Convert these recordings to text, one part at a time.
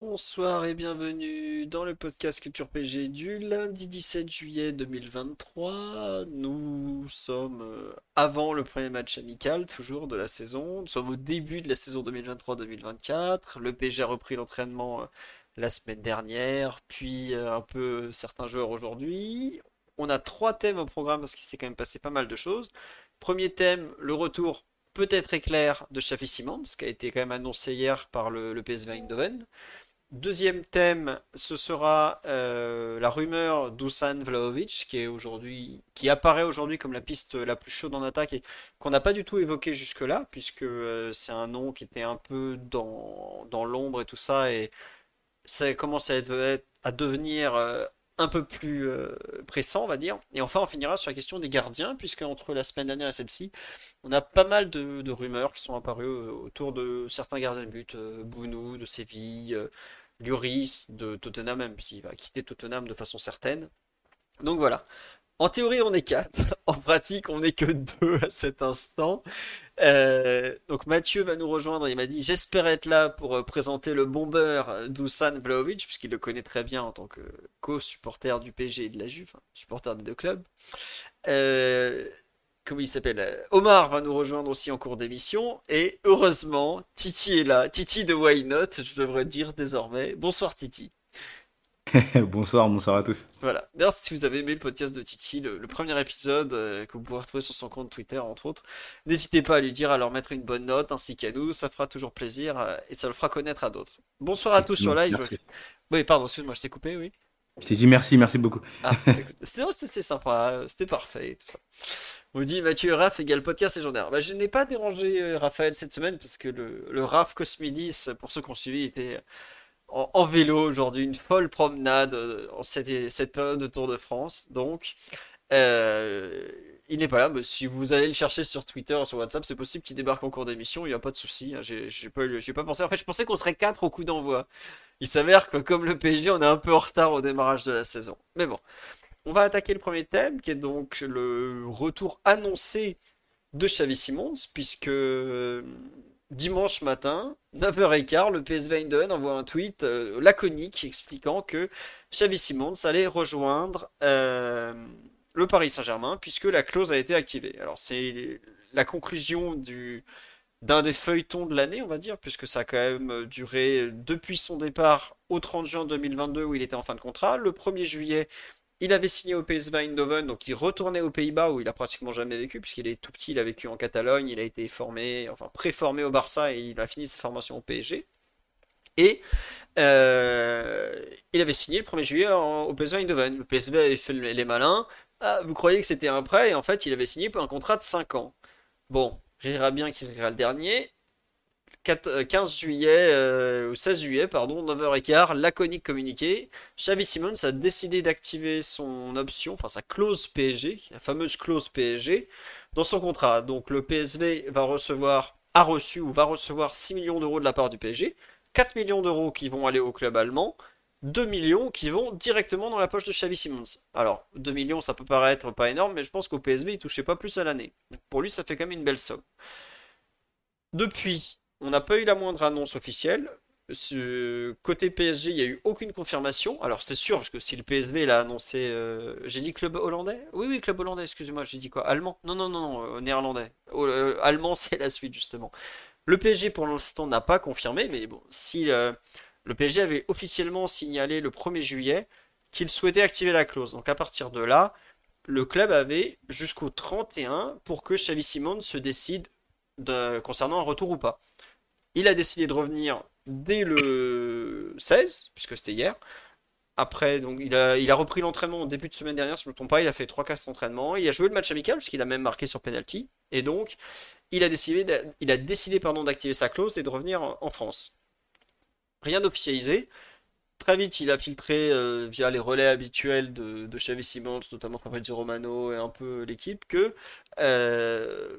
Bonsoir et bienvenue dans le podcast Culture PG du lundi 17 juillet 2023. Nous sommes euh, avant le premier match amical toujours de la saison. Nous sommes au début de la saison 2023-2024. Le PG a repris l'entraînement euh, la semaine dernière, puis euh, un peu certains joueurs aujourd'hui. On a trois thèmes au programme parce qu'il s'est quand même passé pas mal de choses. Premier thème, le retour peut-être éclair de Xavi Simons, qui a été quand même annoncé hier par le, le PSV Eindhoven. Deuxième thème, ce sera euh, la rumeur d'Usan Vlahovic, qui est aujourd'hui, qui apparaît aujourd'hui comme la piste la plus chaude en attaque et qu'on n'a pas du tout évoqué jusque-là, puisque euh, c'est un nom qui était un peu dans, dans l'ombre et tout ça, et ça commence à, être, à devenir euh, un peu plus pressant, on va dire. Et enfin, on finira sur la question des gardiens, puisque entre la semaine dernière et celle-ci, on a pas mal de, de rumeurs qui sont apparues autour de certains gardiens de but, Bounou de Séville, Lloris de Tottenham, même s'il va quitter Tottenham de façon certaine. Donc voilà. En théorie, on est 4. En pratique, on n'est que 2 à cet instant. Euh, donc Mathieu va nous rejoindre. Il m'a dit J'espère être là pour euh, présenter le bombeur d'Usan Vlahovic, puisqu'il le connaît très bien en tant que co-supporter du PG et de la Juve, hein, supporter des deux clubs. Euh, comment il s'appelle Euh, Omar va nous rejoindre aussi en cours d'émission. Et heureusement, Titi est là. Titi de Why Not, je devrais dire désormais. Bonsoir Titi. bonsoir, bonsoir à tous. Voilà. D'ailleurs, si vous avez aimé le podcast de Titi, le, le premier épisode euh, que vous pouvez retrouver sur son compte Twitter, entre autres, n'hésitez pas à lui dire, à leur mettre une bonne note, ainsi qu'à nous, ça fera toujours plaisir euh, et ça le fera connaître à d'autres. Bonsoir à tous sur live. Je- Oui, pardon, excuse-moi, je t'ai coupé, oui. Je t'ai dit merci, merci beaucoup. Ah, écoute, c'était sympa, c'était parfait tout ça. On dit Mathieu et Raph égale podcast légendaire. Bah, je n'ai pas dérangé euh, Raphaël cette semaine parce que le, le Raph Cosmidis, pour ceux qui ont suivi, était en, vélo aujourd'hui, une folle promenade euh, en cette, période de Tour de France. Donc, euh, il n'est pas là. Mais si vous allez le chercher sur Twitter sur WhatsApp, c'est possible qu'il débarque en cours d'émission. Il n'y a pas de souci. hein. J'ai pas, pas pensé. En fait, je pensais qu'on serait quatre au coup d'envoi. Il s'avère que, comme le PSG, on est un peu en retard au démarrage de la saison. Mais bon. On va attaquer le premier thème, qui est donc le retour annoncé de Xavi Simons, puisque euh, dimanche matin, 9h15, le PSV Eindhoven envoie un tweet euh, laconique expliquant que Xavi Simons allait rejoindre euh, le Paris Saint-Germain, puisque la clause a été activée. Alors c'est la conclusion du d'un des feuilletons de l'année, on va dire, puisque ça a quand même duré depuis son départ au 30 juin 2022 où il était en fin de contrat. Le 1er juillet, il avait signé au PSV Eindhoven, donc il retournait aux Pays-Bas où il a pratiquement jamais vécu, puisqu'il est tout petit, il a vécu en Catalogne, il a été formé, enfin pré-formé au Barça et il a fini sa formation au PSG. Et euh, il avait signé le 1er juillet au PSV Eindhoven. Le PSV avait fait les malins. Ah, vous croyez que c'était un prêt, et en fait il avait signé pour un contrat de 5 ans. Bon, rira bien qui rira le dernier. 4 euh, 15 juillet, euh, ou 16 juillet, pardon, 9h15, laconique communiqué. Xavi Simons a décidé d'activer son option, enfin sa clause PSG, la fameuse clause PSG, dans son contrat. Donc le PSV va recevoir, a reçu ou va recevoir 6 millions d'euros de la part du PSG, 4 millions d'euros qui vont aller au club allemand, 2 millions qui vont directement dans la poche de Xavi Simons. Alors, 2 millions, ça peut paraître pas énorme, mais je pense qu'au PSV, il touchait pas plus à l'année. Pour lui, ça fait quand même une belle somme. Depuis, on n'a pas eu la moindre annonce officielle. Côté PSG, il n'y a eu aucune confirmation. Alors c'est sûr, parce que si le PSV l'a annoncé... euh, J'ai dit club hollandais? Oui, oui, club hollandais, excusez-moi, j'ai dit quoi? Allemand? Non, non, non, non, euh, néerlandais. Oh, euh, allemand, c'est la suite, justement. Le PSG, pour l'instant, n'a pas confirmé, mais bon, si le PSG avait officiellement signalé le 1er juillet qu'il souhaitait activer la clause. Donc à partir de là, le club avait jusqu'au 31 pour que Xavi Simons se décide de- concernant un retour ou pas. Il a décidé de revenir dès le 16, puisque c'était hier. Après, il a, repris l'entraînement au début de semaine dernière, si je ne me trompe pas. Il a fait 3-4 entraînements. Il a joué le match amical, puisqu'il a même marqué sur penalty. Et donc, il a décidé, d'activer sa clause et de revenir en France. Rien d'officialisé. Très vite, il a filtré euh, via les relais habituels de, de Xavi Simons, notamment Fabrizio Romano et un peu l'équipe, que euh,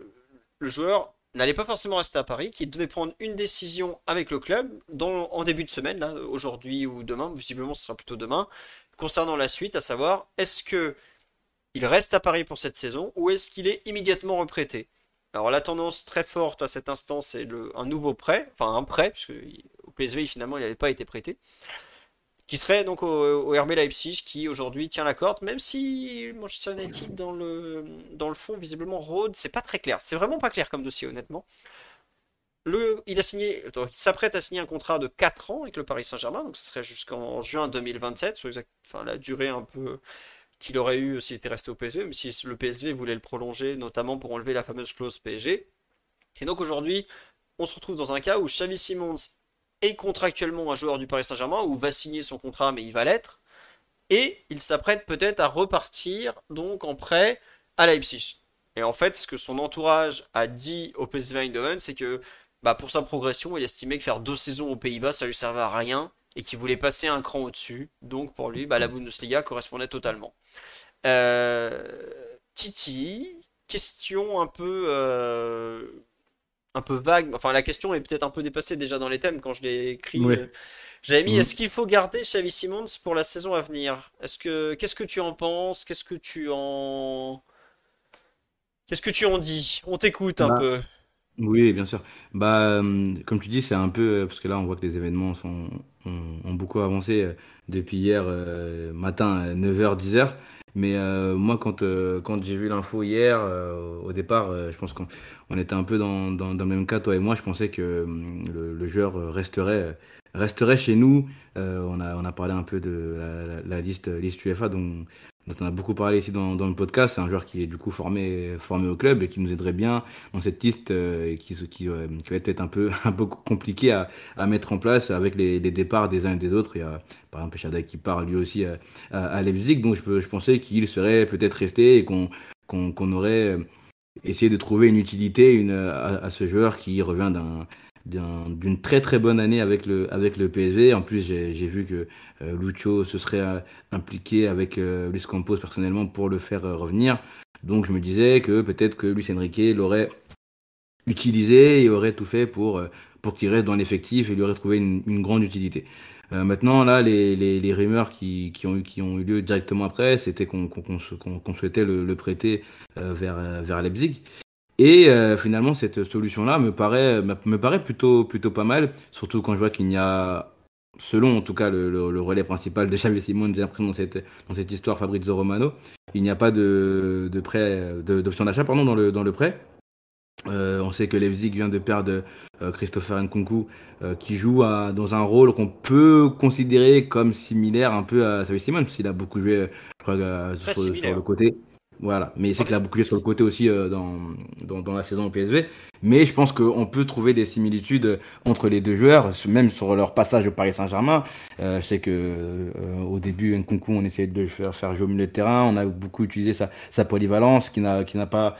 le joueur n'allait pas forcément rester à Paris, qu'il devait prendre une décision avec le club en début de semaine, aujourd'hui ou demain, visiblement ce sera plutôt demain, concernant la suite, à savoir est-ce que il reste à Paris pour cette saison ou est-ce qu'il est immédiatement reprêté? Alors la tendance très forte à cet instant, c'est un nouveau prêt, enfin un prêt, puisque au PSV finalement il n'avait pas été prêté qui serait donc au, RB Leipzig qui aujourd'hui tient la corde, même si Manchester United dans le, dans le fond, visiblement, Rhodes, c'est pas très clair. C'est vraiment pas clair comme dossier, honnêtement. Le, il a signé, il s'apprête à signer un contrat de 4 ans avec le Paris Saint-Germain, donc ce serait jusqu'en juin 2027, soit enfin, la durée un peu qu'il aurait eu s'il était resté au PSG, même si le PSV voulait le prolonger, notamment pour enlever la fameuse clause PSG. Et donc aujourd'hui, on se retrouve dans un cas où Xavi Simons est contractuellement un joueur du Paris Saint-Germain ou va signer son contrat, mais il va l'être. Et il s'apprête peut-être à repartir donc en prêt à Leipzig. Et en fait, ce que son entourage a dit au PSV Eindhoven, c'est que bah, pour sa progression, il estimait que faire deux saisons aux Pays-Bas, ça lui servait à rien et qu'il voulait passer un cran au-dessus. Donc pour lui, bah, la Bundesliga correspondait totalement. Euh, Titi, question un peu euh, un peu vague. Enfin, la question est peut-être un peu dépassée déjà dans les thèmes quand je l'ai écrit. Euh, j'avais mis mm. est-ce qu'il faut garder Xavi Simons pour la saison à venir? Est-ce que qu'est-ce que tu en penses? Qu'est-ce que tu en Qu'est-ce que tu en dis? On t'écoute un bah, peu. Oui, bien sûr. Bah, euh, comme tu dis, c'est un peu parce que là, on voit que les événements sont, ont, beaucoup avancé euh, depuis hier matin, 9h, 10h. Mais euh, moi, quand, euh, quand j'ai vu l'info hier, euh, au départ, je pense qu'on on était un peu dans, le même cas, toi et moi. Je pensais que le joueur resterait, resterait chez nous. on, a, on a parlé un peu de la, liste, liste UFA dont, on a beaucoup parlé ici dans, dans le podcast. C'est un joueur qui est du coup formé, formé au club et qui nous aiderait bien dans cette liste et qui, qui, qui, va être un peu, un peu compliqué à, à mettre en place avec les, départs des uns et des autres. Il y a par exemple Chada qui part lui aussi à, à, Leipzig. Donc je, je pensais qu'il serait peut-être resté et qu'on qu'on aurait essayé de trouver une utilité à, ce joueur qui revient d'un d'une très très bonne année avec le, avec le PSV. En plus, j'ai vu que euh, Lucho se serait euh, impliqué avec euh, Luis Campos personnellement pour le faire revenir. Donc je me disais que peut-être que Luis Enrique l'aurait utilisé et aurait tout fait pour, pour qu'il reste dans l'effectif et lui aurait trouvé une, grande utilité. Euh, maintenant, là, les, les, rumeurs qui, qui, ont eu, qui ont eu lieu directement après, c'était qu'on souhaitait le, prêter euh, vers, vers Leipzig. Et euh, finalement, cette solution-là me paraît, me paraît plutôt, plutôt pas mal, surtout quand je vois qu'il n'y a, selon en tout cas le, le, relais principal de Xavier Simon, j'ai l'impression dans cette, dans cette histoire Fabrizio Romano, il n'y a pas de, de prêt, d'option d'achat pardon dans le, dans le prêt. Euh, on sait que Leipzig vient de perdre euh, Christopher Nkunku, euh, qui joue à, dans un rôle qu'on peut considérer comme similaire un peu à Xavier Simon, s'il a beaucoup joué, je crois, sur, sur, le côté. Voilà, mais c'est qu'il a beaucoup joué sur le côté aussi dans, dans, dans, la saison au PSV. Mais je pense qu'on peut trouver des similitudes entre les deux joueurs, même sur leur passage au Paris Saint-Germain. je sais que au début, Nkunku, on essayait de le faire, faire jouer au milieu de terrain. On a beaucoup utilisé sa, sa polyvalence, qui n'a qui n'a pas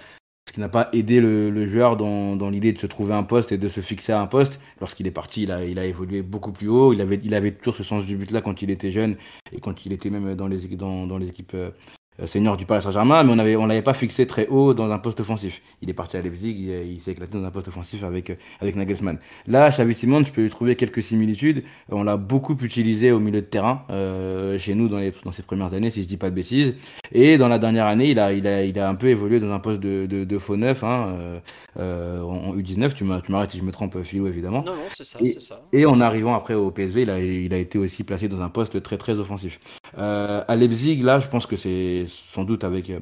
ce qui n'a pas aidé le, le joueur dans, dans l'idée de se trouver un poste et de se fixer à un poste. Lorsqu'il est parti, il a, il a évolué beaucoup plus haut. Il avait, il avait toujours ce sens du but là quand il était jeune et quand il était même dans les, dans, dans les équipes euh, euh, senior du Paris Saint-Germain, mais on avait on l'avait pas fixé très haut dans un poste offensif. Il est parti à Leipzig, il, il s'est éclaté dans un poste offensif avec euh, avec Nagelsmann. Là, Xavi Simon, je peux lui trouver quelques similitudes. On l'a beaucoup utilisé au milieu de terrain euh, chez nous dans les dans ses premières années, si je dis pas de bêtises. Et dans la dernière année, il a il a il a un peu évolué dans un poste de de, de faux neuf, hein, euh, euh en U19. Tu m'arrêtes si je me trompe, Philo évidemment. Non non, c'est ça, c'est ça. Et en arrivant après au PSV, il a il a été aussi placé dans un poste très très offensif. Euh, à Leipzig, là, je pense que c'est sans doute avec euh,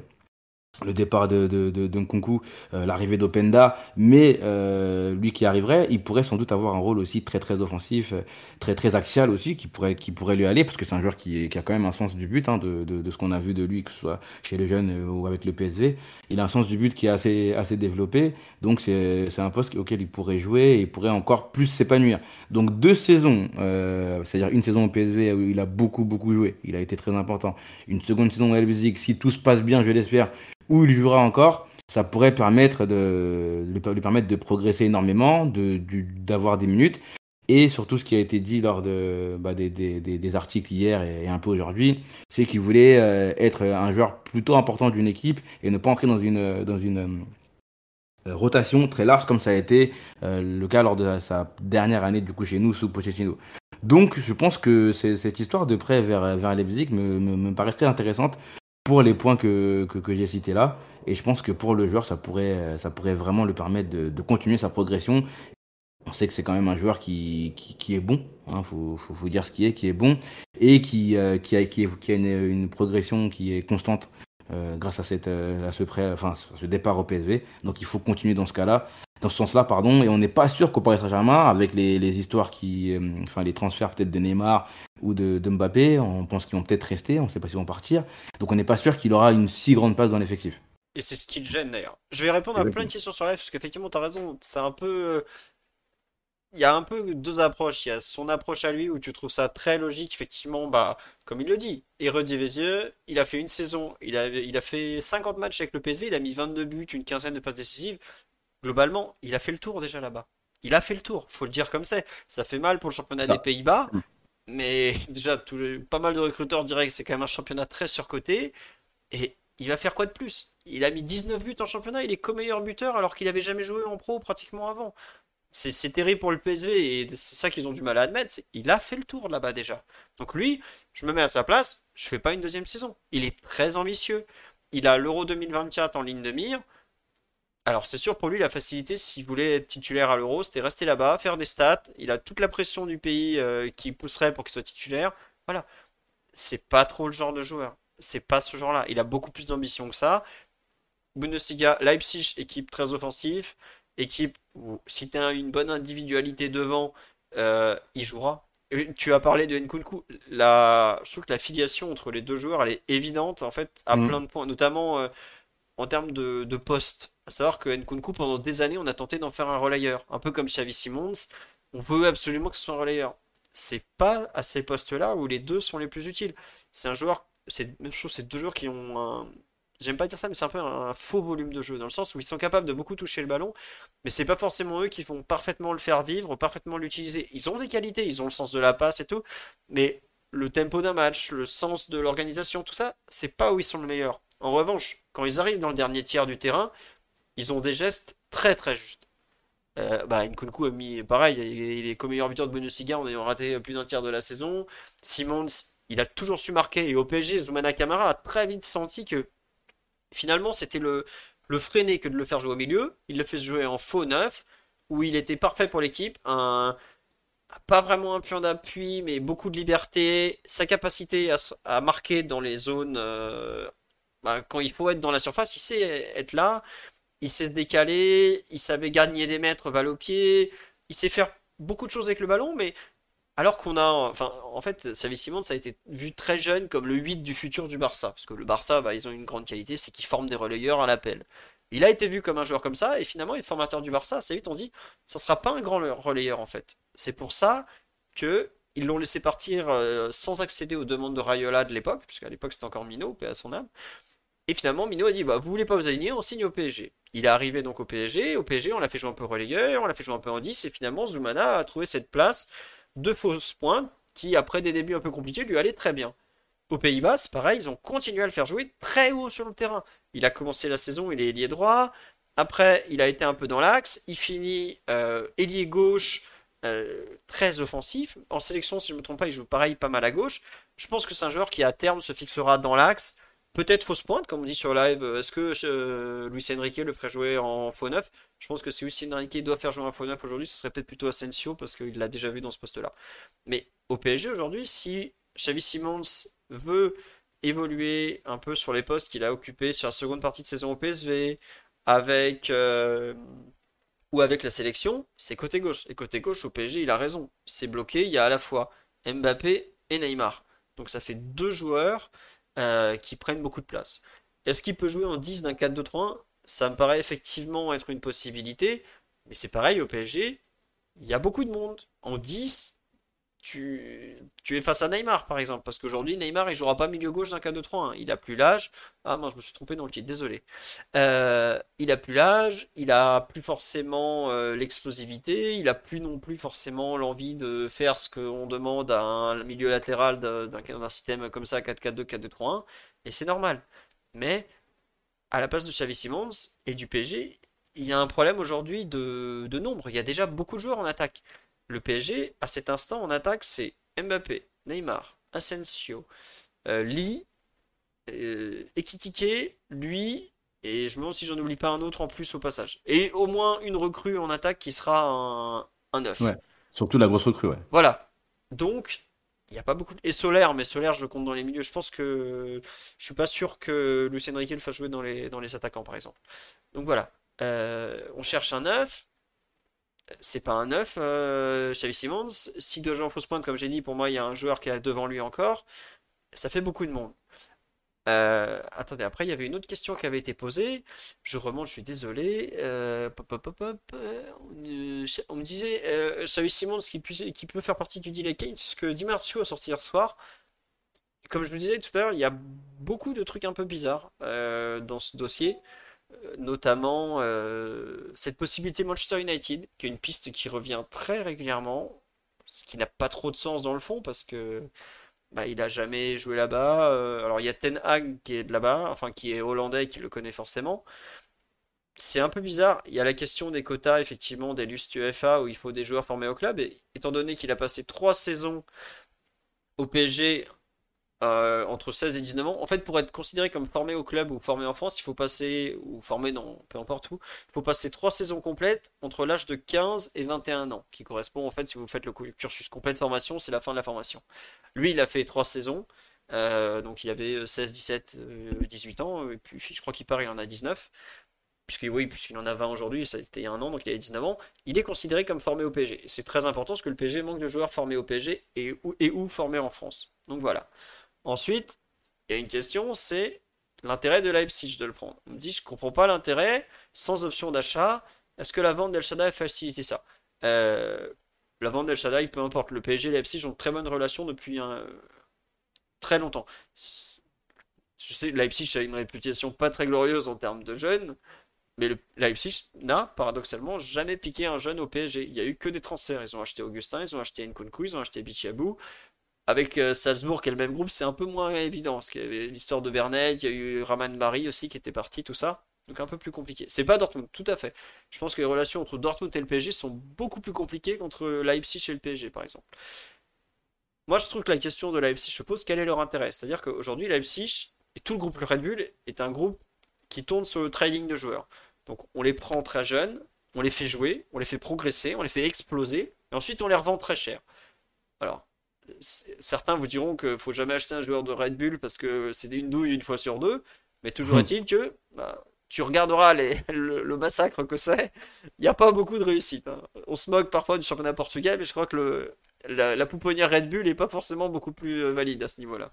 le départ de, de, de, de Nkunku, euh, l'arrivée d'Openda, mais euh, lui qui arriverait, il pourrait sans doute avoir un rôle aussi très très offensif, euh, très très axial aussi, qui pourrait, qui pourrait lui aller, parce que c'est un joueur qui, a quand même un sens du but, hein, de, ce qu'on a vu de lui, que ce soit chez les jeunes ou avec le PSV. Il a un sens du but qui est assez, assez développé, donc c'est un poste auquel il pourrait jouer et il pourrait encore plus s'épanouir. Donc deux saisons, c'est-à-dire une saison au PSV où il a beaucoup beaucoup joué, il a été très important. Une seconde saison au Leipzig, si tout se passe bien, je l'espère, où il jouera encore. ça pourrait lui permettre de progresser énormément, d'avoir des minutes. Et surtout, ce qui a été dit lors bah, des, articles hier et, un peu aujourd'hui, c'est qu'il voulait euh, être un joueur plutôt important d'une équipe et ne pas entrer dans une, euh, rotation très large comme ça a été euh, le cas lors de sa dernière année du coup chez nous sous Pochettino. Donc je pense que cette histoire de prêt vers, vers Leipzig me paraît très intéressante pour les points que, j'ai cités là. Et je pense que pour le joueur, ça pourrait, ça pourrait vraiment le permettre de, continuer sa progression. On sait que c'est quand même un joueur qui, qui, est bon, il hein, faut, faut, dire ce qui est, qui est bon, et qui, euh, a, qui, une, progression qui est constante euh, grâce à, euh, ce ce départ au PSV. Donc il faut continuer dans ce cas-là, dans ce sens-là, pardon. Et on n'est pas sûr qu'au Paris Saint-Germain, avec les, les, histoires qui, enfin les transferts peut-être de Neymar ou de, de Mbappé, on pense qu'ils vont peut-être rester, on ne sait pas s'ils vont partir. Donc on n'est pas sûr qu'il aura une si grande place dans l'effectif. Et c'est ce qui le gêne d'ailleurs. Je vais répondre à plein de questions sur live parce qu'effectivement, tu as raison. C'est un peu. Il y a un peu deux approches. Il y a son approche à lui où tu trouves ça très logique. Effectivement, bah, comme il le dit, Eredivisie, il a fait une saison. Il a, il a fait 50 matchs avec le PSV. Il a mis 22 buts, une quinzaine de passes décisives. Globalement, il a fait le tour déjà là-bas. Il a fait le tour, faut le dire comme c'est. Ça fait mal pour le championnat des Pays-Bas. Mm. Mais déjà, pas mal de recruteurs diraient que c'est quand même un championnat très surcoté. Et il va faire quoi de plus? Il a mis 19 buts en championnat, il est co-meilleur buteur alors qu'il avait jamais joué en pro pratiquement avant. C'est terrible pour le PSV et c'est ça qu'ils ont du mal à admettre. Il a fait le tour là-bas déjà. Donc lui, je me mets à sa place, je fais pas une deuxième saison. Il est très ambitieux. Il a l'Euro 2024 en ligne de mire. Alors c'est sûr pour lui la facilité s'il voulait être titulaire à l'Euro, c'était rester là-bas, faire des stats. Il a toute la pression du pays euh, qui pousserait pour qu'il soit titulaire. Voilà. C'est pas trop le genre de joueur. C'est pas ce genre-là. Il a beaucoup plus d'ambition que ça. Bundesliga, Leipzig, équipe très offensive, équipe où si tu as une bonne individualité devant, euh, il jouera. Tu as parlé de Nkunku. La... Je trouve que la filiation entre les deux joueurs, elle est évidente en fait à mm. plein de points, notamment euh, en termes de, de poste. À savoir que Nkunku, pendant des années, on a tenté d'en faire un relayeur. Un peu comme Xavi Simons. On veut absolument que ce soit un relayeur. C'est pas à ces postes-là où les deux sont les plus utiles. C'est un joueur, c'est même chose, c'est deux joueurs qui ont un. J'aime pas dire ça, mais c'est un peu un, faux volume de jeu, dans le sens où ils sont capables de beaucoup toucher le ballon, mais c'est pas forcément eux qui vont parfaitement le faire vivre, parfaitement l'utiliser. Ils ont des qualités, ils ont le sens de la passe et tout, mais le tempo d'un match, le sens de l'organisation, tout ça, c'est pas où ils sont le meilleur. En revanche, quand ils arrivent dans le dernier tiers du terrain, ils ont des gestes très très justes. Euh, bah, Nkunku a mis pareil, il est co-meilleur buteur de Bundesliga en ayant raté plus d'un tiers de la saison. Simons, il a toujours su marquer et au PSG, Zoumana Kamara a très vite senti que finalement c'était le, freiner que de le faire jouer au milieu. Il le fait jouer en faux neuf où il était parfait pour l'équipe. Pas vraiment un pion d'appui, mais beaucoup de liberté. Sa capacité à, marquer dans les zones euh, bah, quand il faut être dans la surface, il sait être là, il sait se décaler, il savait gagner des mètres balle au pied, il sait faire beaucoup de choses avec le ballon, mais alors qu'on a, enfin, en fait, Xavi Simons ça a été vu très jeune comme le 8 du futur du Barça, parce que le Barça, bah, ils ont une grande qualité, c'est qu'ils forment des relayeurs à l'appel. Il a été vu comme un joueur comme ça, et finalement, il est formateur du Barça. Assez vite, on dit, ça sera pas un grand relayeur en fait. C'est pour ça que ils l'ont laissé partir euh, sans accéder aux demandes de Rayola de l'époque, puisqu'à l'époque c'était encore Mino, paix à son âme. Et finalement, Mino a dit bah, Vous voulez pas vous aligner, on signe au PSG. Il est arrivé donc au PSG. Au PSG, on l'a fait jouer un peu relayeur, on l'a fait jouer un peu en 10. Et finalement, Zoumana a trouvé cette place de fausse pointe qui, après des débuts un peu compliqués, lui allait très bien. Aux Pays-Bas, pareil, ils ont continué à le faire jouer très haut sur le terrain. Il a commencé la saison, il est ailier droit. Après, il a été un peu dans l'axe. Il finit euh, ailier gauche, euh, très offensif. En sélection, si je ne me trompe pas, il joue pareil pas mal à gauche. Je pense que c'est un joueur qui, à terme, se fixera dans l'axe Peut-être fausse pointe, comme on dit sur live. Est-ce que euh, Luis Enrique le ferait jouer en faux neuf? Je pense que si Luis Enrique doit faire jouer en faux neuf aujourd'hui, ce serait peut-être plutôt Asensio parce qu'il l'a déjà vu dans ce poste-là. Mais au PSG aujourd'hui, si Xavi Simons veut évoluer un peu sur les postes qu'il a occupés sur la seconde partie de saison au PSV, avec euh, ou avec la sélection, c'est côté gauche. Et côté gauche au PSG, il a raison. C'est bloqué. Il y a à la fois Mbappé et Neymar. Donc ça fait deux joueurs euh, qui prennent beaucoup de place. Est-ce qu'il peut jouer en 10 d'un 4-2-3-1 Ça me paraît effectivement être une possibilité, mais c'est pareil au PSG, il y a beaucoup de monde. En 10, tu, es face à Neymar, par exemple. Parce qu'aujourd'hui, Neymar, il jouera pas milieu gauche d'un 4-2-3-1. Il a plus l'âge. Ah, moi, je me suis trompé dans le titre, désolé. Euh, il a plus l'âge, il a plus forcément euh, l'explosivité, il a plus non plus forcément l'envie de faire ce qu'on demande à un milieu latéral d'un système comme ça, 4-4-2, 4-2-3-1. Et c'est normal. Mais à la place de Xavi Simons et du PSG, il y a un problème aujourd'hui de nombre. Il y a déjà beaucoup de joueurs en attaque. Le PSG, à cet instant, en attaque, c'est Mbappé, Neymar, Asensio, euh, Lee, euh, Ekitike, lui, et je me demande si j'en oublie pas un autre en plus au passage. Et au moins une recrue en attaque qui sera un, un 9. Ouais. Surtout la grosse recrue, ouais. Voilà. Donc, il n'y a pas beaucoup de... Et Solaire, mais Solaire, je le compte dans les milieux. Je pense que... Je suis pas sûr que Lucien Riquet le fasse jouer dans les, dans les attaquants, par exemple. Donc voilà. Euh, on cherche un 9. C'est pas un 9, euh, Xavi Simons. Si doit jouer en fausse pointe, comme j'ai dit, pour moi, il y a un joueur qui est devant lui encore. Ça fait beaucoup de monde. Euh, attendez, après, il y avait une autre question qui avait été posée. Je remonte, je suis désolé. Euh, pop, pop, pop, euh, on me disait, euh, Xavi Simons qui, peut- faire partie du deal Kane, ce que Di Marzio a sorti hier soir. Comme je vous disais tout à l'heure, il y a beaucoup de trucs un peu bizarres dans ce dossier, notamment euh, cette possibilité Manchester United, qui est une piste qui revient très régulièrement, ce qui n'a pas trop de sens dans le fond, parce que bah, il a jamais joué là-bas. Euh, alors il y a Ten Hag qui est de là-bas, enfin qui est hollandais, qui le connaît forcément. C'est un peu bizarre. Il y a la question des quotas, effectivement, des lustres UEFA où il faut des joueurs formés au club. Et étant donné qu'il a passé trois saisons au PSG euh, entre 16 et 19 ans, en fait, pour être considéré comme formé au club ou formé en France, il faut passer, ou formé dans peu importe où, il faut passer trois saisons complètes entre l'âge de 15 et 21 ans, qui correspond en fait, si vous faites le cursus complet de formation, c'est la fin de la formation. Lui, il a fait trois saisons. Euh, donc il avait 16, 17, euh, 18 ans, et puis je crois qu'il part, il en a 19, puisque, oui, puisqu'il en a 20 aujourd'hui, ça c'était il y a un an, donc il avait 19 ans. Il est considéré comme formé au. Et c'est très important parce que le PSG manque de joueurs formés au PSG et où, et où formés en France. Donc voilà. Ensuite, il y a une question, c'est l'intérêt de Leipzig de le prendre. On me dit, je comprends pas l'intérêt, sans option d'achat, est-ce que la vente d'El Shaddai a facilité ça? Euh, la vente d'El Shaddai, peu importe, le PSG et Leipzig ont de très bonnes relations depuis un, très longtemps. Je sais, Leipzig a une réputation pas très glorieuse en termes de jeunes, mais le Leipzig n'a paradoxalement jamais piqué un jeune au PSG. Il y a eu que des transferts. Ils ont acheté Augustin, ils ont acheté Nkunku, ils ont acheté Bichabou. Avec euh, Salzbourg, qui est le même groupe, c'est un peu moins évident. Parce qu'il y avait l'histoire de Bernet, il y a eu Raman Barry aussi qui était parti, tout ça. Donc un peu plus compliqué. C'est pas Dortmund, tout à fait. Je pense que les relations entre Dortmund et le PSG sont beaucoup plus compliquées qu'entre Leipzig et le PSG, par exemple. Moi, je trouve que la question de Leipzig se pose, quel est leur intérêt? C'est-à-dire qu'aujourd'hui, Leipzig et tout le groupe Red Bull est un groupe qui tourne sur le trading de joueurs. Donc, on les prend très jeunes, on les fait jouer, on les fait progresser, on les fait exploser, et ensuite on les revend très cher. Alors, certains vous diront qu'il faut jamais acheter un joueur de Red Bull parce que c'est une douille une fois sur deux, mais toujours est-il que bah, tu regarderas les- le, le massacre que c'est, il n'y a pas beaucoup de réussite. hein. On se moque parfois du championnat portugais, mais je crois que le, la, la pouponnière Red Bull n'est pas forcément beaucoup plus euh, valide à ce niveau-là.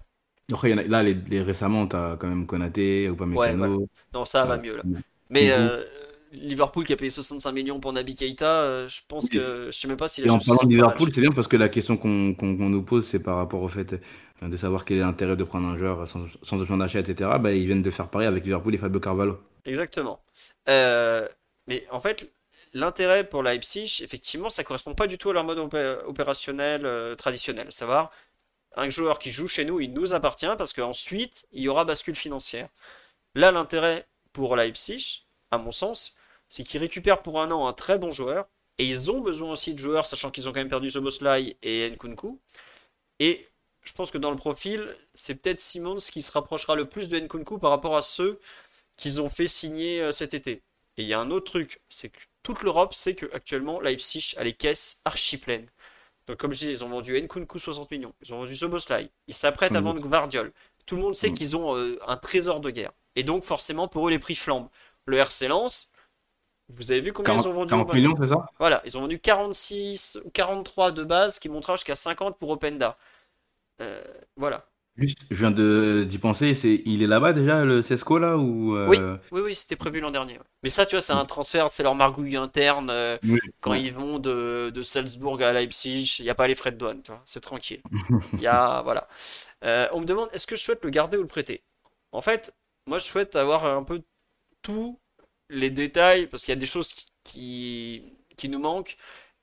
Après, il y en a, là, les, les- récemment, t'as quand même Konaté, Ouais, voilà. Upamecano. Non, ça va mieux là. Mais euh, Liverpool qui a payé 65 millions pour Naby Keita, euh, je pense que je sais même pas s'il Et en parlant de 65 Liverpool, c'est bien parce que la question qu'on nous pose, c'est par rapport au fait de savoir quel est l'intérêt de prendre un joueur sans, sans option d'achat, etc. Bah, ils viennent de faire pareil avec Liverpool et Fabio Carvalho. Exactement. Euh, mais en fait, l'intérêt pour Leipzig, effectivement, ça correspond pas du tout à leur mode opé- opérationnel euh, traditionnel. Savoir, un joueur qui joue chez nous, il nous appartient parce qu'ensuite, il y aura bascule financière. Là, l'intérêt pour Leipzig, à mon sens, c'est qu'ils récupèrent pour un an un très bon joueur. Et ils ont besoin aussi de joueurs, sachant qu'ils ont quand même perdu Szoboszlai et Nkunku. Et je pense que dans le profil, c'est peut-être Simons qui se rapprochera le plus de Nkunku par rapport à ceux qu'ils ont fait signer euh, cet été. Et il y a un autre truc, c'est que toute l'Europe sait qu'actuellement, Leipzig a les caisses archi pleines. Donc, comme je disais, ils ont vendu Nkunku 60 millions, ils ont vendu Szoboszlai, ils s'apprêtent à Mm. vendre Gvardiol. Tout le monde sait Mm. qu'ils ont euh, un trésor de guerre. Et donc, forcément, pour eux, les prix flambent. Le RC Lens, vous avez vu combien ils 40, ont vendu 40 Aubameyang millions, c'est ça? Voilà, ils ont vendu 46 ou 43 de base qui montera jusqu'à 50 pour Openda. Euh, voilà. Juste, je viens d'y penser, c'est, il est là-bas déjà, le Cesco, là, ou... Oui, euh, oui, oui, c'était prévu l'an dernier. ouais. Mais ça, tu vois, c'est un transfert, c'est leur margouille interne. euh, Oui. quand ils vont de, de Salzbourg à Leipzig, il n'y a pas les frais de douane, c'est tranquille. Il y a, voilà. On me demande, est-ce que je souhaite le garder ou le prêter? En fait, moi, je souhaite avoir un peu tous les détails, parce qu'il y a des choses qui, qui, nous manquent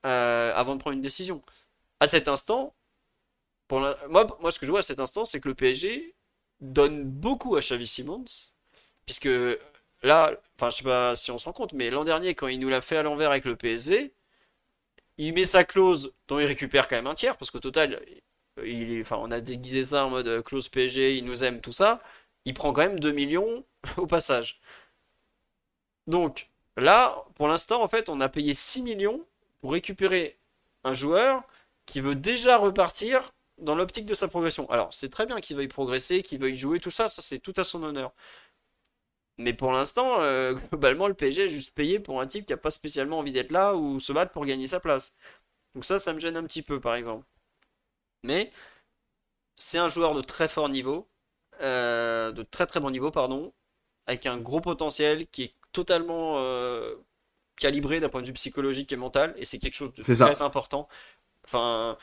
euh, avant de prendre une décision. À cet instant, moi, moi, ce que je vois à cet instant, c'est que le PSG donne beaucoup à Xavi Simons, puisque là, enfin, je sais pas si on se rend compte, mais l'an dernier, quand il nous l'a fait à l'envers avec le PSG, il met sa clause dont il récupère quand même un tiers, parce qu'au total, il enfin, on a déguisé ça en mode euh, clause PSG, il nous aime, tout ça. Il prend quand même 2 millions au passage. Donc là, pour l'instant, en fait, on a payé 6 millions pour récupérer un joueur qui veut déjà repartir dans l'optique de sa progression. Alors, c'est très bien qu'il veuille progresser, qu'il veuille jouer, tout ça, ça c'est tout à son honneur. Mais pour l'instant, euh, globalement, le PSG est juste payé pour un type qui n'a pas spécialement envie d'être là ou se battre pour gagner sa place. Donc ça, ça me gêne un petit peu, par exemple. Mais c'est un joueur de très fort niveau, euh, de très très bon niveau, pardon, avec un gros potentiel qui est totalement euh, calibré d'un point de vue psychologique et mental, et c'est quelque chose de ça. très important. Enfin,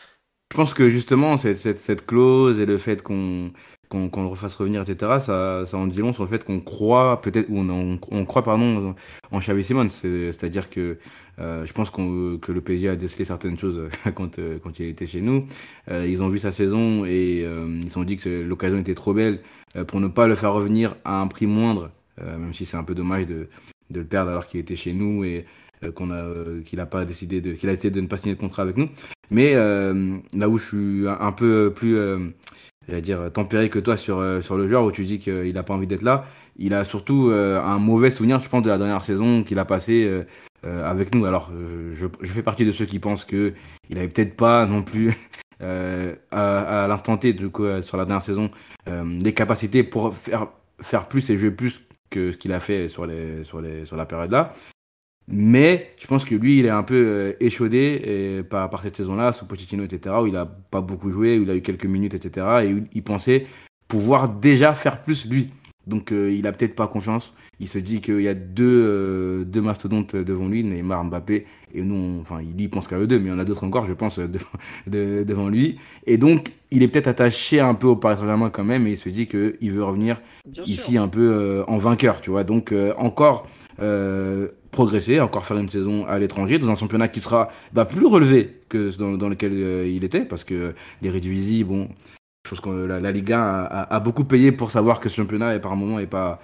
Je pense que justement, cette, cette, cette clause et le fait qu'on qu'on le refasse revenir, etc., ça, ça en dit long sur le fait qu'on croit, peut-être, ou on, on, on croit, pardon, en Xavi Simons. C'est- C'est-à-dire que euh, je pense qu'on, que le PSG a décelé certaines choses quand, euh, quand il était chez nous. Euh, ils ont vu sa saison et ils se sont dit que l'occasion était trop belle pour ne pas le faire revenir à un prix moindre, même si c'est un peu dommage de, le perdre alors qu'il était chez nous et euh, qu'on a, euh, qu'il a pas décidé de, qu'il a décidé de ne pas signer de contrat avec nous. Mais euh, là où je suis un, peu plus, euh, dire, tempéré que toi sur, euh, sur le joueur, où tu dis qu'il n'a pas envie d'être là, il a surtout euh, un mauvais souvenir, je pense, de la dernière saison qu'il a passée euh, euh, avec nous. Alors, euh, je, fais partie de ceux qui pensent que il avait peut-être pas non plus euh, à, à l'instant T, du coup, euh, sur la dernière saison, euh, les capacités pour faire, faire plus et jouer plus que ce qu'il a fait sur, les, sur, les, sur la période là. Mais je pense que lui, il est un peu euh, échaudé et par, par cette saison-là, sous Pochettino, etc., où il a pas beaucoup joué, où il a eu quelques minutes, etc., et où il pensait pouvoir déjà faire plus lui. Donc euh, il a peut-être pas confiance. Il se dit qu'il y a deux, euh, deux mastodontes devant lui, Neymar, Mbappé, et nous, on- enfin, lui, il pense qu'à eux deux, mais il y en a d'autres encore, je pense, devant, de- devant lui. Et donc, il est peut-être attaché un peu au Paris Saint-Germain quand même, et il se dit qu'il veut revenir bien ici sûr. un peu euh, en vainqueur, tu vois. Donc encore progresser, encore faire une saison à l'étranger dans un championnat qui sera bah, plus relevé que dans, dans lequel euh, il était, parce que les Eredivisie, bon, je pense que la, la Liga a, a- beaucoup payé pour savoir que ce championnat est par moment est pas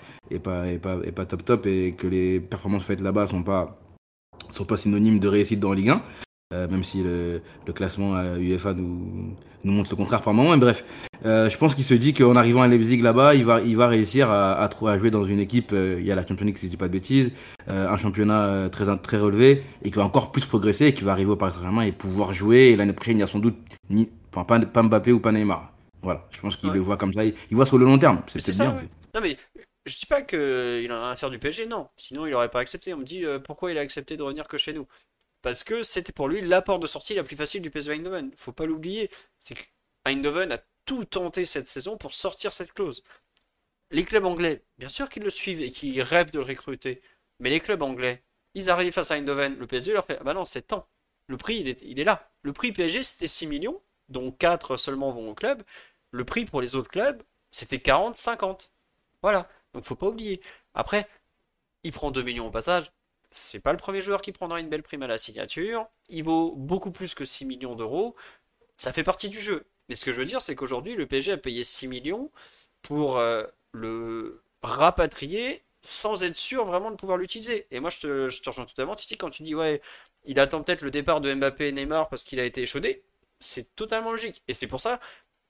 top top et que les performances faites là-bas sont pas sont pas synonymes de réussite dans la Ligue 1. euh, même si le, classement UEFA nous, montre le contraire par moment. Bref, euh, je pense qu'il se dit qu'en arrivant à Leipzig là-bas, il va, réussir à, jouer dans une équipe, euh, il y a la Champions League si je dis pas de bêtises, un championnat très, très relevé, et qui va encore plus progresser, et qui va arriver au Paris Saint-Germain et pouvoir jouer. Et l'année prochaine, il y a sans doute ni, enfin, pas, pas Mbappé ou pas Neymar. Voilà, je pense qu'il Ouais. le voit comme ça, il, il voit sur le long terme. C'est bien. ouais. Non mais je dis pas qu'il en a rien à faire du PSG, non. Sinon il aurait pas accepté. On me dit euh, pourquoi il a accepté de revenir que chez nous? Parce que c'était pour lui la porte de sortie la plus facile du PSV Eindhoven. Faut pas l'oublier. C'est que Eindhoven a tout tenté cette saison pour sortir cette clause. Les clubs anglais, bien sûr qu'ils le suivent et qu'ils rêvent de le recruter. Mais les clubs anglais, ils arrivent face à Eindhoven. Le PSG leur fait Ah bah non, c'est temps. Le prix, il est, il est là. Le prix PSG, c'était 6 millions, dont 4 seulement vont au club. Le prix pour les autres clubs, c'était 40, 50. Voilà. Donc faut pas oublier. Après, il prend 2 millions au passage. C'est pas le premier joueur qui prendra une belle prime à la signature. Il vaut beaucoup plus que 6 millions d'euros. Ça fait partie du jeu. Mais ce que je veux dire, c'est qu'aujourd'hui, le PSG a payé 6 millions pour euh, le rapatrier sans être sûr vraiment de pouvoir l'utiliser. Et moi, je te, je te rejoins totalement, Titi, quand tu dis, ouais, il attend peut-être le départ de Mbappé et Neymar parce qu'il a été échaudé. C'est totalement logique. Et c'est pour ça,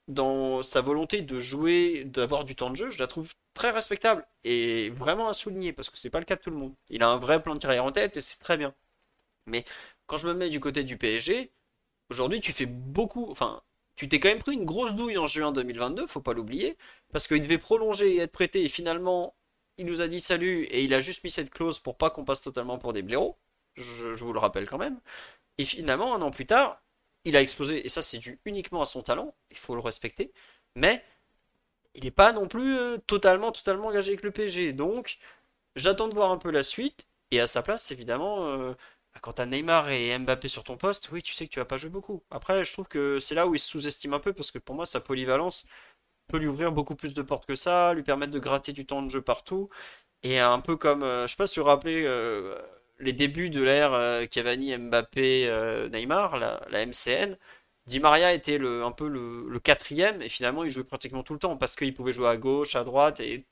dans sa volonté de jouer, d'avoir du temps de jeu, je la trouve très respectable et vraiment à souligner parce que c'est pas le cas de tout le monde. Il a un vrai plan de carrière en tête et c'est très bien. Mais quand je me mets du côté du PSG, aujourd'hui tu fais beaucoup, enfin, tu t'es quand même pris une grosse douille en juin 2022, faut pas l'oublier, parce qu'il devait prolonger et être prêté et finalement il nous a dit salut et il a juste mis cette clause pour pas qu'on passe totalement pour des blaireaux. Je, je vous le rappelle quand même. Et finalement, un an plus tard, il a explosé, et ça c'est dû uniquement à son talent, il faut le respecter, mais il n'est pas non plus euh, totalement, totalement engagé avec le PSG. Donc, j'attends de voir un peu la suite. Et à sa place, évidemment, euh, bah, quand tu as Neymar et Mbappé sur ton poste, oui, tu sais que tu vas pas jouer beaucoup. Après, je trouve que c'est là où il se sous-estime un peu, parce que pour moi, sa polyvalence peut lui ouvrir beaucoup plus de portes que ça, lui permettre de gratter du temps de jeu partout. Et un peu comme, euh, je sais pas si vous vous rappelez les débuts de l'ère Cavani, Mbappé, Neymar, la, MCN. Di Maria était un peu le, quatrième et finalement il jouait pratiquement tout le temps parce qu'il pouvait jouer à gauche, à droite et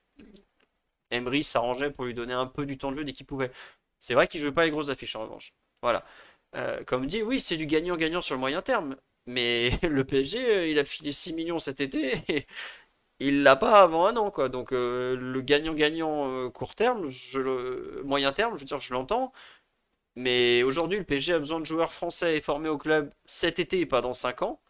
Emery s'arrangeait pour lui donner un peu du temps de jeu dès qu'il pouvait. C'est vrai qu'il jouait pas les grosses affiches en revanche. Voilà. Euh, comme dit, oui, c'est du gagnant-gagnant sur le moyen terme. Mais le PSG, euh, il a filé 6 millions cet été et il l'a pas avant un an. Quoi. Donc euh, le gagnant-gagnant court terme, le, moyen terme, je veux dire, je l'entends. Mais aujourd'hui, le PSG a besoin de joueurs français et formés au club cet été et pas dans 5 ans.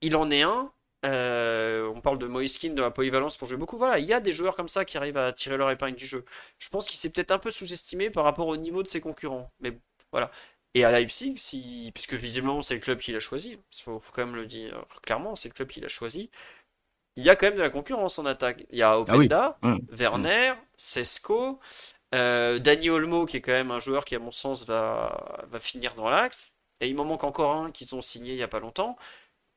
Il en est un. Euh, on parle de Moiskin, de la polyvalence pour jouer beaucoup. Voilà, il y a des joueurs comme ça qui arrivent à tirer leur épingle du jeu. Je pense qu'il s'est peut-être un peu sous-estimé par rapport au niveau de ses concurrents. Mais voilà. Et à Leipzig, si, puisque visiblement c'est le club qui l'a choisi, il faut, quand même le dire clairement, c'est le club qui l'a choisi. Il y a quand même de la concurrence en attaque. Il y a ah Openda, mmh. Werner, Sesco, euh, Danny Olmo, qui est quand même un joueur qui, à mon sens, va, va finir dans l'axe. Et il m'en manque encore un qu'ils ont signé il n'y a pas longtemps.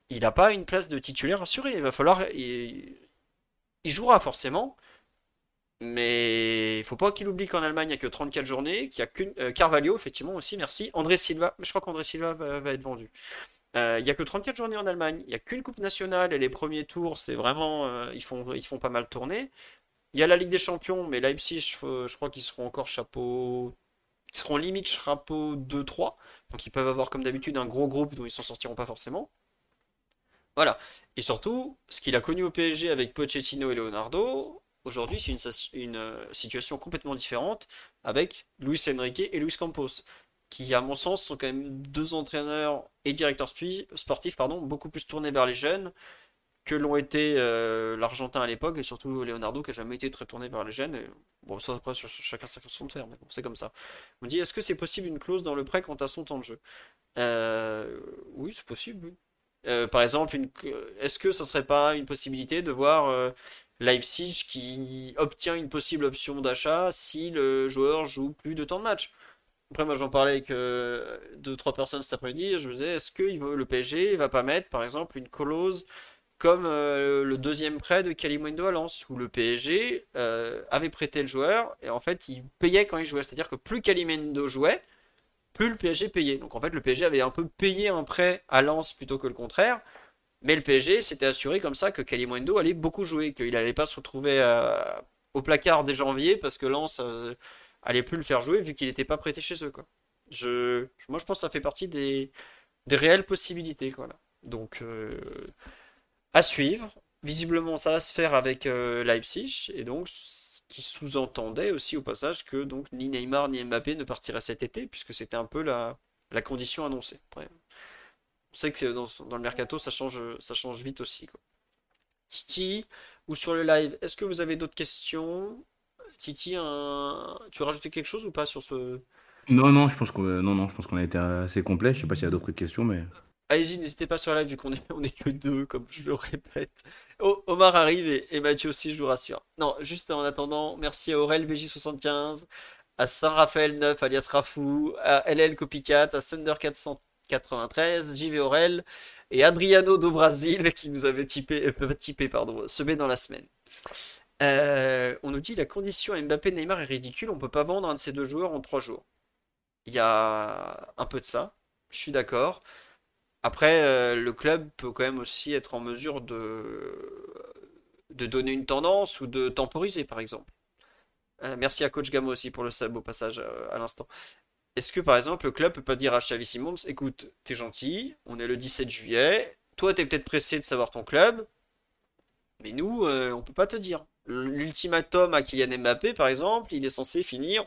Il n'a pas une place de titulaire assurée. Il va falloir. Il, jouera forcément. Mais il faut pas qu'il oublie qu'en Allemagne, il n'y a que 34 journées, qu'il y a qu'une. Euh, Carvalho, effectivement, aussi, merci. André Silva, je crois qu'André Silva va, être vendu. Euh, il n'y a que 34 journées en Allemagne, il n'y a qu'une Coupe nationale et les premiers tours, c'est vraiment. ils, font, ils font pas mal tourner. Il y a la Ligue des Champions, mais Leipzig, je, crois qu'ils seront encore chapeau. Ils seront limite chapeau 2-3. Donc ils peuvent avoir comme d'habitude un gros groupe dont ils s'en sortiront pas forcément. Voilà. Et surtout, ce qu'il a connu au PSG avec Pochettino et Leonardo, aujourd'hui c'est une, une, euh, situation complètement différente avec Luis Enrique et Luis Campos, qui à mon sens sont quand même deux entraîneurs et directeurs sportifs pardon, beaucoup plus tournés vers les jeunes, que l'ont été euh, l'Argentin à l'époque et surtout Leonardo qui a jamais été très tourné vers les jeunes. bon, ça après, chacun sa façon de faire, mais bon, c'est comme ça. On dit est-ce que c'est possible une clause dans le prêt quant à son temps de jeu? Euh, Oui, c'est possible. Euh, par exemple, est-ce que ça serait pas une possibilité de voir Leipzig qui obtient une possible option d'achat si le joueur joue plus de temps de match? Après, moi, j'en parlais avec deux, trois personnes cet après-midi. Je me disais, est-ce que le PSG va pas mettre, par exemple, une clause comme euh, le deuxième prêt de Kalimundo à Lens, où le PSG euh, avait prêté le joueur, et en fait, il payait quand il jouait. C'est-à-dire que plus Kalimundo jouait, plus le PSG payait. Donc en fait, le PSG avait un peu payé un prêt à Lens plutôt que le contraire, mais le PSG s'était assuré comme ça que Kalimundo allait beaucoup jouer, qu'il n'allait pas se retrouver euh, au placard dès janvier, parce que Lens allait plus le faire jouer vu qu'il n'était pas prêté chez eux. Quoi. Je, moi, je pense que ça fait partie des, des réelles possibilités. Quoi, Donc à suivre. Visiblement, ça va se faire avec euh, Leipzig, et donc ce qui sous-entendait aussi au passage que donc ni Neymar ni Mbappé ne partiraient cet été, puisque c'était un peu la, la condition annoncée. on sait que dans, dans, le mercato, ça change, ça change vite aussi. Titi, ou sur le live, est-ce que vous avez d'autres questions? Titi, tu veux rajouter quelque chose ou pas sur ce... Non, non, je pense qu'on non, non, je pense qu'on a été assez complet. Je sais pas s'il y a d'autres questions, mais... Allez-y, n'hésitez pas sur la live vu qu'on est, on est que deux, comme je le répète. Omar arrive et, Mathieu aussi, je vous rassure. Non, juste en attendant, merci à Aurel BJ75, à Saint-Raphaël 9 alias Rafou, à LL Copycat, à Thunder 493, JV Aurel et Adriano do Brasil qui nous avait typé, euh, typé pardon, semé dans la semaine. Euh, on nous dit la condition Mbappé Neymar est ridicule, on peut pas vendre un de ces deux joueurs en trois jours. Il y a un peu de ça, je suis d'accord. Après, euh, le club peut quand même aussi être en mesure de, donner une tendance ou de temporiser, par exemple. Euh, merci à Coach Gamo aussi pour le sub au passage à l'instant. Est-ce que par exemple le club peut pas dire à Xavi Simons, écoute, t'es gentil, on est le 17 juillet, toi t'es peut-être pressé de savoir ton club, mais nous, on peut pas te dire. L'ultimatum à Kylian Mbappé, par exemple, il est censé finir,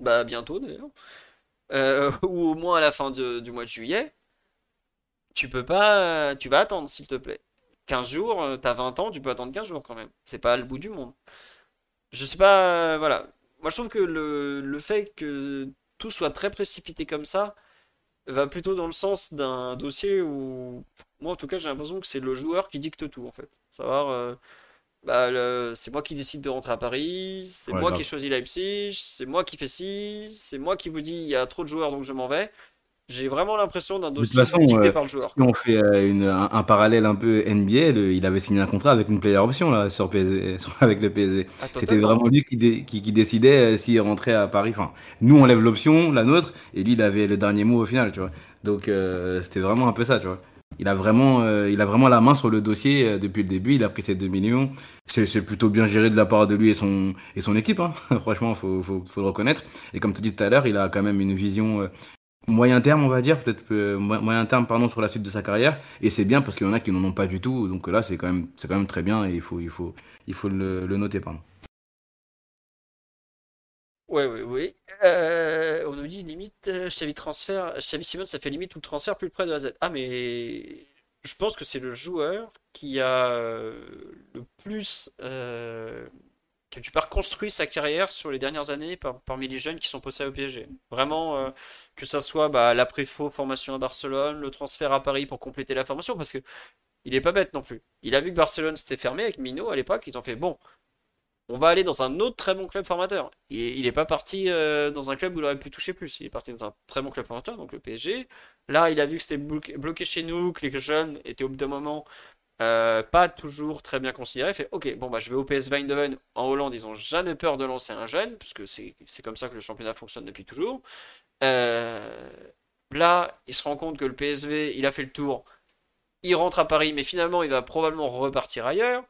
bah bientôt d'ailleurs, ou au moins à la fin du mois de juillet tu peux pas. Tu vas attendre, s'il te plaît. 15 jours, euh, t'as 20 ans, tu peux attendre 15 jours quand même. C'est pas le bout du monde. Je sais pas. voilà. Moi, je trouve que le, fait que tout soit très précipité comme ça va plutôt dans le sens d'un dossier où moi en tout cas j'ai l'impression que c'est le joueur qui dicte tout en fait. Savoir, euh, bah, c'est moi qui décide de rentrer à Paris, c'est moi qui ai choisi Leipzig, c'est moi qui fais ci, c'est moi qui vous dis il y a trop de joueurs donc je m'en vais. J'ai vraiment l'impression d'un dossier dicté euh, par le joueur. Si on fait euh, un, parallèle un peu NBA, il avait signé un contrat avec une player option là, sur PSG, avec le PSG. Ah, C'était vraiment lui qui, qui, décidait s'il rentrait à Paris. Enfin, nous on lève l'option, la nôtre, et lui il avait le dernier mot au final, tu vois. Donc c'était vraiment un peu ça, tu vois. Il a vraiment, euh, il a vraiment la main sur le dossier euh, depuis le début. Il a pris ses 2 millions. C'est plutôt bien géré de la part de lui et son, et son équipe. Hein. Franchement, faut, faut, le reconnaître. Et comme tu dis tout à l'heure, il a quand même une vision euh, moyen terme, on va dire, peut-être moyen terme, pardon, sur la suite de sa carrière. Et c'est bien parce qu'il y en a qui n'en ont pas du tout. Donc là, c'est quand même, très bien et il faut, le, noter. Ouais, oui, oui. Euh, on nous dit limite, euh, Xavi transfert, Xavi Simon, ça fait limite tout le transfert plus près de la Z. Ah, mais je pense que c'est le joueur qui a euh, le plus qui a du construit sa carrière sur les dernières années parmi les jeunes qui sont posés au PSG. Vraiment, que ça soit bah, l'après-faux formation à Barcelone, le transfert à Paris pour compléter la formation, parce que il est pas bête non plus. Il a vu que Barcelone s'était fermé avec Mino à l'époque, ils ont fait bon, on va aller dans un autre très bon club formateur. il n'est pas parti euh, dans un club où il aurait pu toucher plus. Il est parti dans un très bon club formateur, donc le PSG. Là, il a vu que c'était bloqué, chez nous, que les jeunes étaient au bout d'un moment euh, pas toujours très bien considérés. Il fait Ok, bon, bah, je vais au PSV Eindhoven. En Hollande, ils n'ont jamais peur de lancer un jeune, puisque c'est comme ça que le championnat fonctionne depuis toujours. Euh, là, il se rend compte que le PSV, il a fait le tour. Il rentre à Paris, mais finalement, il va probablement repartir ailleurs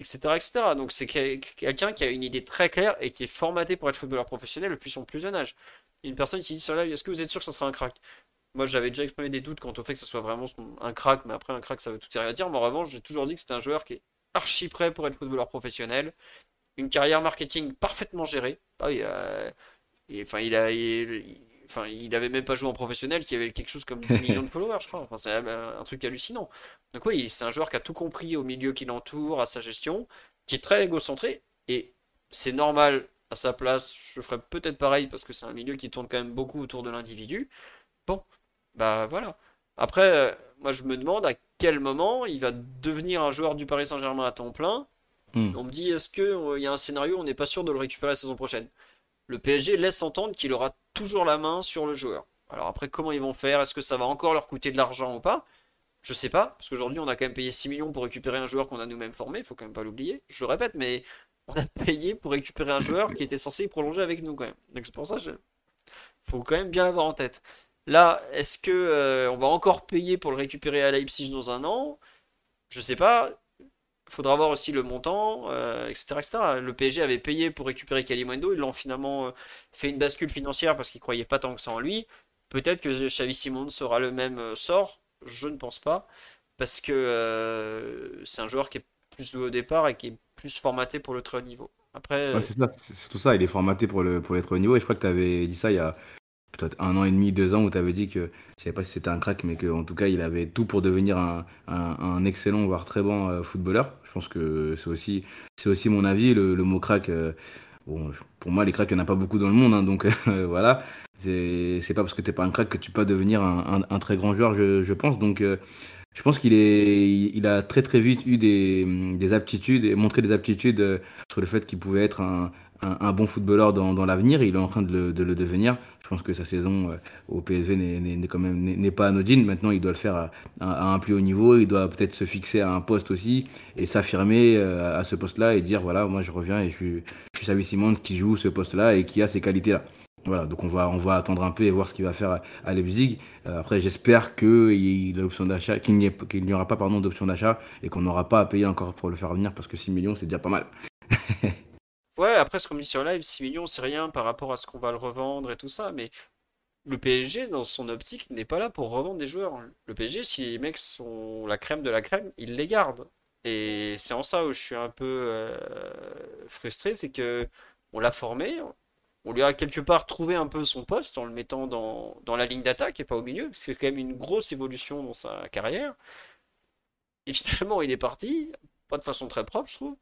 etc. Donc c'est quelqu'un qui a une idée très claire et qui est formaté pour être footballeur professionnel depuis son plus jeune âge. Une personne qui dit sur live, est-ce que vous êtes sûr que ça sera un crack? Moi j'avais déjà exprimé des doutes quant au fait que ce soit vraiment un crack, mais après un crack ça veut tout et rien dire. Mais en revanche, j'ai toujours dit que c'était un joueur qui est archi prêt pour être footballeur professionnel. Une carrière marketing parfaitement gérée. Ah, a, enfin, il a, enfin, il avait même pas joué en professionnel, qui avait quelque chose comme 10 millions de followers, je crois. Enfin, c'est un truc hallucinant. Donc oui, c'est un joueur qui a tout compris au milieu qui l'entoure, à sa gestion, qui est très égocentré, et c'est normal à sa place, je ferais peut-être pareil, parce que c'est un milieu qui tourne quand même beaucoup autour de l'individu. Bon, bah voilà. Après, euh, moi je me demande à quel moment il va devenir un joueur du Paris Saint-Germain à temps plein. Hmm. On me dit, est-ce qu'il euh, y a un scénario où on n'est pas sûr de le récupérer la saison prochaine? Le PSG laisse entendre qu'il aura toujours la main sur le joueur. Alors après, comment ils vont faire? Est-ce que ça va encore leur coûter de l'argent ou pas? Je sais pas, parce qu'aujourd'hui on a quand même payé 6 millions pour récupérer un joueur qu'on a nous-mêmes formé, il faut quand même pas l'oublier. Je le répète, mais on a payé pour récupérer un joueur qui était censé prolonger avec nous quand même. Donc c'est pour ça que faut quand même bien l'avoir en tête. Là, est-ce que euh, on va encore payer pour le récupérer à Leipzig dans un an? Je sais pas. Faudra voir aussi le montant, etc., euh, etc., Le PSG avait payé pour récupérer Kalimundo, ils l'ont finalement euh, fait une bascule financière parce qu'ils croyaient pas tant que ça en lui. Peut-être que Xavi Simon sera le même sort je ne pense pas. Parce que euh, c'est un joueur qui est plus doué au départ et qui est plus formaté pour le très haut niveau. Après, c'est tout ça, il est formaté pour, le, pour être haut niveau. Et je crois que tu avais dit ça il y a peut-être un an et demi, deux ans, où tu avais dit que, je sais pas si c'était un crack, mais qu'en tout cas, il avait tout pour devenir un, excellent, voire très bon euh, footballeur. Je pense que c'est aussi, aussi mon avis. Le, mot crack, euh, bon, pour moi, les cracks, il n'y en a pas beaucoup dans le monde. Hein, donc voilà, c'est pas parce que t'es pas un crack que tu peux devenir un, très grand joueur, je, pense. Donc, euh, je pense qu'il est, il a très très vite eu des, des aptitudes et montré des aptitudes euh, sur le fait qu'il pouvait être un, un, bon footballeur dans, dans l'avenir. Il est en train de le, de le, devenir. Je pense que sa saison euh, au PSV n'est quand même n'est pas anodine. Maintenant, il doit le faire à, à, un plus haut niveau. Il doit peut-être se fixer à un poste aussi et s'affirmer à ce poste-là et dire voilà, moi je reviens et je suis, je suis Simon qui joue ce poste-là et qui a ces qualités-là. Voilà, donc on va, on va attendre un peu et voir ce qu'il va faire à, Leipzig. Euh, après, j'espère qu'il l'option d'achat, qu'il n'y aura pas pardon d'option d'achat et qu'on n'aura pas à payer encore pour le faire venir parce que 6 millions c'est déjà pas mal. ouais, après ce qu'on dit sur live, 6 millions c'est rien par rapport à ce qu'on va le revendre et tout ça, mais le PSG dans son optique n'est pas là pour revendre des joueurs. Le PSG, si les mecs sont la crème de la crème, il les garde. Et c'est en ça où je suis un peu euh, frustré, c'est que on l'a formé, on lui a quelque part trouvé un peu son poste en le mettant dans, la ligne d'attaque et pas au milieu, c'est quand même une grosse évolution dans sa carrière. Et finalement, il est parti, pas de façon très propre, je trouve.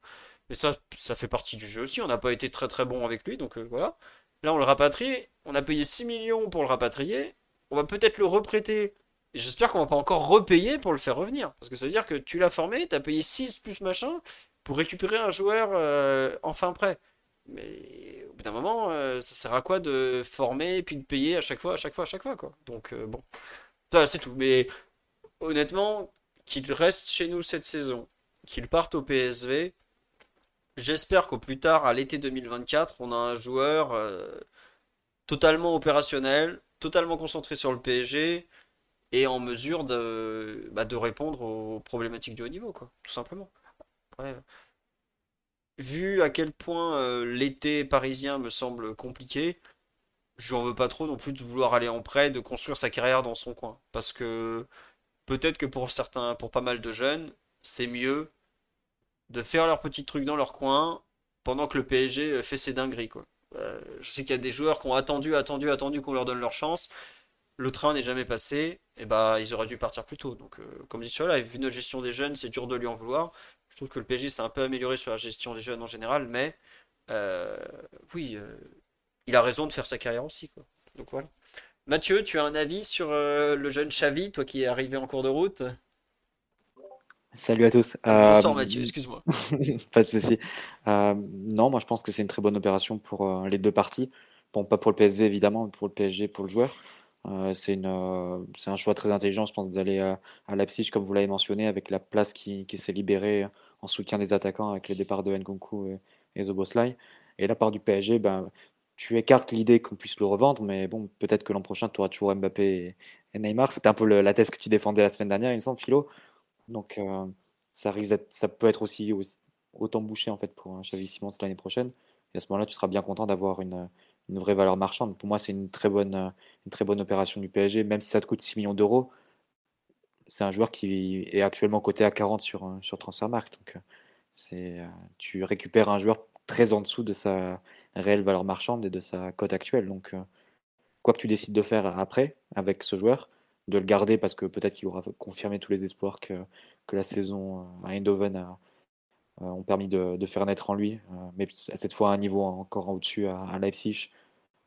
Mais ça, ça fait partie du jeu aussi. On n'a pas été très très bon avec lui, donc euh, voilà. Là, on le rapatrie. On a payé 6 millions pour le rapatrier. On va peut-être le reprêter Et j'espère qu'on va pas encore repayer pour le faire revenir. Parce que ça veut dire que tu l'as formé, tu as payé 6 plus machin pour récupérer un joueur euh, enfin prêt. Mais au bout d'un moment, euh, ça sert à quoi de former et puis de payer à chaque fois, à chaque fois, à chaque fois, quoi. Donc bon, ça c'est tout. Mais honnêtement, qu'il reste chez nous cette saison, qu'il parte au PSV, j'espère qu'au plus tard, à l'été 2024, on a un joueur totalement opérationnel, totalement concentré sur le PSG et en mesure de, bah, de répondre aux problématiques du haut niveau, quoi, tout simplement. vu à quel point euh, l'été parisien me semble compliqué, je n'en veux pas trop non plus de vouloir aller en prêt, de construire sa carrière dans son coin. Parce que peut-être que pour certains, pour pas mal de jeunes, c'est mieux de faire leur petit truc dans leur coin pendant que le PSG euh, fait ses dingueries, quoi. Euh, je sais qu'il y a des joueurs qui ont attendu, attendu, attendu qu'on leur donne leur chance. Le train n'est jamais passé, et bah ils auraient dû partir plus tôt. Donc, euh, comme dit là, vu notre gestion des jeunes, c'est dur de lui en vouloir. Je trouve que le PSG s'est un peu amélioré sur la gestion des jeunes en général, mais oui, il a raison de faire sa carrière aussi. Mathieu, tu as un avis sur le jeune Xavi, toi qui es arrivé en cours de route? Salut à tous. Bonsoir Mathieu, excuse-moi. pas de souci. non, moi je pense que c'est une très bonne opération pour les deux parties. Bon, pas pour le PSV évidemment, mais pour le PSG, pour le joueur. c'est une, c'est un choix très intelligent, je pense, d'aller à Leipzig, comme vous l'avez mentionné, avec la place qui, qui s'est libérée en soutien des attaquants avec les départs de Nkunku et, et Zoboslai. Et la part du PSG, ben, tu écartes l'idée qu'on puisse le revendre, mais bon, peut-être que l'an prochain, tu auras toujours Mbappé et, Neymar. C'était un peu la thèse que tu défendais la semaine dernière, il me semble, Philo. Donc euh, ça, risque ça peut être aussi, autant bouché en fait pour Xavi Simons l'année prochaine. Et à ce moment-là, tu seras bien content d'avoir une, vraie valeur marchande. Pour moi, c'est une très bonne, une très bonne opération du PSG, même si ça te coûte 6 millions d'euros. C'est un joueur qui est actuellement coté à 40 sur, sur Transfermarkt. Donc, euh, c'est, euh, tu récupères un joueur très en dessous de sa réelle valeur marchande et de sa cote actuelle. Donc, quoi que tu décides de faire après avec ce joueur, de le garder parce que peut-être qu'il aura confirmé tous les espoirs que, que la saison euh, à Eindhoven a, euh, ont permis de, de, faire naître en lui, euh, mais cette fois à un niveau encore au-dessus à, Leipzig,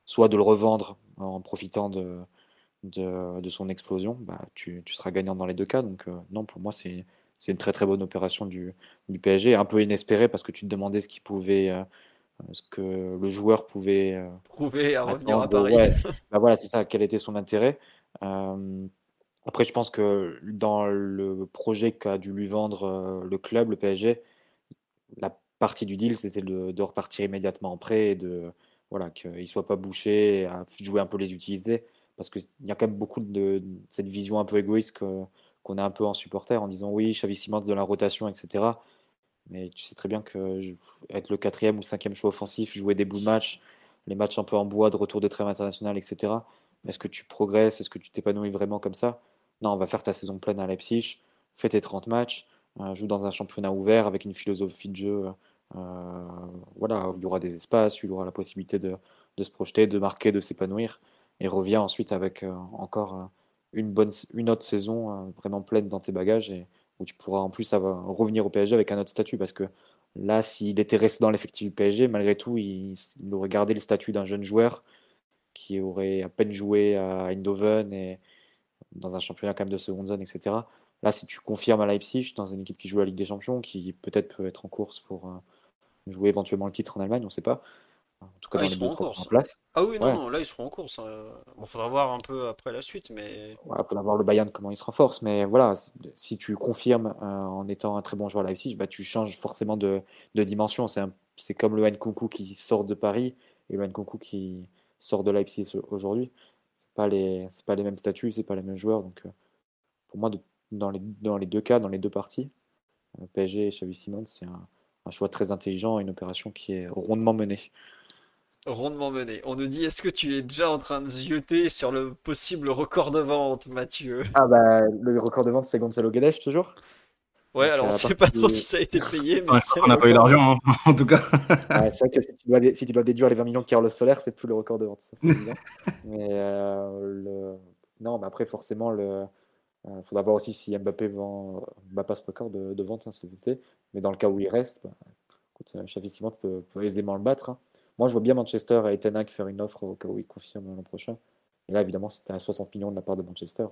soit de le revendre en profitant de, de, de son explosion, bah, tu, tu, seras gagnant dans les deux cas. Donc non, pour moi, c'est une très très bonne opération du, du, PSG, un peu inespérée parce que tu te demandais ce qu'il pouvait, ce que le joueur pouvait prouver à revenir à Paris. bah voilà, c'est ça. Quel était son intérêt? Après, je pense que dans le projet qu'a dû lui vendre euh, le club, le PSG, la partie du deal, c'était de, repartir immédiatement en prêt et voilà qu'il ne soit pas bouché, à jouer un peu les utiliser, parce qu'il y a quand même beaucoup de, cette vision un peu égoïste qu'on a un peu en supporter en disant oui, Xavi Simons de la rotation, etc. Mais tu sais très bien que être le quatrième ou cinquième choix offensif, jouer des bouts de match, les matchs un peu en bois de retour de trêve international, etc. Est-ce que tu progresses? Est-ce que tu t'épanouis vraiment comme ça? Non, on va faire ta saison pleine à Leipzig, fais tes 30 matchs, euh, joue dans un championnat ouvert avec une philosophie de jeu. Euh, voilà, il y aura des espaces, il y aura la possibilité de, se projeter, de marquer, de s'épanouir, et reviens ensuite avec euh, encore une, bonne, une autre saison vraiment pleine dans tes bagages, et où tu pourras en plus revenir au PSG avec un autre statut, parce que là, s'il était resté dans l'effectif du PSG, malgré tout, il, il aurait gardé le statut d'un jeune joueur qui aurait à peine joué à Eindhoven et dans un championnat quand même de seconde zone, etc. Là, si tu confirmes à Leipzig, dans une équipe qui joue la Ligue des Champions, qui peut-être peut être en course pour euh, jouer éventuellement le titre en Allemagne, on ne sait pas. En tout cas, ah, ils seront en course. place. Ah oui, non, non, là, ils seront en course. Il hein. faudra voir un peu après la suite. mais Il faudra voir le Bayern comment il se renforce. Mais voilà, si tu confirmes euh, en étant un très bon joueur à Leipzig, bah, tu changes forcément de, de dimension. C'est comme le Nkunku qui sort de Paris et le Nkunku qui, sort de Leipzig aujourd'hui. C'est pas les c'est pas les mêmes statuts, c'est pas les mêmes joueurs. Donc euh, pour moi, dans, les, dans les deux cas, dans les deux parties, euh, PSG et Xavi Simons, c'est un, choix très intelligent et une opération qui est rondement menée. Rondement menée. On nous dit est-ce que tu es déjà en train de zioter sur le possible record de vente, Mathieu? Ah bah le record de vente c'est Gonzalo Guedes toujours? Ouais, alors on ne sait pas trop si ça a été payé. Mais on n'a pas eu d'argent, hein, en tout cas. c'est vrai que si tu, dois, si tu, dois, déduire les 20 millions de Carlos Soler, c'est plus le record de vente. Ça, mais euh, le... non, mais après, forcément, il euh, faudra voir aussi si Mbappé vend, bat pas ce record de, de vente hein, cet été. Mais dans le cas où il reste, bah, écoute, euh, Xavi Simons peut, peut, aisément le battre. Hein. Moi, je vois bien Manchester et Ten Hag faire une offre au cas où il confirme l'an prochain. Et là, évidemment, c'était à 60 millions de la part de Manchester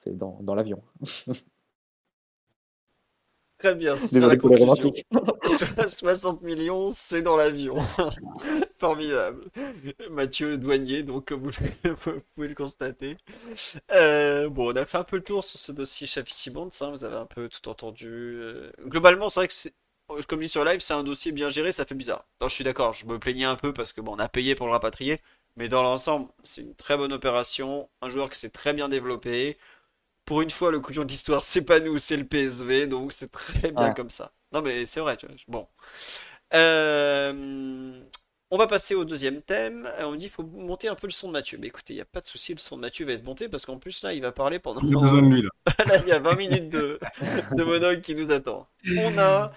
c'est dans, dans l'avion. Très bien, Désolé la pour les conclusion. romantiques. 60 millions, c'est dans l'avion. Formidable. Mathieu Douanier, donc comme vous, pouvez le constater. Euh, bon, on a fait un peu le tour sur ce dossier Chavis Simons, hein, vous avez un peu tout entendu. Euh, globalement, c'est vrai que c'est, comme je dis sur live, c'est un dossier bien géré, ça fait bizarre. Non, je suis d'accord, je me plaignais un peu parce que bon, on a payé pour le rapatrier, mais dans l'ensemble, c'est une très bonne opération, un joueur qui s'est très bien développé. Pour une fois, le couillon d'histoire, c'est pas nous, c'est le PSV, donc c'est très bien Ouais. comme ça. Non, mais c'est vrai, tu vois. Bon. Euh, On va passer au deuxième thème. Euh, On dit qu'il faut monter un peu le son de Mathieu. Mais écoutez, il n'y a pas de souci, le son de Mathieu va être monté parce qu'en plus, là, il va parler pendant. J'ai besoin de lui, là. Là, il y a 20 minutes de, de monologue qui nous attend. On a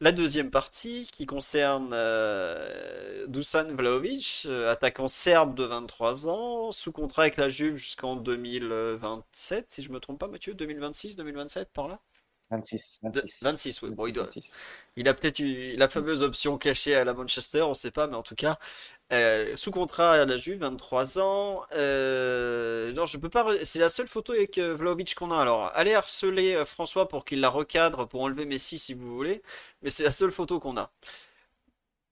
la deuxième partie qui concerne euh, Dusan Vlahovic, euh, attaquant serbe de 23 ans, sous contrat avec la Juve jusqu'en 2027, si je me trompe pas, Mathieu, 2026, 2027, par là? 26, De- 26. 26, oui. Bon, il doit, 26. il a peut-être eu la fameuse option cachée à la Manchester, on sait pas, mais en tout cas, euh, sous contrat à la Juve, 23 ans. Euh, non, je peux pas. C'est la seule photo avec euh, Vlahovic qu'on a. Alors, allez harceler euh, François pour qu'il la recadre pour enlever Messi si vous voulez, mais c'est la seule photo qu'on a.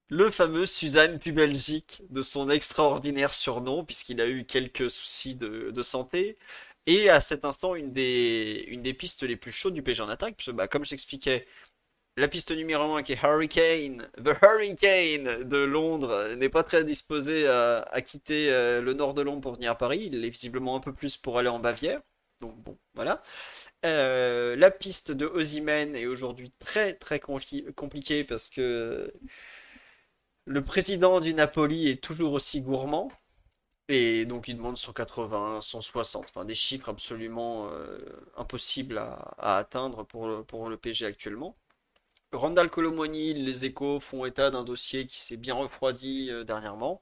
Le fameux Suzanne Pubelgique de son extraordinaire surnom, puisqu'il a eu quelques soucis de, de santé. Et à cet instant, une des, une des pistes les plus chaudes du PSG en attaque, puisque bah, comme je la piste numéro 1 qui est Hurricane, The Hurricane de Londres, n'est pas très disposé à, à quitter euh, le nord de Londres pour venir à Paris. Il est visiblement un peu plus pour aller en Bavière. Donc bon, voilà. Euh, la piste de Osimhen est aujourd'hui très très compli- compliquée parce que le président du Napoli est toujours aussi gourmand. Et donc il demande 180, 160, enfin des chiffres absolument euh, impossibles à, atteindre pour le, pour le PSG actuellement. Randall Colomoni, les Échos font état d'un dossier qui s'est bien refroidi euh, dernièrement.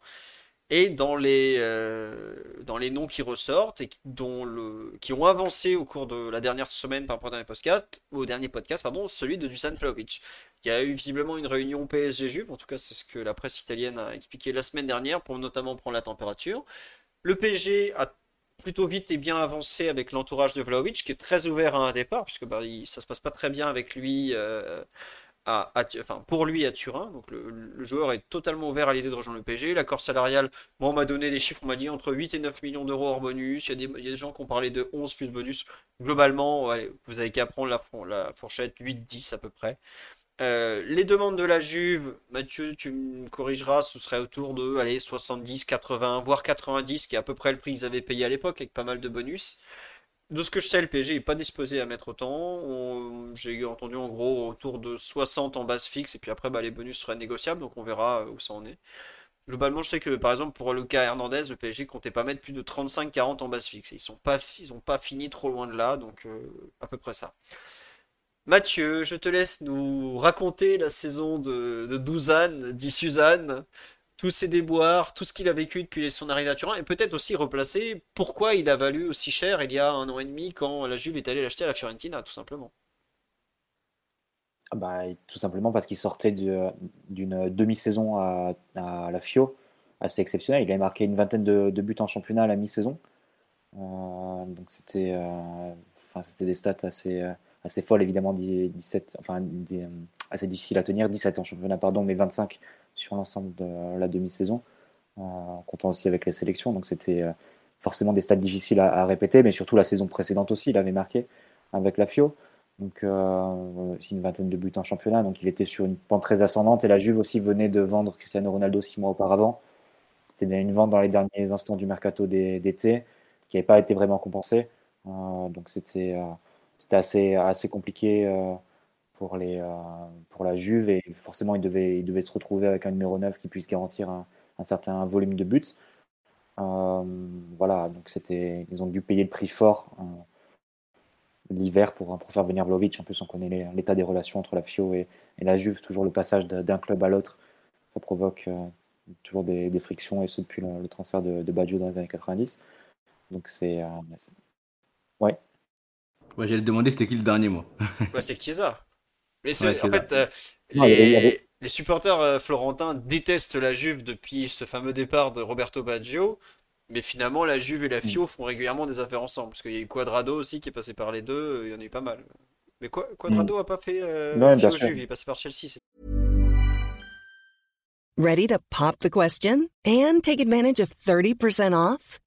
Et dans les, euh, dans les noms qui ressortent et qui, dont le, qui ont avancé au cours de la dernière semaine par rapport au dernier podcast, au dernier podcast, pardon, celui de Dusan Vlahovic. Il y a eu visiblement une réunion PSG-Juve, en tout cas c'est ce que la presse italienne a expliqué la semaine dernière pour notamment prendre la température. Le PSG a plutôt vite et bien avancé avec l'entourage de Vlahovic, qui est très ouvert à un départ, puisque bah, il- ça se passe pas très bien avec lui, euh, pour lui à Turin. Donc le, joueur est totalement ouvert à l'idée de rejoindre le PSG. L'accord salarial, moi on m'a donné des chiffres, on m'a dit entre 8 et 9 millions d'euros hors bonus. Il y a des, gens qui ont parlé de 11 plus bonus. Globalement, vous avez qu'à prendre la fourchette 8-10 à peu près. Euh, les demandes de la Juve, Mathieu, tu me corrigeras, ce serait autour de allez, 70, 80, voire 90, qui est à peu près le prix qu'ils avaient payé à l'époque, avec pas mal de bonus. De ce que je sais, le PSG n'est pas disposé à mettre autant. J'ai entendu en gros autour de 60 en base fixe, et puis après bah, les bonus seraient négociables, donc on verra euh, où ça en est. Globalement, je sais que par exemple pour Lucas Hernandez, le PSG comptait pas mettre plus de 35-40 en base fixe. Ils sont pas, pas fini trop loin de là, donc euh, à peu près ça. Mathieu, je te laisse nous raconter la saison de, de dit Suzanne, tous ses déboires, tout ce qu'il a vécu depuis son arrivée à Turin, et peut-être aussi replacer pourquoi il a valu aussi cher il y a un an et demi quand la Juve est allée l'acheter à la Fiorentina, tout simplement. Ah bah, tout simplement parce qu'il sortait du- d'une demi-saison à, la Fio assez exceptionnelle. Il avait marqué une vingtaine de, de buts en championnat à la mi-saison. Euh, donc c'était euh, c'était des stats assez, euh, assez folles, évidemment, dix- 17, enfin, euh, assez difficiles à tenir. 17 en championnat, pardon, mais 25 sur l'ensemble de la demi-saison, euh, en comptant aussi avec les sélections. Donc c'était euh, forcément des stats difficiles à, répéter, mais surtout la saison précédente aussi, il avait marqué avec la Fio. Donc, une vingtaine de buts en championnat. Donc, il était sur une pente très ascendante. Et la Juve aussi venait de vendre Cristiano Ronaldo six mois auparavant. C'était une vente dans les derniers instants du mercato d'é- d'été qui n'avait pas été vraiment compensée. Donc, c'était c'était assez, assez compliqué euh, pour, les, euh, pour la Juve. Et forcément, il devait, il devait se retrouver avec un numéro 9 qui puisse garantir un, certain volume de buts. Euh, voilà, donc c'était, ils ont dû payer le prix fort. l'hiver pour, pour faire venir Vlahovic. En plus, on connaît l'état des relations entre la FIO et, et la Juve, toujours le passage d'un club à l'autre, ça provoque toujours des, frictions, et ce depuis le, transfert de, de dans les années 90. Donc c'est- ouais, Ouais, j'allais te demander c'était qui le dernier, moi. Ouais, c'est Chiesa. Mais c'est, Ouais, en fait, euh, Non, les, supporters euh, florentins détestent la Juve depuis ce fameux départ de Roberto Baggio. Mais finalement, la Juve et la Fio font régulièrement des affaires ensemble. Parce qu'il y a eu Quadrado aussi qui est passé par les deux, il y en a eu pas mal. Mais quoi, Quadrado a pas fait euh, Fio sûr. Juve, il est passé par Chelsea. c'est- Ready to pop the question and take advantage of 30% off?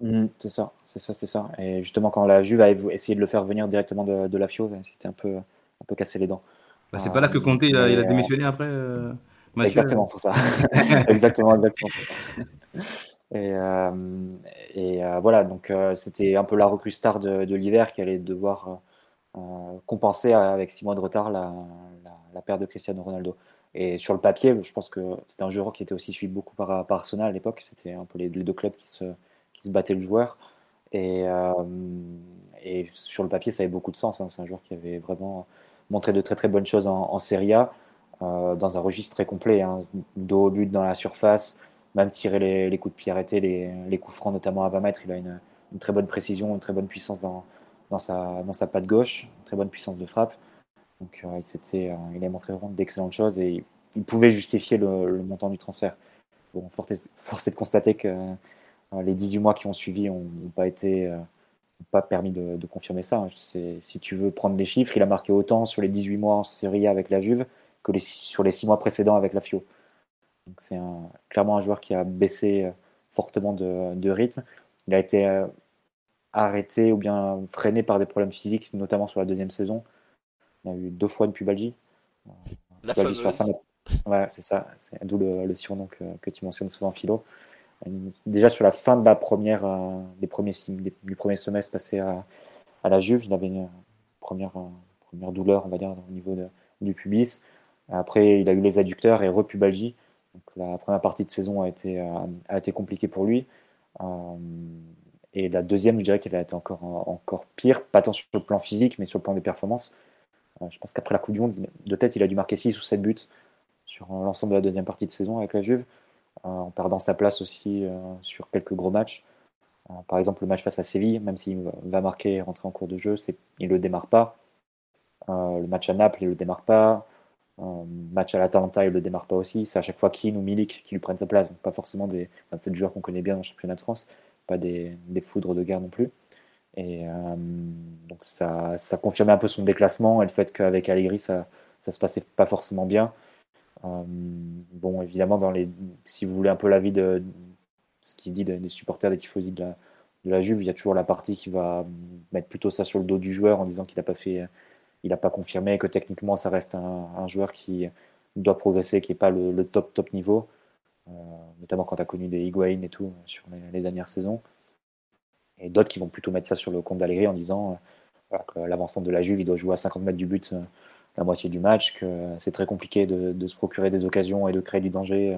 Mm, c'est ça, c'est ça, c'est ça. Et justement, quand la Juve a essayé de le faire venir directement de, de la Fio, c'était un peu, un peu cassé les dents. Bah, c'est pas là que Conte il a, il a démissionné après euh, Exactement pour ça. exactement, exactement. Et, euh, et euh, voilà, donc euh, c'était un peu la recrue star de, de l'hiver qui allait devoir euh, compenser avec six mois de retard la, la, la perte de Cristiano Ronaldo. Et sur le papier, je pense que c'était un joueur qui était aussi suivi beaucoup par, par Arsenal à l'époque. C'était un peu les, les deux clubs qui se, qui se battaient le joueur. Et, euh, et sur le papier, ça avait beaucoup de sens. hein. C'est un joueur qui avait vraiment montré de très très bonnes choses en, en Serie A, euh, dans un registre très complet. Hein. Dos au but dans la surface, même tirer les, coups de pied arrêtés, les, les coups francs, notamment à 20 mètres. Il a une, très bonne précision, une très bonne puissance dans, dans, sa, dans sa patte gauche, très bonne puissance de frappe. Donc euh, euh, il a montré vraiment d'excellentes choses et il, pouvait justifier le, montant du transfert. Bon, force est, de constater que les 18 mois qui ont suivi n'ont pas été euh, pas permis de, de confirmer ça. hein. C'est- si tu veux prendre les chiffres, il a marqué autant sur les 18 mois en Serie A avec la Juve que les, sur les 6 mois précédents avec la Fio. C'est clairement un joueur qui a baissé euh, fortement de, de rythme. Il a été euh, arrêté ou bien freiné par des problèmes physiques, notamment sur la deuxième saison. Il y a eu deux fois une pubalgie. La Pubalgie sur la fameuse. fin de- Ouais, c'est ça. C'est d'où le, le surnom que, que tu mentionnes souvent, Philo. Euh, Déjà sur la fin de la première, euh, des premiers, sim- des- du premier semestre passé à, la Juve, il avait une première, euh, première douleur, on va dire, au niveau du pubis. Après, il a eu les adducteurs et repubalgie. Donc la première partie de saison a été, euh, compliquée pour lui. Euh, et la deuxième, je dirais qu'elle a été encore, encore pire, pas tant sur le plan physique, mais sur le plan des performances. Euh, je pense qu'après la Coupe du Monde, de tête, il a dû marquer 6 ou 7 buts sur euh, l'ensemble de la deuxième partie de saison avec la Juve, euh, en perdant sa place aussi euh, sur quelques gros matchs. Euh, par exemple, le match face à Séville, même s'il va- marquer et rentrer en cours de jeu, il ne le démarre pas. Euh, le match à Naples, il ne le démarre pas. Euh, match à l'Atalanta, il ne le démarre pas aussi. C'est à chaque fois Keane ou Milik qui lui prennent sa place. Pas forcément des. Enfin, c'est des joueurs qu'on connaît bien dans le championnat de France, pas des, des foudres de guerre non plus. Et euh, donc ça, ça confirmait un peu son déclassement et le fait qu'avec Allegri, ça ça se passait pas forcément bien. Euh, bon, évidemment, dans les, si vous voulez un peu l'avis de ce qui se dit des, supporters, des tifosi de la, Juve, il y a toujours la partie qui va mettre plutôt ça sur le dos du joueur en disant qu'il n'a pas fait, il n'a pas confirmé que techniquement ça reste un, joueur qui doit progresser, qui n'est pas le, top top niveau, euh, notamment quand tu as connu des Higuain et tout sur les, dernières saisons. Et d'autres qui vont plutôt mettre ça sur le compte d'Allegri en disant euh, que l'avancement de la Juve, il doit jouer à 50 mètres du but la moitié du match, que c'est très compliqué de, de se procurer des occasions et de créer du danger.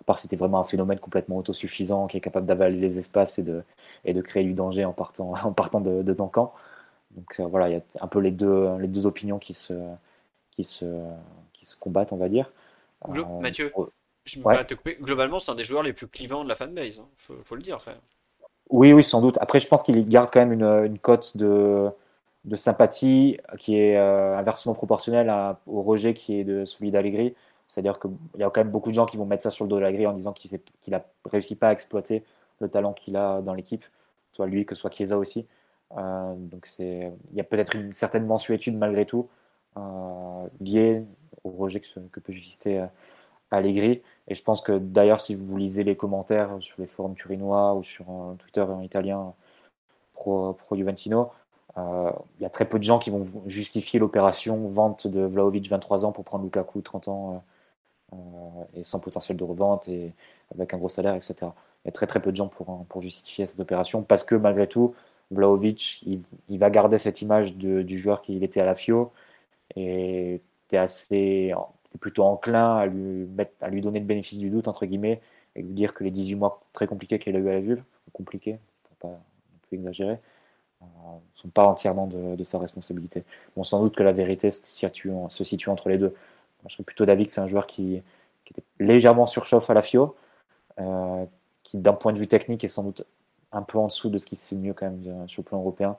À part c'était vraiment un phénomène complètement autosuffisant qui est capable d'avaler les espaces et de, et de créer du danger en partant, en partant de, de. Donc euh, voilà, il y a un peu les deux, les deux opinions qui se, qui, se, qui se combattent, on va dire. Glo- Euh, Mathieu, pour- je me Ouais. te couper. Globalement, c'est un des joueurs les plus clivants de la fanbase. Hein. Faut, faut le dire. Oui, oui, sans doute. Après, je pense qu'il garde quand même une, une cote de, de sympathie qui est euh, inversement proportionnelle à- au rejet qui est de celui d'Allegri. C'est-à-dire qu'il y a quand même beaucoup de gens qui vont mettre ça sur le dos d'Allegri en disant qu'il qu'il a réussi pas à exploiter le talent qu'il a dans l'équipe, soit lui que soit Chiesa aussi. Euh, donc il y a peut-être une certaine mensuétude malgré tout euh, liée au rejet que peut susciter euh, Allegri. Et je pense que d'ailleurs, si vous lisez les commentaires sur les forums turinois ou sur Twitter en italien pro, pro Juventino, il y a très peu de gens qui vont justifier l'opération vente de Vlaovic 23 ans pour prendre Lukaku 30 ans et sans potentiel de revente et avec un gros salaire, etc. Il y a très très peu de gens pour, justifier cette opération parce que malgré tout, Vlaovic, il, va garder cette image du joueur qu'il était à la FIO et tu es assez plutôt enclin à lui, donner le bénéfice du doute, entre guillemets, et lui dire que les 18 mois très compliqués qu'il a eu à la Juve, compliqués, pour pas plus exagérer, ne euh, sont pas entièrement de, sa responsabilité. Bon, sans doute que la vérité se situe, entre les deux. je serais plutôt d'avis que c'est un joueur qui, était légèrement surchauffe à la FIO, euh, qui d'un point de vue technique est sans doute un peu en dessous de ce qui se fait mieux quand même euh, sur le plan européen.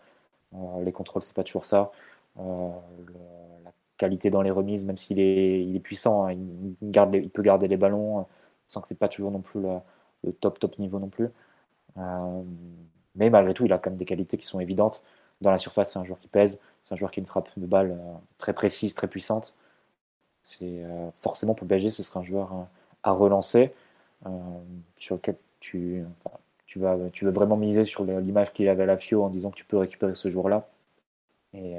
les contrôles, c'est pas toujours ça. la qualité dans les remises, même s'il est, puissant, hein, il, garde il peut garder les ballons, sans que c'est pas toujours non plus le, top top niveau non plus. Mais malgré tout, il a quand même des qualités qui sont évidentes. Dans la surface, c'est un joueur qui pèse, c'est un joueur qui a une frappe de balle euh, très précise, très puissante. C'est euh, forcément pour PSG, ce sera un joueur euh, à relancer sur lequel tu, vas, veux vraiment miser sur l'image qu'il avait à la FIO en disant que tu peux récupérer ce joueur-là. Et,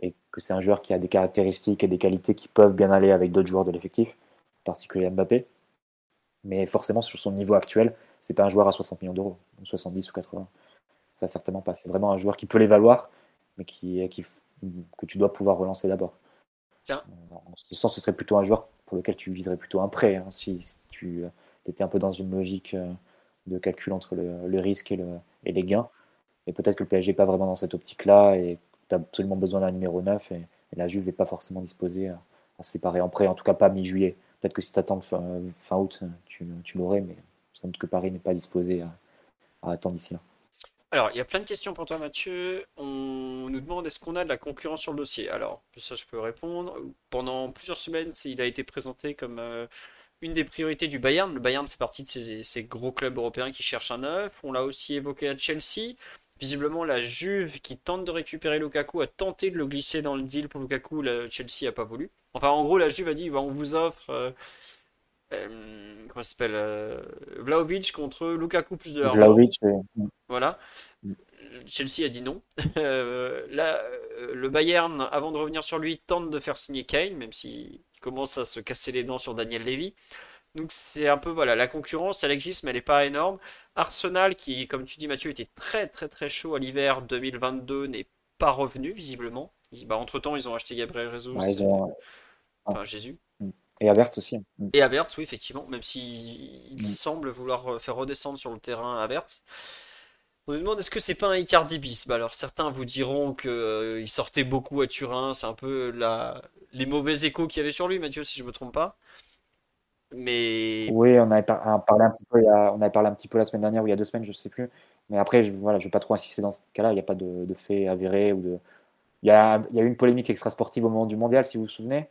et, que c'est un joueur qui a des caractéristiques et des qualités qui peuvent bien aller avec d'autres joueurs de l'effectif, en particulier Mbappé. Mais forcément, sur son niveau actuel, c'est pas un joueur à 60 millions d'euros, 70 ou 80. Ça, certainement pas. C'est vraiment un joueur qui peut les valoir, mais qui, qui, que tu dois pouvoir relancer d'abord. En ce sens, ce serait plutôt un joueur pour lequel tu viserais plutôt un prêt, hein, si, tu euh, étais un peu dans une logique euh, de calcul entre le, risque et, le, et, les gains. Et peut-être que le PSG n'est pas vraiment dans cette optique-là et tu as absolument besoin d'un numéro 9 et, la Juve n'est pas forcément disposée à, à, se séparer en prêt, en tout cas pas mi-juillet. Peut-être que si tu attends fin, fin août, tu, tu l'aurais, mais doute que Paris n'est pas disposé à, attendre d'ici là. Alors, il y a plein de questions pour toi, Mathieu. On nous demande est-ce qu'on a de la concurrence sur le dossier? Alors, ça, je peux répondre. Pendant plusieurs semaines, il a été présenté comme euh, une des priorités du Bayern. Le Bayern fait partie de ces, gros clubs européens qui cherchent un neuf. On l'a aussi évoqué à Chelsea. Visiblement, la Juve qui tente de récupérer Lukaku a tenté de le glisser dans le deal pour Lukaku. La Chelsea n'a pas voulu. Enfin, en gros, la Juve a dit bah, on vous offre. Euh, euh, comment s'appelle euh, Vlaovic contre Lukaku plus de Vlaovic, Voilà. Mm. Chelsea a dit non. Euh, là, le Bayern, avant de revenir sur lui, tente de faire signer Kane, même s'il commence à se casser les dents sur Daniel Levy. Donc c'est un peu voilà, la concurrence, elle existe, mais elle n'est pas énorme. Arsenal, qui, comme tu dis Mathieu, était très très très chaud à l'hiver 2022, n'est pas revenu visiblement. Bah, entre temps, ils ont acheté Gabriel Jesus. Enfin, Jésus. Et Avertz aussi. Mm. Et Avertz, oui, effectivement, même s'il il mm. semble vouloir euh, faire redescendre sur le terrain Avertz. On nous demande est-ce que c'est pas un Icardi bis? Bah Alors certains vous diront qu'il euh, sortait beaucoup à Turin, c'est un peu la... les mauvais échos qu'il y avait sur lui, Mathieu, si je me trompe pas. Mais oui, on avait parlé un petit peu, on avait parlé un petit peu la semaine dernière ou il y a deux semaines, je sais plus. Mais après, je, voilà, je vais pas trop insister dans ce cas-là. Il n'y a pas de, de fait avéré ou de. Il y a, il y a eu une polémique extra sportive au moment du mondial, si vous vous souvenez.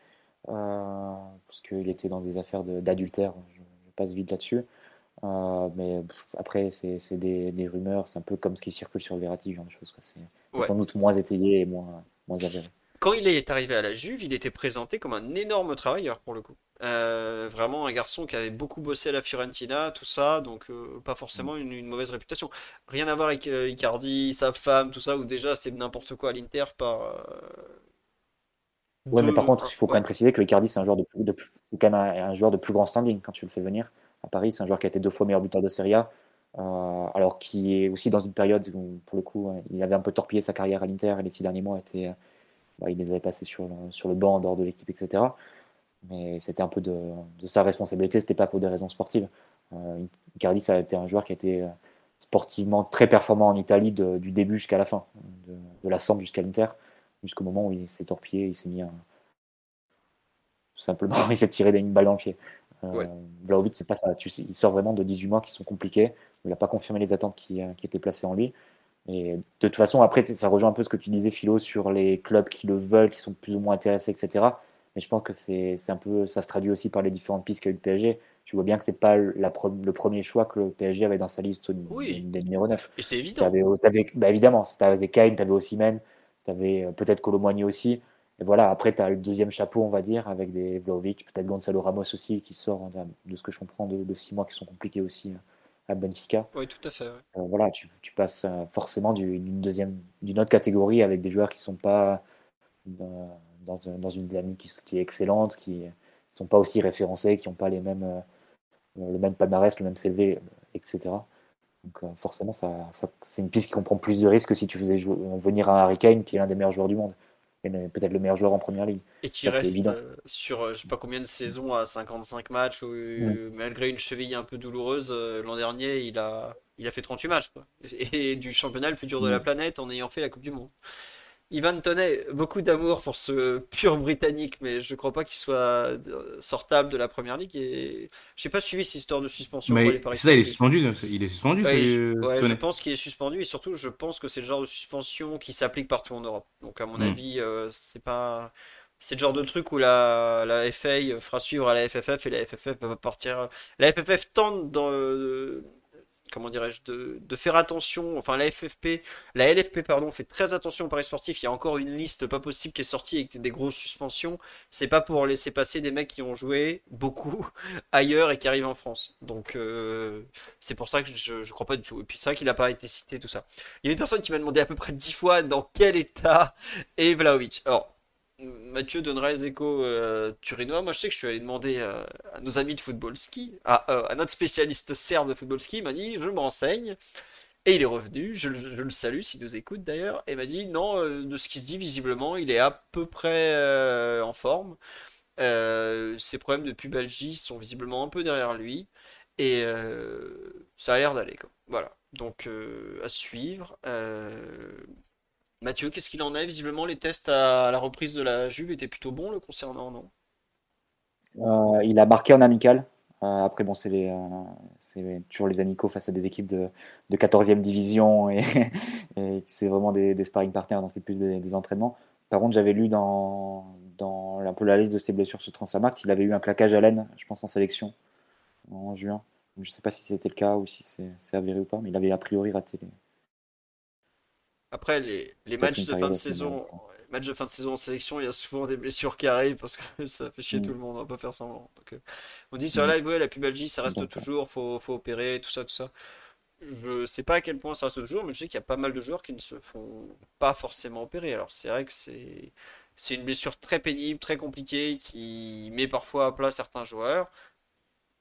Euh, parce qu'il était dans des affaires d'adultère, je, passe vite là-dessus. Euh, mais après, c'est des, des, rumeurs, c'est un peu comme ce qui circule sur Verratti, genre de choses. C'est sans doute moins étayé et moins, moins avéré. Quand il est arrivé à la Juve, il était présenté comme un énorme travailleur pour le coup. Euh, vraiment un garçon qui avait beaucoup bossé à la Fiorentina, tout ça, donc pas forcément une, une, mauvaise réputation. Rien à voir avec Icardi, sa femme, tout ça, où déjà c'est n'importe quoi à l'Inter par, Ouais, mais par contre, il faut quand même préciser que Icardi, c'est un joueur de, plus, de quand même un, joueur de plus grand standing quand tu le fais venir à Paris. C'est un joueur qui a été deux fois meilleur buteur de Serie A, euh, alors qui est aussi dans une période où, pour le coup, il avait un peu torpillé sa carrière à l'Inter et les six derniers mois, étaient, bah, il les avait passés sur, sur le banc, en dehors de l'équipe, etc. Mais c'était un peu de, de sa responsabilité, c'était pas pour des raisons sportives. Euh, Icardi, ça a été un joueur qui a été euh, sportivement très performant en Italie du début jusqu'à la fin, de, de la Samp jusqu'à l'Inter jusqu'au moment où il s'est torpillé, il s'est mis un... Tout simplement, il s'est tiré une balle dans le pied. Euh, Vlaovic, c'est pas ça. Tu sais, il sort vraiment de 18 mois qui sont compliqués. Il n'a pas confirmé les attentes qui, euh, qui, étaient placées en lui. Et de toute façon, après, ça rejoint un peu ce que tu disais, Philo, sur les clubs qui le veulent, qui sont plus ou moins intéressés, etc. Mais je pense que c'est un peu, ça se traduit aussi par les différentes pistes qu'a eu le PSG. Tu vois bien que c'est pas la le premier choix que le PSG avait dans sa liste des, numéros 9. Et c'est évident. Avais, avais, bah évidemment, tu avais Kane, tu avais Osimhen, tu avais euh, peut-être Colomboigny aussi. et voilà, après, tu as le deuxième chapeau, on va dire, avec des Vlaovic, peut-être Gonzalo Ramos aussi, qui sort, de ce que je comprends, de, six mois qui sont compliqués aussi à Benfica. Oui, tout à fait. voilà, tu, tu passes forcément d'une deuxième, d'une autre catégorie avec des joueurs qui sont pas dans, dans, une dynamique qui, qui, est excellente, qui ne sont pas aussi référencés, qui n'ont pas les mêmes, le même palmarès, le même CV, etc. Donc euh, forcément, ça, c'est une piste qui comprend plus de risques que si tu faisais venir un Harry Kane, qui est l'un des meilleurs joueurs du monde, et peut-être le meilleur joueur en première ligue. Et qui reste euh, sur euh, je sais pas combien de saisons à 55 matchs, où, malgré une cheville un peu douloureuse, l'an dernier, il a, il a fait 38 matchs. Et, du championnat le plus dur de la planète en ayant fait la Coupe du Monde. Ivan Toney, beaucoup d'amour pour ce pur britannique, mais je ne crois pas qu'il soit euh, sortable de la première ligue. Et j'ai pas suivi cette histoire de suspension. Mais ça, il est suspendu. Il est suspendu. je, pense qu'il est suspendu et surtout, je pense que c'est le genre de suspension qui s'applique partout en Europe. Donc, à mon hmm. avis, euh, c'est pas. C'est le genre de truc où la, la FA fera suivre à la FFF et la FFF va partir. La FFF tente dans, euh, comment dirais-je, de, faire attention. Enfin, la FFP, la LFP, pardon, fait très attention au paris sportif. Il y a encore une liste pas possible qui est sortie avec des grosses suspensions. C'est pas pour laisser passer des mecs qui ont joué beaucoup ailleurs et qui arrivent en France. Donc, euh, c'est pour ça que je, je crois pas du tout. Et puis, c'est vrai qu'il n'a pas été cité, tout ça. Il y a une personne qui m'a demandé à peu près dix fois dans quel état est Vlaovic. Alors, Mathieu donnera les échos euh, turinois. Moi, je sais que je suis allé demander euh, à nos amis de football ski, à, euh, notre spécialiste serbe de football ski, il m'a dit je me renseigne. Et il est revenu, je, le salue s'il nous écoute d'ailleurs, et m'a dit non, de ce qui se dit visiblement, il est à peu près en forme. ses problèmes de pubalgie sont visiblement un peu derrière lui, et ça a l'air d'aller. Voilà, donc à suivre. Mathieu, qu'est-ce qu'il en est Visiblement, les tests à la reprise de la Juve étaient plutôt bons le concernant, non? Euh, Il a marqué en amical. Euh, après, bon, c'est euh, toujours les amicaux face à des équipes de, 14e division et, c'est vraiment des, sparring partners, donc c'est plus des, entraînements. Par contre, j'avais lu dans, la liste de ses blessures sur Transfermarkt, il avait eu un claquage à l'aine, je pense, en sélection en juin. Je ne sais pas si c'était le cas ou si c'est avéré ou pas, mais il avait a priori raté les, après, les, les matchs de fin de saison, matchs de fin de saison en sélection, il y a souvent des blessures qui arrivent parce que ça fait chier mm. tout le monde, on va pas faire semblant. Donc, euh, on dit sur la mm. live, ouais, la pubalgie, ça reste toujours, faut, faut opérer, tout ça, tout ça. Je sais pas à quel point ça reste toujours, mais je sais qu'il y a pas mal de joueurs qui ne se font pas forcément opérer. Alors c'est vrai que c'est c'est une blessure très pénible, très compliquée, qui met parfois à plat certains joueurs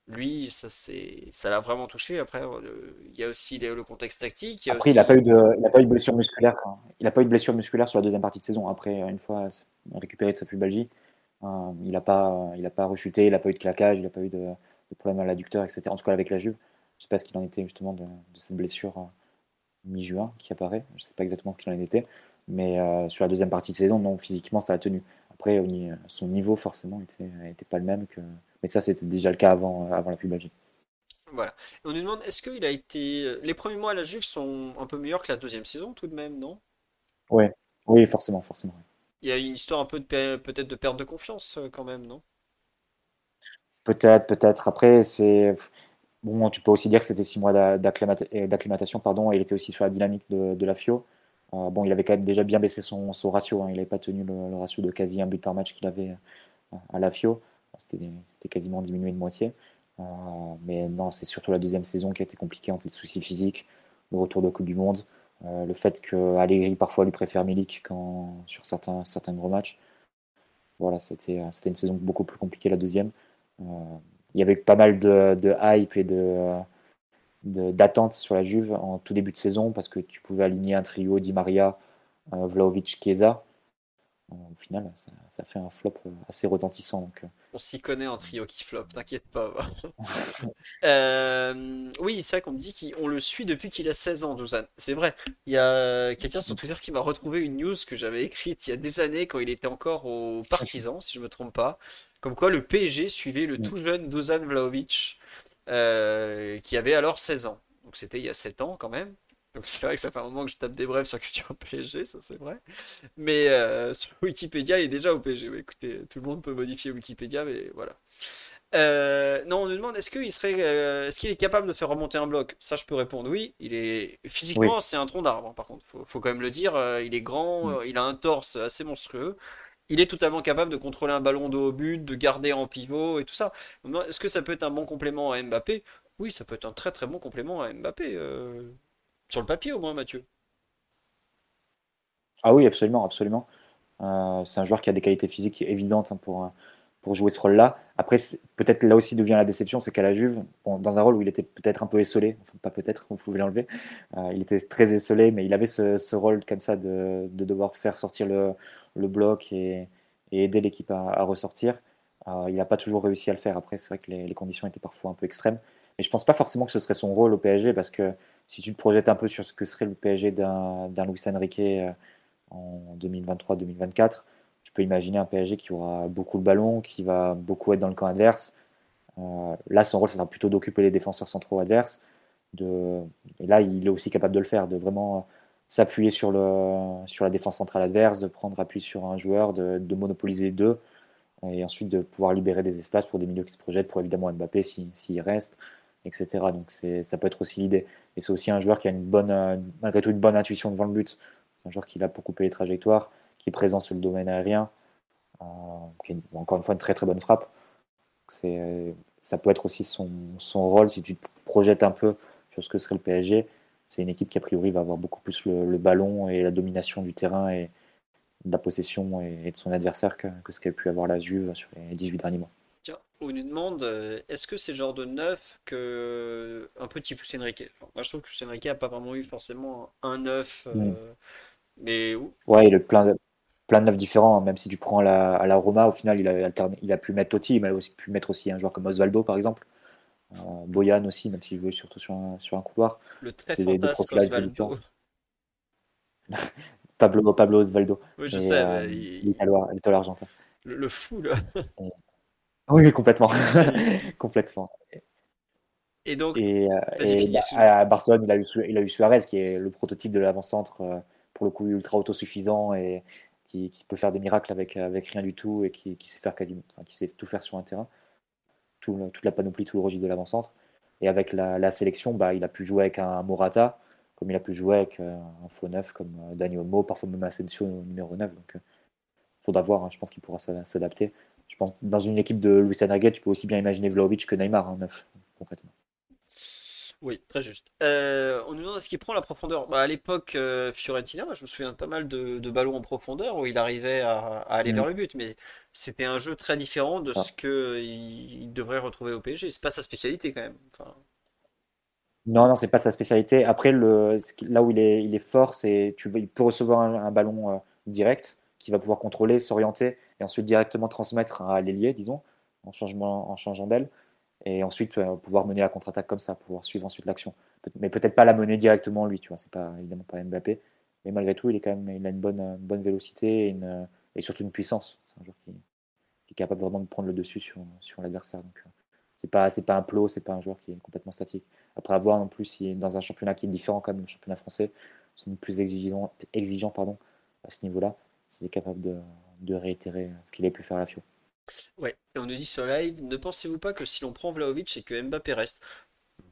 lui, ça ça l'a vraiment touché. Après, euh, il y a aussi le contexte tactique. Après, il n'a pas eu de, pas eu de blessure musculaire. Il n'a pas eu de blessure musculaire sur la deuxième partie de saison. Après, une fois récupéré de sa pubalgie, euh, il n'a pas, il a pas rechuté, il n'a pas eu de claquage, il n'a pas eu de, problème à l'adducteur, etc. En tout cas, avec la Juve, je ne sais pas ce qu'il en était justement de, cette blessure euh, mi-juin qui apparaît. Je ne sais pas exactement ce qu'il en était, mais sur la deuxième partie de saison, non, physiquement, ça a tenu. Après, son niveau forcément n'était pas le même que mais ça, c'était déjà le cas avant, avant la pubalgie. Voilà. on nous demande, est-ce qu'il a été. Les premiers mois à la Juve sont un peu meilleurs que la deuxième saison, tout de même, non? Oui, oui, forcément, forcément. Il y a une histoire un peu de peut-être de perte de confiance euh, quand même, non? Peut-être, peut-être. Après, c'est. Bon, tu peux aussi dire que c'était six mois d'acclimatation, pardon, et il était aussi sur la dynamique de, la FIO. Euh, bon, il avait quand même déjà bien baissé son, ratio, hein. il n'avait pas tenu le, ratio de quasi un but par match qu'il avait euh, à la FIO. C'était quasiment diminué de moitié. Euh, mais non, c'est surtout la deuxième saison qui a été compliquée entre les soucis physiques, le retour de Coupe du Monde, euh, le fait que Allegri parfois lui préfère Milik quand, sur certains, certains gros matchs. Voilà, c'était une saison beaucoup plus compliquée la deuxième. Euh, il y avait pas mal de, de hype et de d'attente sur la Juve en tout début de saison parce que tu pouvais aligner un trio Di Maria, Vlaovic, Chiesa au final, ça, fait un flop euh, assez retentissant. Donc... Euh. On s'y connaît en trio qui flop, t'inquiète pas. euh, oui, c'est vrai qu'on me dit qu'on le suit depuis qu'il a 16 ans, Douzane. C'est vrai. Il y a quelqu'un sur Twitter qui m'a retrouvé une news que j'avais écrite il y a des années quand il était encore aux partisans, si je me trompe pas. Comme quoi le PSG suivait le tout jeune Dusan Vlaovic, euh, qui avait alors 16 ans. Donc c'était il y a 7 ans quand même. Donc c'est vrai que ça fait un moment que je tape des brèves sur Culture PSG, ça c'est vrai. Mais euh, sur Wikipédia, il est déjà au PSG. écoutez, tout le monde peut modifier Wikipédia, mais voilà. Euh, non, on nous demande est-ce qu'il serait, euh, est-ce qu'il est capable de faire remonter un bloc? Ça, je peux répondre oui. Il est physiquement, c'est un tronc d'arbre. Hein, par contre, faut, faut quand même le dire. il est grand, mm. il a un torse assez monstrueux il est totalement capable de contrôler un ballon de haut but, de garder en pivot et tout ça. Est-ce que ça peut être un bon complément à Mbappé? Oui, ça peut être un très très bon complément à Mbappé. Euh, sur le papier au moins, Mathieu. Ah oui, absolument, absolument. Euh, c'est un joueur qui a des qualités physiques évidentes hein, pour, pour jouer ce rôle-là. Après, peut-être là aussi devient la déception, c'est qu'à la Juve, dans un rôle où il était peut-être un peu essolé, enfin pas peut-être, vous pouvez l'enlever, euh, il était très essolé, mais il avait ce, rôle comme ça de, devoir faire sortir le, bloc et, aider l'équipe à, ressortir. Euh, il n'a pas toujours réussi à le faire. Après, c'est vrai que les, conditions étaient parfois un peu extrêmes. Mais je pense pas forcément que ce serait son rôle au PSG, parce que si tu te projettes un peu sur ce que serait le PSG d'un Luis Enrique euh, en 2023-2024, peux imaginer un PSG qui aura beaucoup le ballon, qui va beaucoup être dans le camp adverse. Euh, là, son rôle, ça sera plutôt d'occuper les défenseurs centraux adverses. Et là, il est aussi capable de le faire, de vraiment s'appuyer sur, la défense centrale adverse, de prendre appui sur un joueur, de, monopoliser deux, et ensuite de pouvoir libérer des espaces pour des milieux qui se projettent, pour évidemment Mbappé s'il si, reste, etc. Donc ça peut être aussi l'idée. Et c'est aussi un joueur qui a une bonne, malgré tout une bonne intuition devant le but. C'est un joueur qui a pour couper les trajectoires qui est présent sur le domaine aérien, euh, qui est encore une fois une très très bonne frappe. C'est, ça peut être aussi son, rôle si tu te projettes un peu sur ce que serait le PSG. C'est une équipe qui a priori va avoir beaucoup plus le, ballon et la domination du terrain et de la possession et, de son adversaire que, que ce qu'a pu avoir la Juve sur les 18 derniers mois. Tiens, on nous demande euh, est-ce que c'est le genre de neuf que un peu type Enrique Moi je trouve que Enrique n'a pas vraiment eu forcément un neuf. Euh, mm. mais... Ouais, il est plein de, plein de neufs différents. Hein. Même si tu prends la, à la Roma, au final, il a, il a pu mettre Totti, mais il a aussi pu mettre aussi un joueur comme Osvaldo, par exemple. Euh, Boyan aussi, même s'il jouait surtout sur un, sur un couloir. Le très fantasque Osvaldo. Pablo, Pablo Osvaldo. Oui, je sais. Euh, il... argentin. Le, fou, là. Oui, complètement. complètement. Et donc, et, euh, bah, à Barcelone, il a, eu, il a eu Suarez, qui est le prototype de l'avant-centre, pour le coup ultra autosuffisant et qui, peut faire des miracles avec, avec rien du tout et qui, sait faire quasiment, qui sait tout faire sur un terrain, tout, toute la panoplie, tout le registre de l'avant-centre. Et avec la, sélection, bah, il a pu jouer avec un Morata, comme il a pu jouer avec euh, un faux neuf comme euh, Daniel Mo, parfois même Asensio numéro 9. Donc, il euh, faudra voir, hein, je pense qu'il pourra s'adapter. Je pense dans une équipe de Luis Enrique, tu peux aussi bien imaginer Vlaovic que Neymar, en neuf, concrètement. Oui, très juste. Euh, on nous demande est-ce qu'il prend la profondeur? Bah, à l'époque, euh, Fiorentina, moi, je me souviens de pas mal de, ballons en profondeur où il arrivait à, aller vers mm. le but, mais c'était un jeu très différent de ah. ce qu'il devrait retrouver au PSG. C'est pas sa spécialité quand même. Non, non, c'est pas sa spécialité. Après, le, là où il est, il est fort, c'est tu il peut recevoir un, ballon euh, direct qui va pouvoir contrôler, s'orienter et ensuite directement transmettre à l'ailier, disons, en, changement, en changeant d'aile et ensuite euh, pouvoir mener la contre-attaque comme ça, pouvoir suivre ensuite l'action. mais peut-être pas la mener directement lui, tu vois, c'est pas évidemment pas Mbappé, mais malgré tout, il est quand même, il a une bonne, bonne vélocité et, une, et surtout une puissance. C'est un joueur qui, est capable vraiment de prendre le dessus sur, sur l'adversaire. Donc euh, c'est pas pas un plot, c'est pas un joueur qui est complètement statique. Après avoir en plus si dans un championnat qui est différent même, le championnat français, c'est plus exigeant, exigeant pardon à ce niveau-là, s'il est capable de, réitérer ce qu'il a pu faire à la FIO. Ouais, et on nous dit sur live, ne pensez-vous pas que si l'on prend Vlaovic, c'est que Mbappé reste?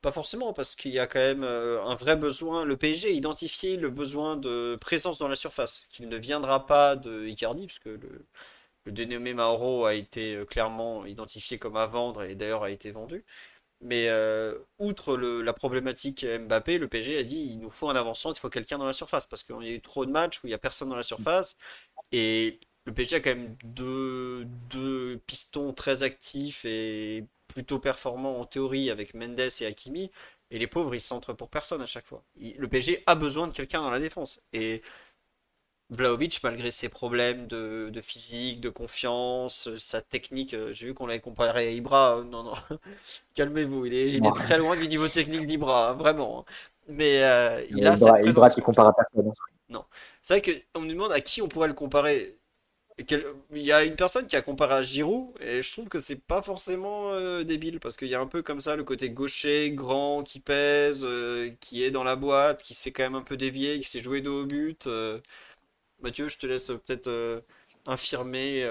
Pas forcément, parce qu'il y a quand même euh, un vrai besoin. Le PSG a identifié le besoin de présence dans la surface, qu'il ne viendra pas de Icardi, puisque le, le dénommé Mauro a été euh, clairement identifié comme à vendre et d'ailleurs a été vendu. Mais euh, outre la problématique Mbappé, le PSG a dit il nous faut un avançant, il faut quelqu'un dans la surface, parce qu'il y a eu trop de matchs où il n'y a personne dans la surface. Et le PSG a quand même deux, pistons très actifs et plutôt performants en théorie avec Mendes et Hakimi. Et les pauvres, ils centrent pour personne à chaque fois. Le PSG a besoin de quelqu'un dans la défense. Et Vlaovic, malgré ses problèmes de, physique, de confiance, sa technique, euh, j'ai vu qu'on l'avait comparé à Ibra. Euh, non, non, calmez-vous, il est, très loin du niveau technique d'Ibra, hein, vraiment. Hein. Mais euh, il a Ibra, Ibra qui compare à personne. Non, c'est vrai qu'on nous demande à qui on pourrait le comparer. Il y a une personne qui a comparé à Giroud et je trouve que c'est pas forcément euh, débile parce qu'il y a un peu comme ça le côté gaucher, grand, qui pèse, euh, qui est dans la boîte, qui s'est quand même un peu dévié, qui s'est joué de haut but. Euh. Mathieu, je te laisse peut-être infirmer.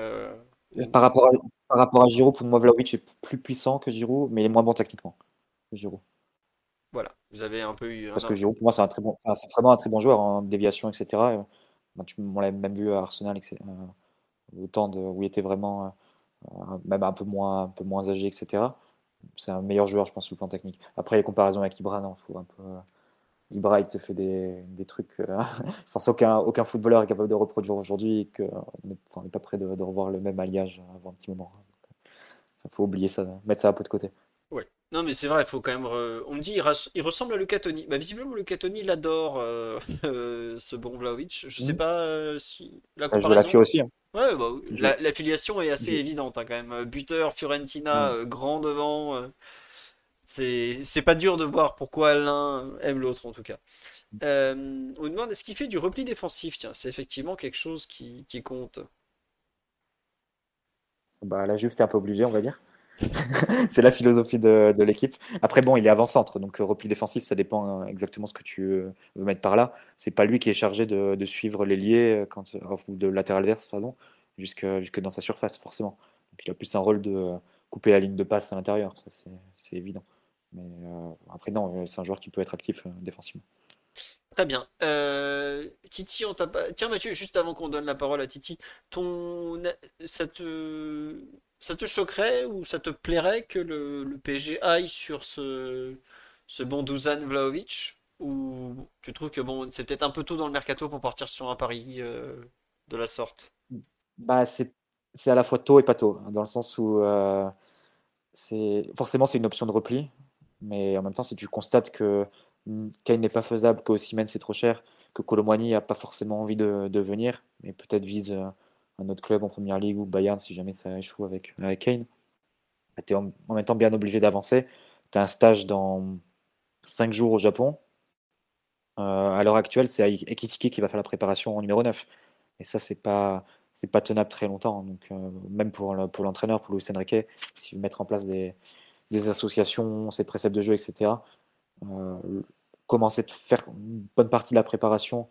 Par, rapport à, par rapport à Giroud, pour moi, Vlaovic est plus puissant que Giroud, mais il est moins bon techniquement que Giroud. Voilà, vous avez un peu eu. Parce que Giroud, pour moi, c'est un très bon, c'est vraiment un très bon joueur en déviation, etc. tu, on l'a même vu à Arsenal, etc au temps de, où il était vraiment même un peu moins, un peu moins âgé, etc. C'est un meilleur joueur, je pense, sur le plan technique. Après, les comparaisons avec Ibra, non, faut un peu. Ibra, il te fait des, des trucs. je pense aucun, aucun footballeur est capable de reproduire aujourd'hui et qu'on n'est pas prêt de, de, revoir le même alliage avant un petit moment. Il faut oublier ça, mettre ça un peu de côté. Ouais. Non, mais c'est vrai, il faut quand même. On me dit, il, ressemble à Luca Toni. Bah, visiblement, Luca Toni, il adore euh, ce bon Vlaovic. Je sais mmh. pas euh, si. La comparaison. Je aussi. Hein. Ouais, bah, la, la, filiation est assez évidente hein, quand même. Buteur, Fiorentina, mmh. euh, grand devant. C'est pas dur de voir pourquoi l'un aime l'autre en tout cas. on me demande est-ce qu'il fait du repli défensif? Tiens, c'est effectivement quelque chose qui, compte. Bah, la Juve, t'es un peu obligé, on va dire. c'est la philosophie de, l'équipe. Après, bon, il est avant-centre, donc euh, repli défensif, ça dépend euh, exactement ce que tu veux mettre par là. C'est pas lui qui est chargé de, suivre l'ailier euh, ou de latéral verse, pardon, jusque, jusque dans sa surface, forcément. Il a plus un rôle de couper la ligne de passe à l'intérieur, c'est évident. Mais après, non, c'est un joueur qui peut être actif défensivement. Très bien. Titi, on t'a pas... Tiens Mathieu, juste avant qu'on donne la parole à Titi, ton... ça te ça te choquerait ou ça te plairait que le, PSG aille sur ce, ce bon Dusan Vlaovic Ou tu trouves que bon, c'est peut-être un peu tôt dans le mercato pour partir sur un pari euh, de la sorte? Bah, c'est, à la fois tôt et pas tôt, dans le sens où euh, c'est forcément c'est une option de repli, mais en même temps, si tu constates que Kane n'est pas faisable, que Siemens c'est trop cher, que Colomwani n'a pas forcément envie de, venir, mais peut-être vise euh, un autre club en première ligue ou Bayern si jamais ça échoue avec, Kane, tu es en, même temps bien obligé d'avancer. Tu as un stage dans 5 jours au Japon. Euh, à l'heure actuelle, c'est Ekitiki qui va faire la préparation en numéro 9. Et ça, c'est pas c'est pas tenable très longtemps. Donc, euh, même pour, pour l'entraîneur, pour Luis Enrique, s'il veut mettre en place des, des, associations, ses préceptes de jeu, etc., euh, commencer à faire une bonne partie de la préparation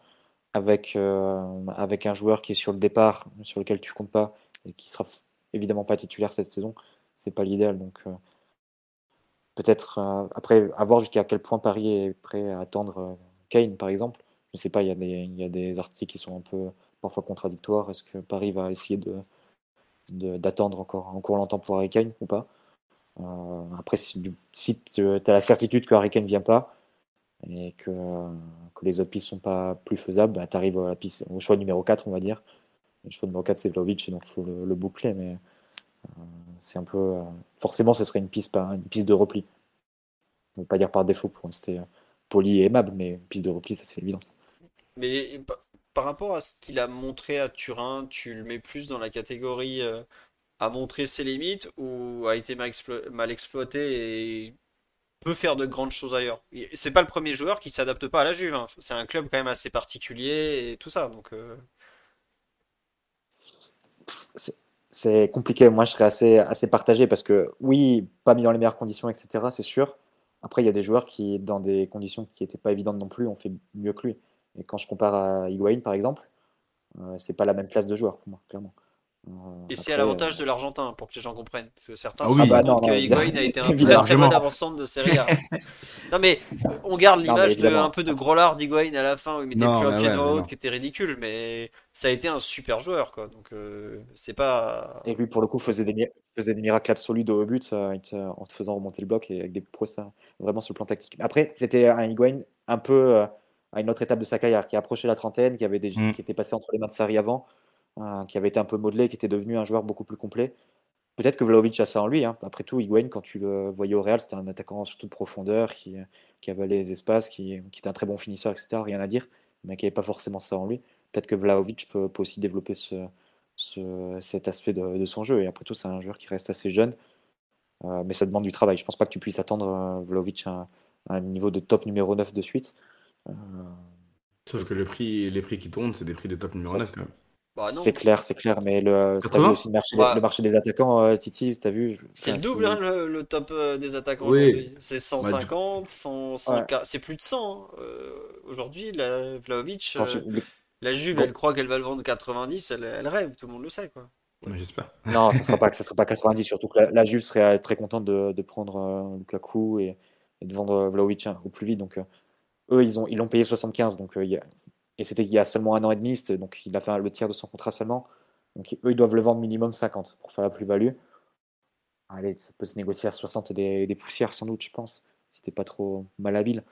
avec, euh, avec un joueur qui est sur le départ, sur lequel tu comptes pas, et qui sera évidemment pas titulaire cette saison, c'est pas l'idéal. Donc euh, peut-être après, à voir jusqu'à quel point Paris est prêt à attendre Kane, par exemple. Je sais pas, il y, a des, articles qui sont un peu parfois contradictoires. Est-ce que Paris va essayer de d'attendre encore, encore longtemps pour Harry Kane ou pas? Après, si, si tu as la certitude que Harry ne vient pas, et que, que les autres pistes sont pas plus faisables, bah, tu arrives au choix numéro 4, on va dire. Le choix numéro 4, c'est Vlaovic, donc il faut le, boucler, mais euh, c'est un peu. Euh, forcément, ce serait une piste, pas, une piste de repli. On ne pas dire par défaut pour rester euh, poli et aimable, mais piste de repli, ça c'est l'évidence. Mais par rapport à ce qu'il a montré à Turin, tu le mets plus dans la catégorie à montrer ses limites ou a été mal exploité et peut faire de grandes choses ailleurs. C'est pas le premier joueur qui s'adapte pas à la Juve. Hein. C'est un club quand même assez particulier et tout ça. Donc euh. c'est compliqué. Moi, je serais assez, assez partagé parce que oui, pas mis dans les meilleures conditions, etc. C'est sûr. Après, il y a des joueurs qui, dans des conditions qui n'étaient pas évidentes non plus, ont fait mieux que lui. Et quand je compare à Higuain, par exemple, euh, c'est pas la même classe de joueur pour moi, clairement. Euh, et c'est à l'avantage de l'Argentin, pour que les gens comprennent. Parce que certains ah se bah que Higuain a été un très très bon avant-centre de Serie A. non mais on garde l'image de un peu de Groslard d'Higuain à la fin où il mettait plus un pied devant l'autre qui était ridicule, mais ça a été un super joueur quoi. Donc euh, c'est pas. Et lui pour le coup faisait des, faisait des miracles absolus au but en te faisant remonter le bloc et avec des prouesses hein, vraiment sur le plan tactique. Après c'était un Higuain un peu euh, à une autre étape de sa carrière qui approchait la trentaine, qui avait des mm. qui était passé entre les mains de Sarri avant. Hein, qui avait été un peu modelé, qui était devenu un joueur beaucoup plus complet. Peut-être que Vlaovic a ça en lui. Hein. Après tout, Higuain, quand tu le voyais au Real, c'était un attaquant surtout de profondeur, qui, qui avalait les espaces, qui, qui, était un très bon finisseur, etc. Rien à dire, mais qui n'avait pas forcément ça en lui. Peut-être que Vlaovic peut, aussi développer ce, ce, cet aspect de, son jeu. Et après tout, c'est un joueur qui reste assez jeune, euh, mais ça demande du travail. Je pense pas que tu puisses attendre euh, Vlaovic à, un niveau de top numéro 9 de suite. Euh, Sauf que le prix, les prix qui tournent, c'est des prix de top numéro 9 quand même. Bah, c'est clair, c'est clair, mais le, as vu aussi le marché, bah. le marché des attaquants, euh, Titi, tu as vu C'est le double, hein, le, top euh, des attaquants aujourd'hui. C'est 150, 100, c'est plus de 100. Hein. Euh, aujourd'hui, la Vlaovic, la Juve, elle croit qu'elle va le vendre 90, elle, elle, rêve, tout le monde le sait. quoi. J'espère. Non, ça ne sera, pas, sera pas 90, surtout que la, Juve serait très contente de, de prendre Lukaku et, et, de vendre Vlaovic hein, au plus vite. Donc, eux, ils l'ont ils payé 75, donc il y a et c'était il y a seulement un an et demi, donc il a fait le tiers de son contrat seulement. Donc eux, ils doivent le vendre minimum 50 pour faire la plus-value. Allez, ça peut se négocier à 60 et des, poussières sans doute, je pense, si t'es pas trop malhabile.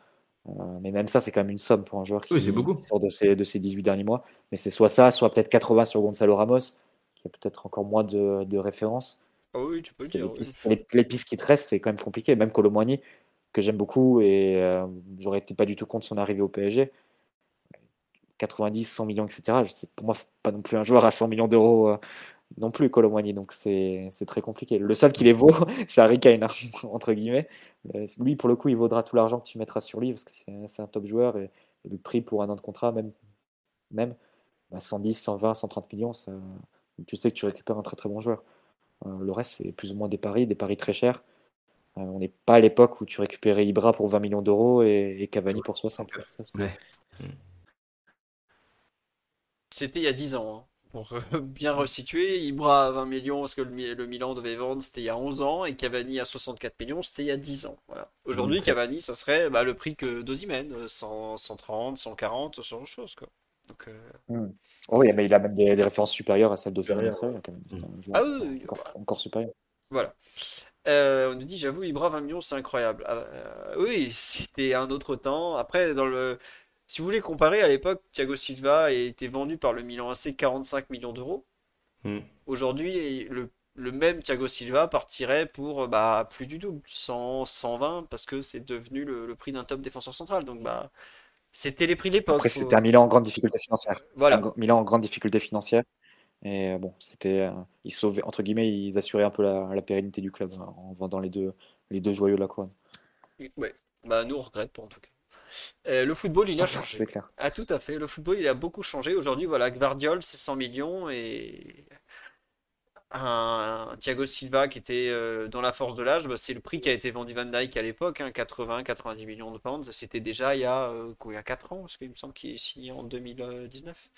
Euh, mais même ça, c'est quand même une somme pour un joueur qui, oui, beaucoup. sort de ces, de ces 18 derniers mois. Mais c'est soit ça, soit peut-être 80 sur Gonzalo Ramos, qui a peut-être encore moins de, de références. Ah oui, tu peux le dire. Les pistes, qui te restent, c'est quand même compliqué. Même Colomboigny, que j'aime beaucoup et euh, j'aurais été pas du tout contre son arrivée au PSG. 90, 100 millions, etc. Pour moi, c'est pas non plus un joueur à 100 millions d'euros euh, non plus, Colomboigny. Donc c'est très compliqué. Le seul qui les vaut, c'est Harry Kane, hein, entre guillemets. Euh, lui, pour le coup, il vaudra tout l'argent que tu mettras sur lui parce que c'est un top joueur et, le prix pour un an de contrat, même, même 110, 120, 130 millions, ça, tu sais que tu récupères un très très bon joueur. Euh, le reste, c'est plus ou moins des paris, des paris très chers. on n'est pas à l'époque où tu récupérais Ibra pour 20 millions d'euros et, Cavani pour 60. C'était il y a 10 ans. Hein. Pour euh, bien resituer, Ibra à 20 millions parce que le, Milan devait vendre, c'était il y a 11 ans, et Cavani à 64 millions, c'était il y a 10 ans. Voilà. Aujourd'hui, Cavani, ça serait bah, le prix que d'Ozimène, 130, 140, ce genre de choses. Quoi. Donc, euh, hmm. oh oui, mais il a même des, références supérieures à celle d'Ozimène. Hmm. Ah oui, encore, encore supérieur. Voilà. Euh, on nous dit, j'avoue, Ibra 20 millions, c'est incroyable. Ah, oui, c'était un autre temps. Après, dans le, si vous voulez comparer, à l'époque, Thiago Silva a été vendu par le Milan AC 45 millions d'euros. Hmm. Aujourd'hui, le, même Thiago Silva partirait pour bah, plus du double, 100, 120, parce que c'est devenu le, prix d'un top défenseur central. Donc, bah, c'était les prix de l'époque. Après, c'était un Milan en grande difficulté financière. Voilà. Un Milan en grande difficulté financière. Et euh, bon, c'était, euh, ils sauvaient, entre guillemets, ils assuraient un peu la, pérennité du club hein, en vendant les deux, les deux joyaux de la couronne. Ouais, bah nous on regrette pas en tout cas. Euh, le football, il a changé. C'est clair. Ah, tout à fait. Le football, il a beaucoup changé. Aujourd'hui, voilà, Gvardiol, c'est 100 millions et un Thiago Silva qui était euh, dans la force de l'âge, bah, c'est le prix qui a été vendu Van Dyke à l'époque, 80-90 millions de pounds. C'était déjà il y a, euh, il y a 4 ans, parce qu'il me semble qu'il est signé en 2019.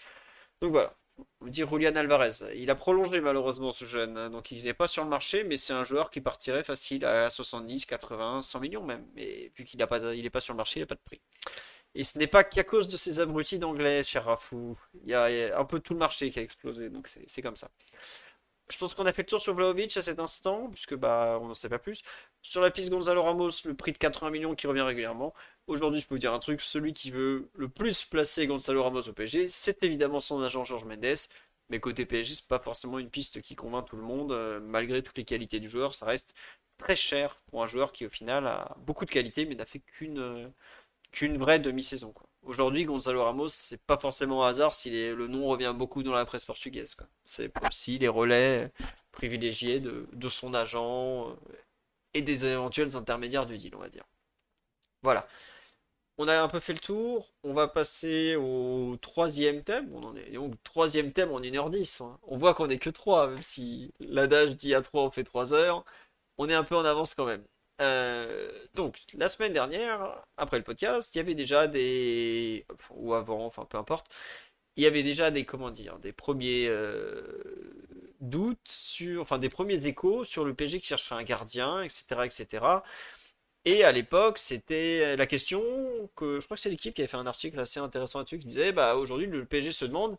Donc voilà. Dit Julian Alvarez. Il a prolongé malheureusement ce jeune, hein, donc il n'est pas sur le marché, mais c'est un joueur qui partirait facile à 70, 80, 100 millions même. Mais vu qu'il n'est pas, pas sur le marché, il n'a pas de prix. Et ce n'est pas qu'à cause de ces abrutis d'anglais, cher Rafou. Il y, a, un peu tout le marché qui a explosé, donc c'est comme ça. Je pense qu'on a fait le tour sur Vlaovic à cet instant, puisque bah on n'en sait pas plus. Sur la piste Gonzalo Ramos, le prix de 80 millions qui revient régulièrement. Aujourd'hui, je peux vous dire un truc, celui qui veut le plus placer Gonzalo Ramos au PSG, c'est évidemment son agent Georges Mendes. Mais côté PSG, c'est pas forcément une piste qui convainc tout le monde. Euh, malgré toutes les qualités du joueur, ça reste très cher pour un joueur qui au final a beaucoup de qualités mais n'a fait qu'une euh, qu'une vraie demi-saison. Aujourd'hui, Gonzalo Ramos, c'est pas forcément un hasard si le nom revient beaucoup dans la presse portugaise. C'est aussi les relais privilégiés de, son agent euh, et des éventuels intermédiaires du deal, on va dire. Voilà on a un peu fait le tour. On va passer au troisième thème. On en est donc troisième thème en 1h10. Hein. On voit qu'on est que 3, même si l'adage dit à 3 on fait 3 heures. On est un peu en avance quand même. Euh, donc, la semaine dernière, après le podcast, il y avait déjà des. Ou avant, enfin peu importe. Il y avait déjà des, comment dire, des premiers euh, doutes sur. Enfin, des premiers échos sur le PG qui chercherait un gardien, etc. etc. Et à l'époque, c'était la question que je crois que c'est l'équipe qui avait fait un article assez intéressant là-dessus qui disait bah aujourd'hui le PSG se demande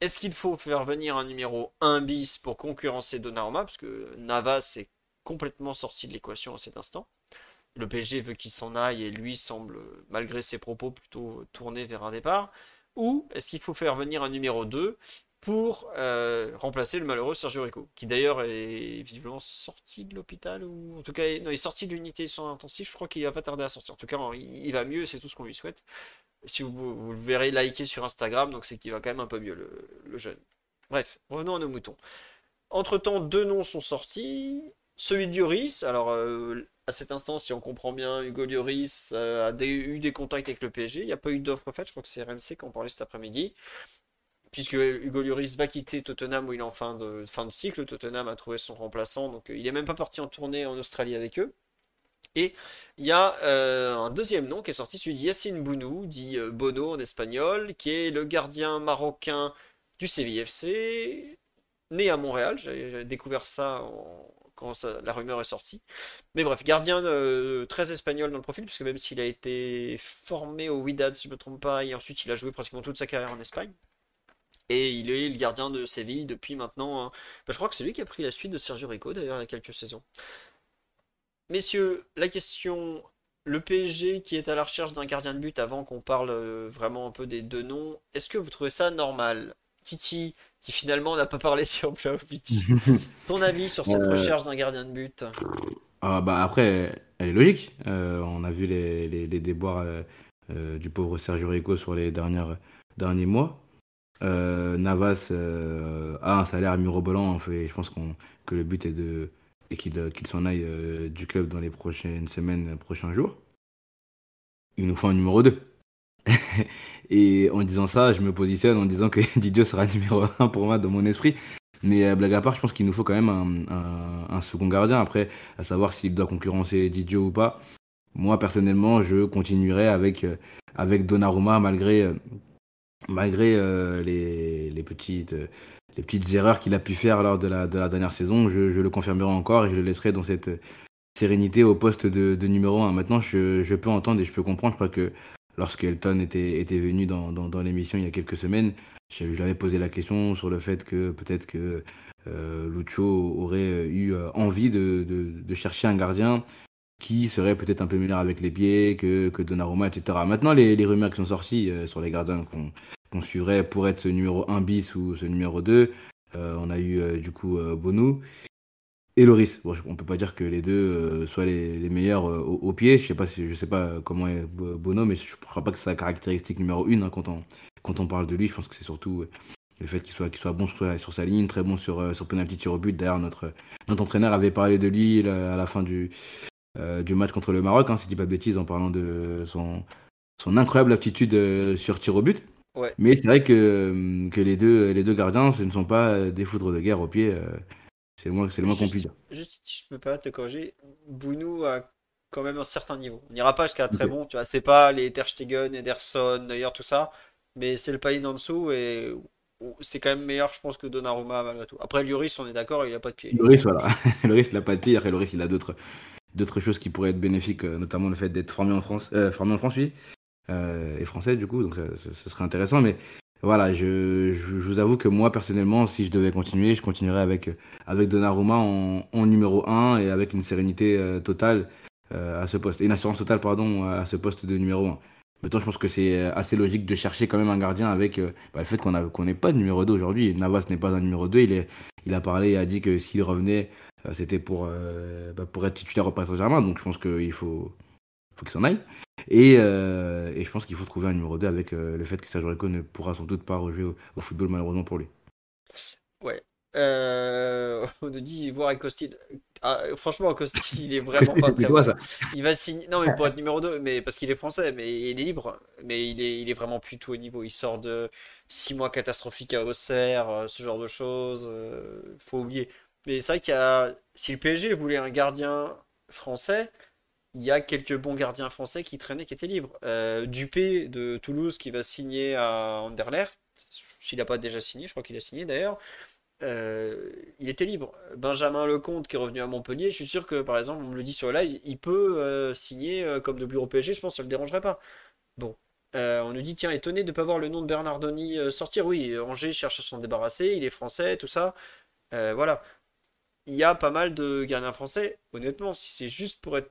est-ce qu'il faut faire venir un numéro 1 bis pour concurrencer Donnarumma? Parce que Navas est complètement sorti de l'équation à cet instant. Le PSG veut qu'il s'en aille et lui semble malgré ses propos plutôt tourné vers un départ ou est-ce qu'il faut faire venir un numéro 2 pour euh, remplacer le malheureux Sergio Rico, qui d'ailleurs est visiblement sorti de l'hôpital, ou en tout cas, il est sorti de l'unité sans intensif, je crois qu'il va pas tarder à sortir. En tout cas, il, va mieux, c'est tout ce qu'on lui souhaite. Si vous, vous, le verrez liker sur Instagram, donc c'est qu'il va quand même un peu mieux, le, jeune. Bref, revenons à nos moutons. Entre-temps, deux noms sont sortis. Celui de Lloris, alors euh, à cet instant, si on comprend bien, Hugo Lloris euh, a eu des contacts avec le PSG. Il n'y a pas eu d'offre faite, je crois que c'est RMC qui en parlait cet après-midi puisque Hugo Lloris va quitter Tottenham où il est en fin de, cycle. Tottenham a trouvé son remplaçant, donc euh, il n'est même pas parti en tournée en Australie avec eux. Et il y a un deuxième nom qui est sorti, celui de Yassine Bounou, dit Bono en espagnol, qui est le gardien marocain du CVFC, né à Montréal. J'ai découvert ça quand la rumeur est sortie. Mais bref, gardien très espagnol dans le profil, puisque même s'il a été formé au Wydad, si je ne me trompe pas, et ensuite il a joué pratiquement toute sa carrière en Espagne. Et il est le gardien de Séville depuis maintenant. Bah, je crois que c'est lui qui a pris la suite de Sergio Rico d'ailleurs il y a quelques saisons. Messieurs, la question le PSG qui est à la recherche d'un gardien de but avant qu'on parle euh, vraiment un peu des deux noms, est-ce que vous trouvez ça normal? Titi, qui finalement n'a pas parlé sur Vlaovic, ton avis sur cette euh. recherche d'un gardien de but? Ah, bah Après, elle est logique. Euh, on a vu les, les, déboires du pauvre Sergio Rico sur les dernières, derniers mois. Navas a un salaire mirobolant. En fait, je pense qu'on que le but est de et qu'il s'en aille euh, du club dans les prochaines semaines, prochains jours, il nous faut un numéro 2. et en disant ça, je me positionne en disant que Didier sera numéro 1 pour moi dans mon esprit. Mais euh, blague à part, je pense qu'il nous faut quand même un, second gardien. Après, à savoir s'il doit concurrencer Didier ou pas. Moi, personnellement, je continuerai avec, euh, avec Donnarumma malgré, malgré les, les, petites les petites erreurs qu'il a pu faire lors de la, dernière saison, je, le confirmerai encore et je le laisserai dans cette sérénité au poste de, numéro 1. Maintenant, je, peux entendre et je peux comprendre. Je crois que lorsque Elton était, venu dans, l'émission il y a quelques semaines, je, posé la question sur le fait que peut-être que euh, Lucho aurait eu envie de, chercher un gardien qui serait peut-être un peu meilleur avec les pieds que, que Donnarumma, etc. Maintenant, les, rumeurs qui sont sorties euh, sur les gardiens qu'on qu'on suivrait pour être ce numéro 1 bis ou ce numéro 2. Euh, on a eu euh, du coup euh, Bonou et Loris. Bon, on peut pas dire que les deux soient les, meilleurs au, pied. Je sais pas si je sais pas comment est Bono, mais je crois pas que c'est sa caractéristique numéro 1 hein, quand on quand on parle de lui. Je pense que c'est surtout le fait qu'il soit, qu'il soit bon sur, sa ligne, très bon sur, sur penalty tir au but. D'ailleurs, notre, notre entraîneur avait parlé de lui à la fin du, du match contre le Maroc, hein, si je dis pas de bêtises, en parlant de son, son incroyable aptitude sur tir au but. Mais c'est vrai que, euh, que les, deux, les deux gardiens, ce ne sont pas des foudres de guerre au pied. Euh, c'est le moins, c'est le moins juste, dire. Juste, je peux pas te corriger. Bounou a quand même un certain niveau. On n'ira pas jusqu'à très bon. Tu vois, c'est pas les Ter Stegen, Ederson, d'ailleurs tout ça. Mais c'est le pays en dessous et c'est quand même meilleur, je pense, que Donnarumma malgré tout. Après, Lloris, on est d'accord, il a pas de pied. Lloris, voilà. Lloris, il n'a pas de pied. Après, Lloris, il a d'autres d'autres choses qui pourraient être bénéfiques, euh, notamment le fait d'être formé en France, formé en France, oui, euh, et français du coup, donc ce serait intéressant. Mais voilà, je, je, vous avoue que moi personnellement, si je devais continuer, je continuerais avec, avec Donnarumma en, numéro 1 et avec une sérénité euh, totale euh, à ce poste, une assurance totale pardon à ce poste de numéro 1. Maintenant, je pense que c'est assez logique de chercher quand même un gardien avec bah, le fait qu'on qu'on n'est pas de numéro 2 aujourd'hui. Navas n'est pas un numéro 2. Il, est, il a parlé et a dit que s'il revenait, c'était pour, bah, pour être titulaire au Paris Saint-Germain. Donc je pense qu'il faut, faut qu'il s'en aille. Et, euh, et, je pense qu'il faut trouver un numéro 2 avec euh, le fait que Sergio Rico ne pourra sans doute pas rejouer au, football malheureusement pour lui. Ouais. Euh, on nous dit voir Acosti. Ah, franchement, Acosti, il est vraiment pas très bon. Il va signer. Non, mais pour être numéro 2, mais parce qu'il est français, mais il est libre. Mais il est, il est vraiment plus tout au niveau. Il sort de 6 mois catastrophiques à Auxerre, ce genre de choses. faut oublier. Mais c'est vrai qu'il y a. Si le PSG voulait un gardien français, il y a quelques bons gardiens français qui traînaient, qui étaient libres. Euh, Dupé de Toulouse qui va signer à Anderlecht, s'il n'a pas déjà signé, je crois qu'il a signé d'ailleurs. Euh, il était libre. Benjamin Lecomte qui est revenu à Montpellier, je suis sûr que par exemple, on me le dit sur live, il peut euh, signer comme de bureau PSG, je pense que ça ne le dérangerait pas. Bon. on nous dit, tiens, étonné de ne pas voir le nom de Bernardoni sortir. Oui, Angers cherche à s'en débarrasser, il est français, tout ça. voilà. Il y a pas mal de gardiens français. Honnêtement, si c'est juste pour être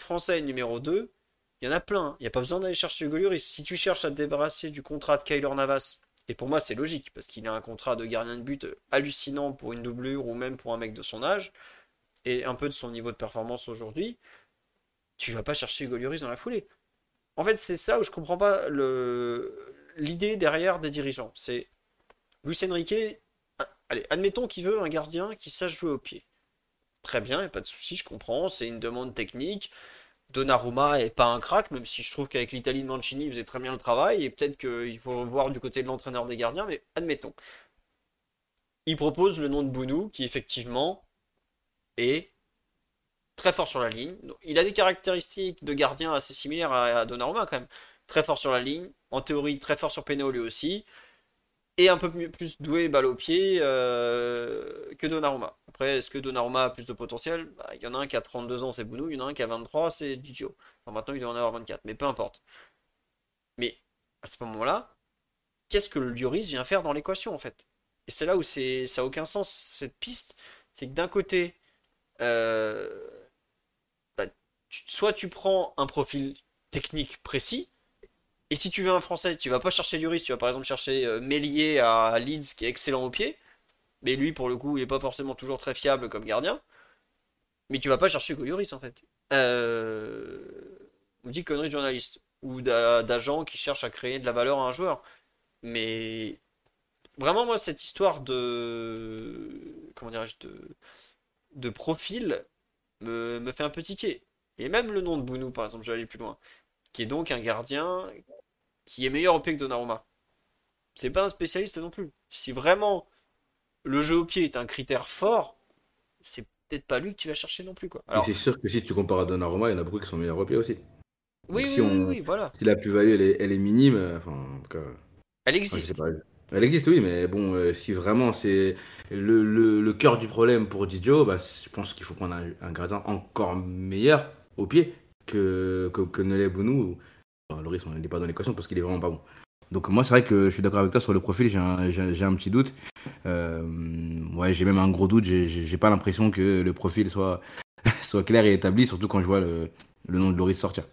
français numéro 2, il y en a plein. Hein. Il n'y a pas besoin d'aller chercher Hugo Lloris. Si tu cherches à te débarrasser du contrat de Kyler Navas, et pour moi c'est logique, parce qu'il a un contrat de gardien de but hallucinant pour une doublure ou même pour un mec de son âge, et un peu de son niveau de performance aujourd'hui, tu vas pas chercher Hugo dans la foulée. En fait, c'est ça où je comprends pas l'idée derrière des dirigeants. C'est Luis Enrique, allez, admettons qu'il veut un gardien qui sache jouer au pied. Très bien, il a pas de souci, je comprends, c'est une demande technique. Donnarumma est pas un crack, même si je trouve qu'avec l'Italie de Mancini, il faisait très bien le travail, et peut-être qu'il faut voir du côté de l'entraîneur des gardiens, mais admettons. Il propose le nom de Bounou, qui effectivement est très fort sur la ligne. Il a des caractéristiques de gardien assez similaires à Donnarumma quand même. Très fort sur la ligne, en théorie très fort sur Péno lui aussi et un peu plus doué balle au pied euh, que Donnarumma. Après, est-ce que Donnarumma a plus de potentiel? Bah, Il y en a un qui a 32 ans, c'est Bounou, il y en a un qui a 23, c'est Gigio. Enfin, maintenant, il doit en avoir 24, mais peu importe. Mais à ce moment-là, qu'est-ce que le Lloris vient faire dans l'équation en fait? Et c'est là où ça a aucun sens cette piste, c'est que d'un côté, euh, bah, soit tu prends un profil technique précis, et si tu veux un Français, tu vas pas chercher Lloris, tu vas par exemple chercher euh, Meslier à Leeds qui est excellent au pied, mais lui pour le coup il est pas forcément toujours très fiable comme gardien, mais tu vas pas chercher Hugo Lloris en fait. Euh, on dit conneries de journaliste ou d'a- d'agents qui cherchent à créer de la valeur à un joueur. Mais vraiment, moi, cette histoire de. Comment dirais-je de, profil me, me fait un peu tiquer. Et même le nom de Bounou, par exemple, je vais aller plus loin. Qui est donc un gardien qui est meilleur au pied que Donnarumma. C'est pas un spécialiste non plus. Si vraiment le jeu au pied est un critère fort, c'est peut-être pas lui que tu vas chercher non plus, quoi. Alors, c'est sûr que si tu compares à Donnarumma, il y en a beaucoup qui sont meilleurs au pied aussi. oui, Donc oui, si oui, on- oui, voilà. Si la plus-value, elle est, elle est minime, euh, enfin, en tout cas. Elle existe. Elle existe, oui, mais bon, euh, si vraiment c'est le, le, le cœur du problème pour Didio, bah, je pense qu'il faut prendre un, un gradient encore meilleur au pied que, que, Bounou. Loris, on n'est pas dans l'équation parce qu'il est vraiment pas bon. Donc moi, c'est vrai que je suis d'accord avec toi sur le profil, j'ai un, petit doute. Euh, ouais, j'ai même un gros doute, j'ai- pas l'impression que le profil soit, clair et établi, surtout quand je vois le, nom de Loris sortir.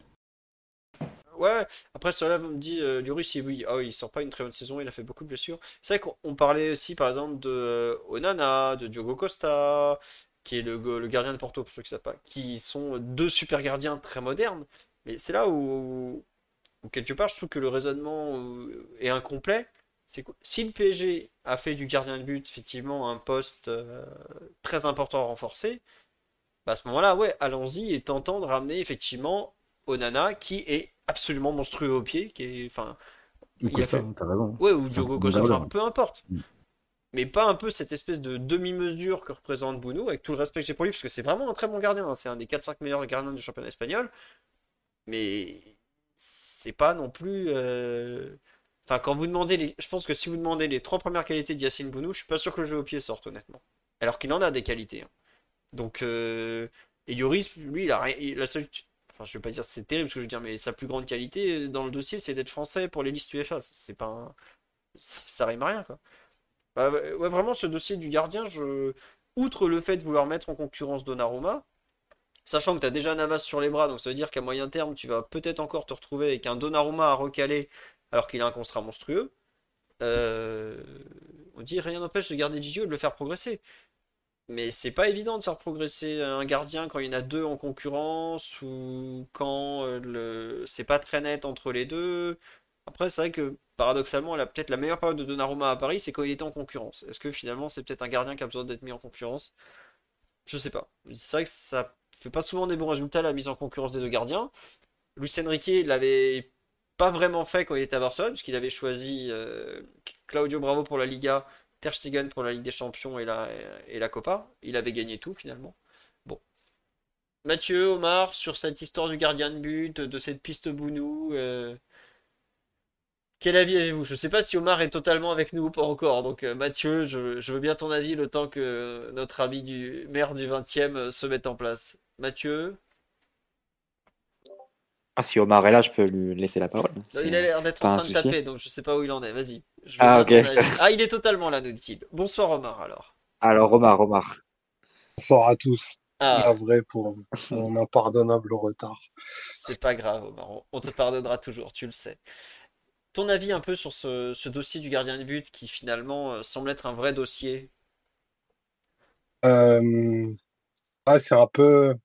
Ouais, après cela me dit euh, Lloris, il- oui, oh, il sort pas une très bonne saison, il a fait beaucoup de blessures. C'est vrai qu'on on parlait aussi par exemple de euh, Onana, de Diogo Costa, qui est le, le gardien de Porto, pour ceux qui savent pas, qui sont deux super gardiens très modernes. Mais c'est là où, où quelque part je trouve que le raisonnement euh, est incomplet. C'est si le PSG a fait du gardien de but effectivement un poste euh, très important à renforcer, bah à ce moment-là, ouais, allons-y et tentons de ramener effectivement Onana qui est absolument monstrueux au pied, qui est, enfin, Ou Costa, fait- ouais, ou Diogo Costa, enfin, peu importe. Mm. Mais pas un peu cette espèce de demi-mesure que représente Bounou, avec tout le respect que j'ai pour lui, parce que c'est vraiment un très bon gardien, hein, c'est un des 4-5 meilleurs gardiens du championnat espagnol, mais c'est pas non plus... euh, Enfin, quand vous demandez. Je pense que si vous demandez les trois premières qualités de Yacine Bounou, je suis pas sûr que le jeu au pied sorte, honnêtement. Alors qu'il en a des qualités. hein. Donc, euh... et Lloris, lui, il a rien... La seule... Enfin, je vais pas dire c'est terrible ce que je veux dire, mais sa plus grande qualité dans le dossier, c'est d'être français pour les listes UEFA. C'est pas un- ça, ça rime à rien, quoi. Bah, ouais, vraiment, ce dossier du gardien, je... outre le fait de vouloir mettre en concurrence Donnarumma, sachant que tu as déjà Navas sur les bras, donc ça veut dire qu'à moyen terme, tu vas peut-être encore te retrouver avec un Donnarumma à recaler alors qu'il a un contrat monstrueux. Euh, On dit rien n'empêche de garder Gigio et de le faire progresser. Mais c'est pas évident de faire progresser un gardien quand il y en a deux en concurrence ou quand euh, c'est pas très net entre les deux. Après, c'est vrai que paradoxalement, peut-être la meilleure période de Donnarumma à Paris, c'est quand il était en concurrence. Est-ce que finalement, c'est peut-être un gardien qui a besoin d'être mis en concurrence? Je sais pas. C'est vrai que ça fait pas souvent des bons résultats la mise en concurrence des deux gardiens. Luis Enrique l'avait pas vraiment fait quand il était à Barcelone, puisqu'il avait choisi euh, Claudio Bravo pour la Liga, Ter Stegen pour la Ligue des Champions et la, et la Copa. Il avait gagné tout finalement. Bon. Mathieu, Omar, sur cette histoire du gardien de but, de cette piste Bounou, euh, quel avis avez-vous? Je sais pas si Omar est totalement avec nous ou pas encore. Donc euh, Mathieu, je, je veux bien ton avis le temps que notre ami du maire du 20e euh, se mette en place. Mathieu? Ah, si Omar est là, je peux lui laisser la parole. Non, il a l'air d'être en train de taper, donc je sais pas où il en est. Vas-y. Je veux Ah, bien ok, ton ça- avis. Ah, il est totalement là, nous dit-il. Bonsoir Omar alors. Alors, Omar, Omar. Bonsoir à tous. Ah, Navré pour mon impardonnable retard. c'est pas grave Omar, on te pardonnera toujours, tu le sais. Ton avis un peu sur ce, dossier du gardien de but qui finalement euh, semble être un vrai dossier? Ouais, c'est un peu.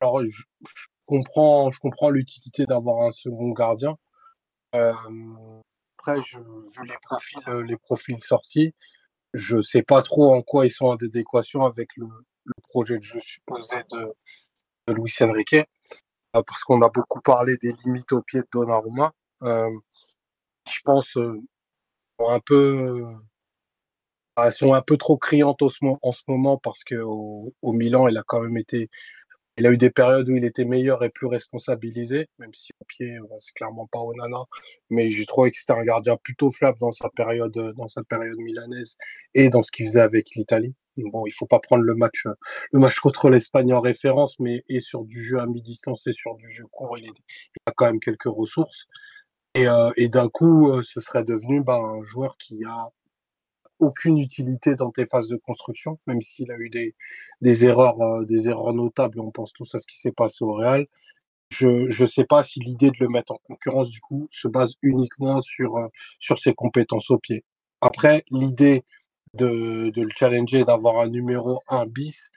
Alors, je, comprends, je comprends l'utilité d'avoir un second gardien. Euh, après, vu les profils, les profils sortis, je sais pas trop en quoi ils sont en adéquation avec le, projet de jeu supposé de, Luis Enrique, parce qu'on a beaucoup parlé des limites au pied de Donnarumma. Euh, je pense euh, un peu. elles sont un peu trop criantes ce en ce moment parce que au, Milan, il a quand même été, il a eu des périodes où il était meilleur et plus responsabilisé, même si au pied, c'est clairement pas Onana, mais j'ai trouvé que c'était un gardien plutôt flap dans sa période, euh, dans sa période milanaise et dans ce qu'il faisait avec l'Italie. Bon, il faut pas prendre le match, euh, le match contre l'Espagne en référence, mais et sur du jeu à mi-distance et sur du jeu court, il, est- il a quand même quelques ressources. Et, euh, et d'un coup, euh, ce serait devenu bah, un joueur qui a aucune utilité dans tes phases de construction, même s'il a eu des, des erreurs, euh, des erreurs notables. On pense tous à ce qui s'est passé au Real. Je ne sais pas si l'idée de le mettre en concurrence, du coup, se base uniquement sur, euh, sur ses compétences au pied. Après, l'idée de, de le challenger, d'avoir un numéro 1 bis,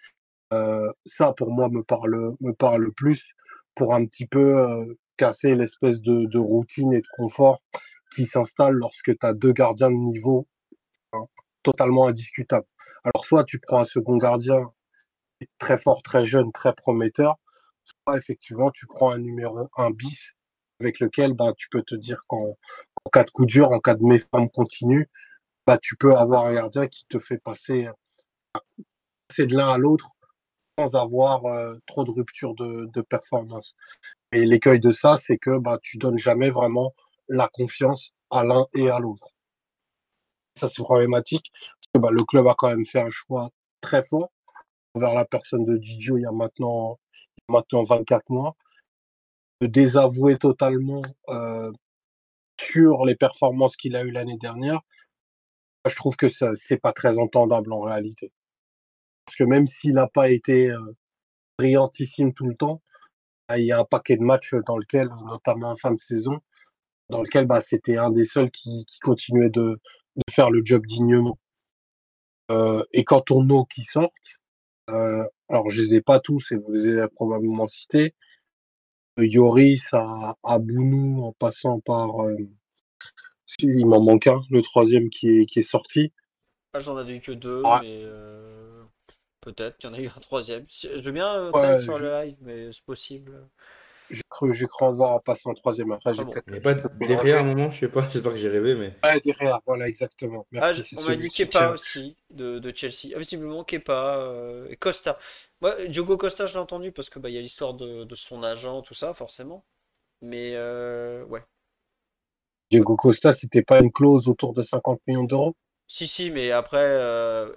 euh, ça, pour moi, me parle, me parle plus pour un petit peu euh, casser l'espèce de, routine et de confort qui s'installe lorsque tu as deux gardiens de niveau hein, totalement indiscutable. Alors, soit tu prends un second gardien très fort, très jeune, très prometteur, soit effectivement tu prends un numéro 1 bis avec lequel ben, tu peux te dire qu'en en cas de coup dur, en cas de méforme continue, bah, tu peux avoir un gardien qui te fait passer, passer de l'un à l'autre sans avoir euh, trop de rupture de performance. Et l'écueil de ça, c'est que bah, tu donnes jamais vraiment la confiance à l'un et à l'autre. Ça, c'est problématique parce que bah, le club a quand même fait un choix très fort envers la personne de Didio il y a maintenant, maintenant 24 mois, de désavouer totalement euh, sur les performances qu'il a eues l'année dernière. Je trouve que ça, c'est pas très entendable en réalité. Parce que même s'il n'a pas été euh, brillantissime tout le temps, il y a un paquet de matchs dans lequel, notamment en fin de saison, dans lequel bah, c'était un des seuls qui, qui continuait de, de, faire le job dignement. Euh, et quand on a qui sortent, euh, alors je les ai pas tous et vous les avez probablement cités, de Yoris à, à Bounou en passant par, euh, il m'en manque un, le troisième qui est, qui est sorti. Ah, J'en avais eu que deux, mais euh, peut-être qu'il y en a eu un troisième. Si- Je veux bien euh, Ouais, sur je- le live, mais c'est possible. J'ai cru, j'ai cru en voir en passant en troisième. Après, j'ai Ah bon. peut-être derrière un moment, je sais pas, j'espère que j'ai rêvé, mais. Ouais, derrière, voilà, exactement. Ah, Merci. on m'a dit Kepa aussi, de, de Chelsea. Ah, visiblement Kepa euh, et Costa. Moi, Diogo Costa, je l'ai entendu parce que bah, il y a l'histoire de, de son agent, tout ça, forcément. Mais euh, ouais. Diego Costa, c'était pas une clause autour de 50 millions d'euros? Si, si, mais après, euh,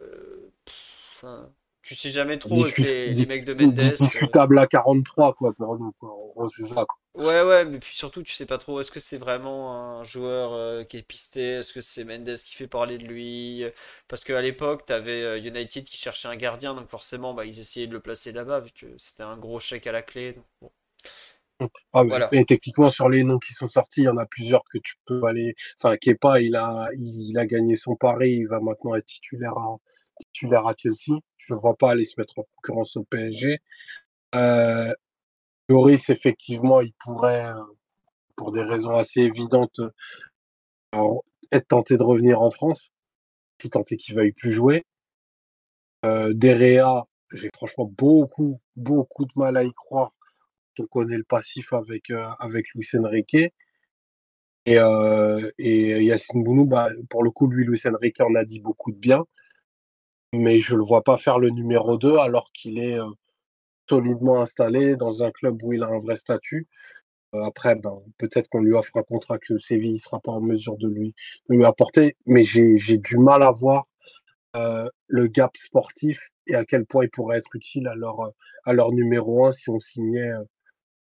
pff, ça- tu sais jamais trop avec Discus- les, mecs de Mendes. euh, Discutable à 43, quoi, pour nous, quoi. En gros, c'est ça, quoi. Ouais, ouais, mais puis surtout, tu sais pas trop, est-ce que c'est vraiment un joueur euh, qui est pisté? Est-ce que c'est Mendes qui fait parler de lui? Parce qu'à l'époque, t'avais euh, United qui cherchait un gardien, donc forcément, bah, ils essayaient de le placer là-bas, vu que c'était un gros chèque à la clé. donc bon. Ah, mais, Voilà. mais techniquement, sur les noms qui sont sortis, il y en a plusieurs que tu peux aller. Enfin, Kepa, il a, il, il a gagné son pari, il va maintenant être titulaire à, titulaire à Chelsea. Je ne vois pas aller se mettre en concurrence au PSG. Euh, effectivement, il pourrait, euh, pour des raisons assez évidentes, euh, être tenté de revenir en France, si est qu'il veuille plus jouer. Euh, Derrea, j'ai franchement beaucoup, beaucoup de mal à y croire. On connaît le passif avec, euh, avec Luis Enrique. Et, euh, et Yacine Bounou, bah, pour le coup, lui, Luis Enrique en a dit beaucoup de bien. Mais je le vois pas faire le numéro 2 alors qu'il est solidement installé dans un club où il a un vrai statut. Après, ben, peut-être qu'on lui offre un contrat que Séville ne sera pas en mesure de lui, de lui apporter. Mais j'ai du mal à voir euh, le gap sportif et à quel point il pourrait être utile à leur, à leur numéro 1 si on signait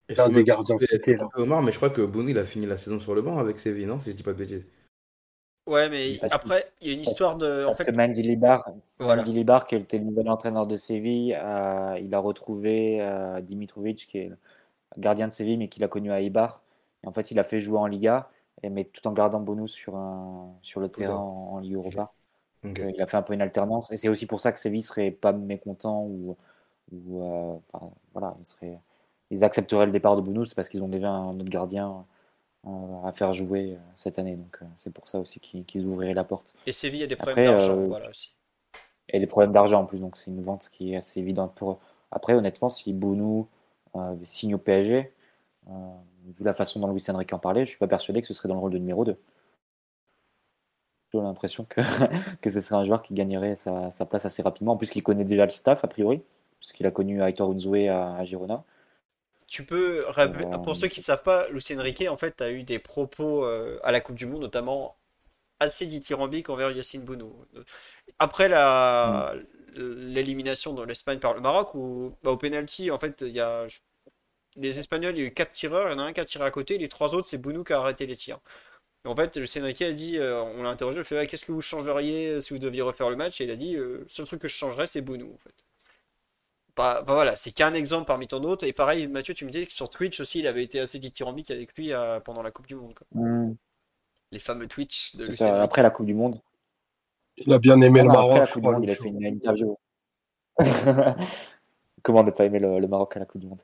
Est-ce un que des gardiens cités. Omar, mais je crois que Bono, il a fini la saison sur le banc avec Séville, non? Si je dis pas de bêtises? Ouais, mais Parce après, il y a une parce- histoire de. En Parce fait, que Mandy Libar, Voilà. Mandy Libar, qui était le nouvel entraîneur de Séville, euh, il a retrouvé euh, Dimitrovic, qui est le gardien de Séville, mais qu'il a connu à Eibar. Et en fait, il a fait jouer en Liga, et, mais tout en gardant Bonus sur, un, sur le terrain en, en Ligue Europa. Euh, il a fait un peu une alternance. Et c'est aussi pour ça que Séville serait pas mécontent ou, ou euh, enfin, voilà, ils, accepteraient le départ de Bonus, parce qu'ils ont déjà un autre gardien à faire jouer euh, cette année. Donc euh, c'est pour ça aussi qu'ils qu'ils ouvriraient la porte. et Séville a des problèmes d'argent, euh, voilà aussi. et des problèmes d'argent en plus, donc c'est une vente qui est assez évidente pour eux. Après, honnêtement, si Bounou signe au PSG, vu la façon dont Luis Enrique en parlait, je suis pas persuadé que ce serait dans le rôle de numéro 2. J'ai l'impression que, que ce serait un joueur qui gagnerait sa, sa place assez rapidement. En plus, qu'il connaît déjà le staff, a priori, puisqu'il a connu Aitor Unzoué à, à Girona. Tu peux rappeler, Euh, pour ceux qui ne savent pas, Luis Enrique, en fait, a eu des propos euh, à la Coupe du Monde, notamment assez dithyrambiques envers Yacine Bounou. Après la l'élimination de l'Espagne par le Maroc, où bah, au penalty, en fait, il y a, les Espagnols, il y a eu 4 tireurs, il y en a un qui a tiré à côté, les trois autres, c'est Bounou qui a arrêté les tirs. en fait, le Sénéquet a dit, euh, on l'a interrogé, il fait qu'est-ce que vous changeriez euh, si vous deviez refaire le match? Et il a dit, le seul truc que je changerais, c'est Bounou, en fait. Bah, bah voilà, c'est qu'un exemple parmi tant d'autres. Et pareil, Mathieu, tu me disais que sur Twitch aussi, il avait été assez dithyrambique avec lui pendant la Coupe du Monde. Hmm. Les fameux Twitch de ça, Après la Coupe du Monde. Il a bien aimé le Maroc. Après la Coupe du Monde, il a fait une interview. Comment ne pas aimer le, Maroc à la Coupe du Monde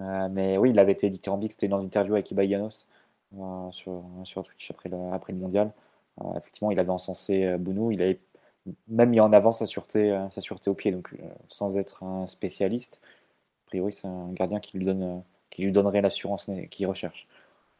euh, Mais oui, il avait été dithyrambique. C'était dans une interview avec Iba euh, sur, sur Twitch après le, après le mondial. Euh, effectivement, il avait encensé Bounou. Il avait même mis en avant sa sûreté, sa sûreté au pied. Donc, sans être un spécialiste, a priori, c'est un gardien qui lui, donne, qui lui donnerait l'assurance qu'il recherche.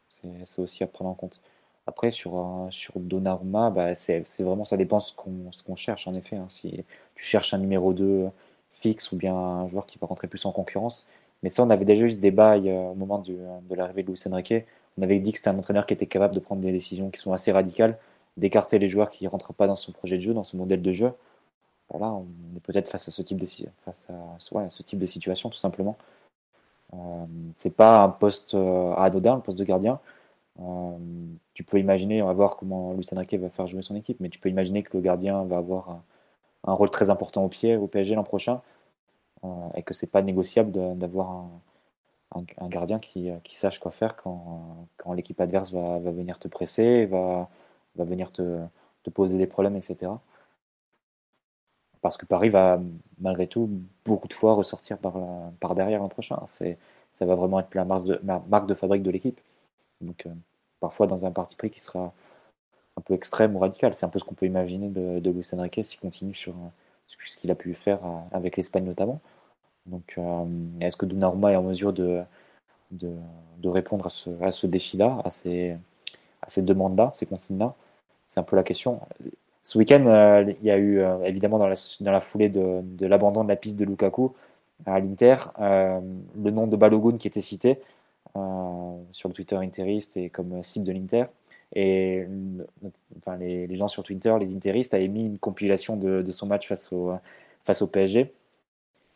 C'est aussi à prendre en compte. Après, sur, sur Donnarumma, bah, c'est vraiment, ça dépend ce qu'on cherche en effet. Hein. Si tu cherches un numéro 2 fixe ou bien un joueur qui va rentrer plus en concurrence. Mais ça, on avait déjà eu ce débat au moment de l'arrivée de Luis Enrique. On avait dit que c'était un entraîneur qui était capable de prendre des décisions qui sont assez radicales, d'écarter les joueurs qui ne rentrent pas dans son projet de jeu, dans son modèle de jeu. Voilà, on est peut-être face à ce type de face à, ce type de situation tout simplement. Euh, c'est pas un poste euh, anodin, le poste de gardien. Euh, tu peux imaginer, on va voir comment Luis Enrique va faire jouer son équipe, mais tu peux imaginer que le gardien va avoir un, rôle très important au pied au PSG l'an prochain euh, et que c'est pas négociable d'avoir un, un, gardien qui, sache quoi faire quand, quand l'équipe adverse va, va, venir te presser, va, va venir te, poser des problèmes, etc. Parce que Paris va malgré tout beaucoup de fois ressortir par, par derrière l'an prochain. Ça va vraiment être la marque de, fabrique de l'équipe. Donc, euh, parfois dans un parti pris qui sera un peu extrême ou radical. C'est un peu ce qu'on peut imaginer de, Luis Enrique s'il continue sur, ce qu'il a pu faire euh, avec l'Espagne notamment. Donc, euh, est-ce que Donnarumma est en mesure de, répondre à ce, à ce défi-là, à ces, à ces demandes-là, ces consignes-là? C'est un peu la question. Ce week-end, il y a eu évidemment dans la, dans la foulée de, de l'abandon de la piste de Lukaku à l'Inter, le nom de Balogun qui était cité sur le Twitter interiste et comme cible de l'Inter. Et enfin, les, gens sur Twitter, les interistes, avaient mis une compilation de, son match face au, face au PSG.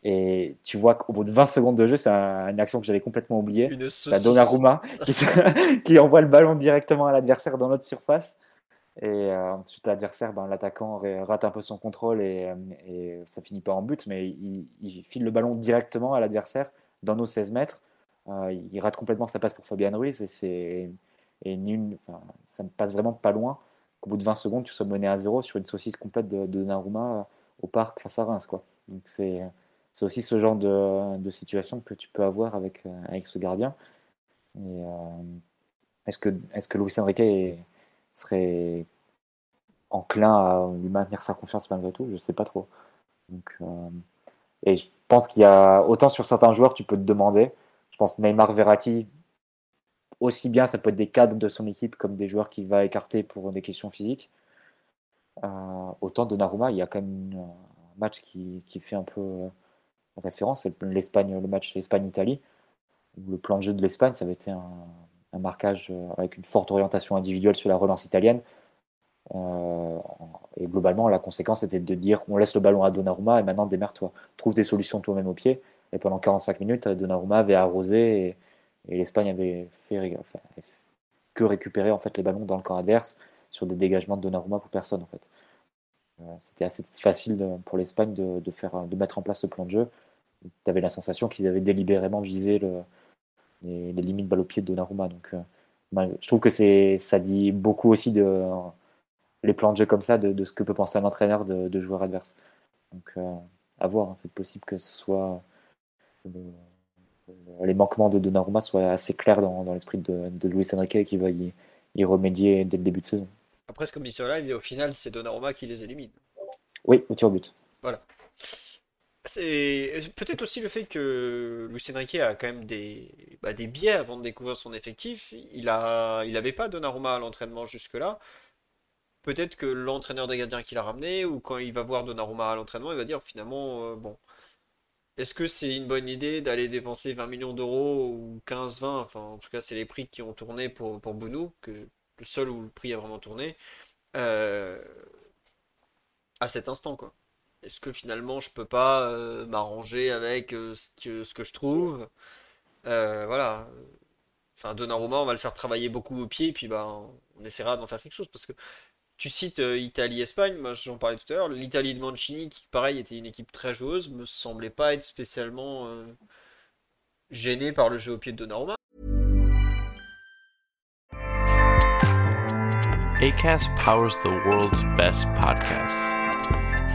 Et tu vois qu'au bout de 20 secondes de jeu, c'est une action que j'avais complètement oubliée. La Donnarumma qui, qui, envoie le ballon directement à l'adversaire dans notre surface. Et euh, ensuite, l'adversaire, ben, l'attaquant rate un peu son contrôle et, et, ça finit pas en but, mais il, file le ballon directement à l'adversaire dans nos 16 mètres. Euh, il rate complètement sa passe pour Fabian Ruiz et et ça ne passe vraiment pas loin qu'au bout de 20 secondes, tu sois mené à zéro sur une saucisse complète de, Naruma euh, au parc face à Reims. Quoi. Donc c'est, aussi ce genre de, de, situation que tu peux avoir avec, euh, avec ce gardien. Euh, est-ce, que, est-ce que Luis Enrique serait enclin à lui maintenir sa confiance malgré tout Je sais pas trop. Donc, et je pense qu'il y a autant sur certains joueurs, tu peux te demander. Je pense Neymar Verratti, aussi bien ça peut être des cadres de son équipe comme des joueurs qu'il va écarter pour des questions physiques. Euh, autant de Naruma, il y a quand même un match qui, fait un peu euh, référence, c'est le match Espagne-Italie, où le plan de jeu de l'Espagne, ça avait été un, marquage euh, avec une forte orientation individuelle sur la relance italienne. et globalement, la conséquence était de dire on laisse le ballon à Donnarumma et maintenant démerde-toi. Trouve des solutions toi-même au pied. Et pendant 45 minutes, Donnarumma avait arrosé et, l'Espagne avait fait que récupérer en fait les ballons dans le camp adverse sur des dégagements de Donnarumma pour personne en fait. Euh, c'était assez facile pour l'Espagne de, de mettre en place ce plan de jeu. Tu avais la sensation qu'ils avaient délibérément visé les, limites balle au pied de Donnarumma. Donc, euh, je trouve que ça dit beaucoup aussi de les plans de jeu comme ça, de, ce que peut penser un entraîneur de, joueurs adverses. Donc, euh, à voir, hein, c'est possible que ce soit les manquements de Donnarumma soient assez clairs dans, l'esprit de, de Luis Enrique et qu'il va y, remédier dès le début de saison. Après, sur live, au final, c'est Donnarumma qui les élimine. Oui, au tir au but. Voilà. Peut-être aussi le fait que Luis Enrique a quand même des, bah, des biais avant de découvrir son effectif. Il a, il n'avait pas Donnarumma à l'entraînement jusque-là. Peut-être que l'entraîneur des gardiens qui l'a ramené, ou quand il va voir Donnarumma à l'entraînement, il va dire finalement, euh, bon, est-ce que c'est une bonne idée d'aller dépenser 20 millions d'euros ou 15-20 Enfin, en tout cas, c'est les prix qui ont tourné pour, pour Bounou, que le seul où le prix a vraiment tourné, euh, à cet instant, quoi. Est-ce que finalement je peux pas euh, m'arranger avec euh, ce, que, je trouve? Euh, voilà. Enfin, Donnarumma, on va le faire travailler beaucoup au pied, puis bah, on essaiera d'en faire quelque chose. Parce que tu cites Italie-Espagne, moi j'en parlais tout à l'heure. L'Italie de Mancini, qui pareil était une équipe très joueuse, me semblait pas être spécialement gênée par le jeu au pied de Donnarumma. ACAST powers the world's best podcasts.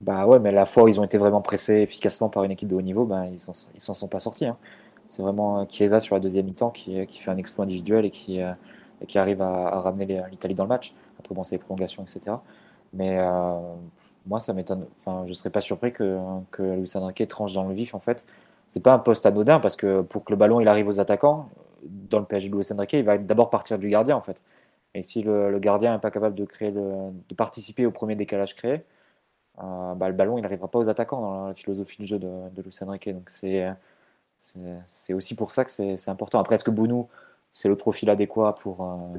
Bah ouais, mais la fois où ils ont été vraiment pressés efficacement par une équipe de haut niveau, bah, ils ils s'en sont pas sortis. hein. C'est vraiment euh, Chiesa sur la deuxième mi-temps qui, qui fait un exploit individuel et qui, euh, et qui arrive à, ramener l'Italie dans le match. Après, bon, c'est les prolongations, etc. Mais euh, moi, ça m'étonne. Enfin, je serais pas surpris que, que Enrique tranche dans le vif, en fait. C'est pas un poste anodin parce que pour que le ballon il arrive aux attaquants, dans le PSG de Luis Enrique, il va d'abord partir du gardien, en fait. Et si le, le gardien n'est pas capable de, créer le- de participer au premier décalage créé, euh, bah, le ballon il n'arrivera pas aux attaquants dans la philosophie de jeu de, de Luis Enrique. Donc c'est aussi pour ça que c'est important. Après, est-ce que Bounou, c'est le profil adéquat pour. euh,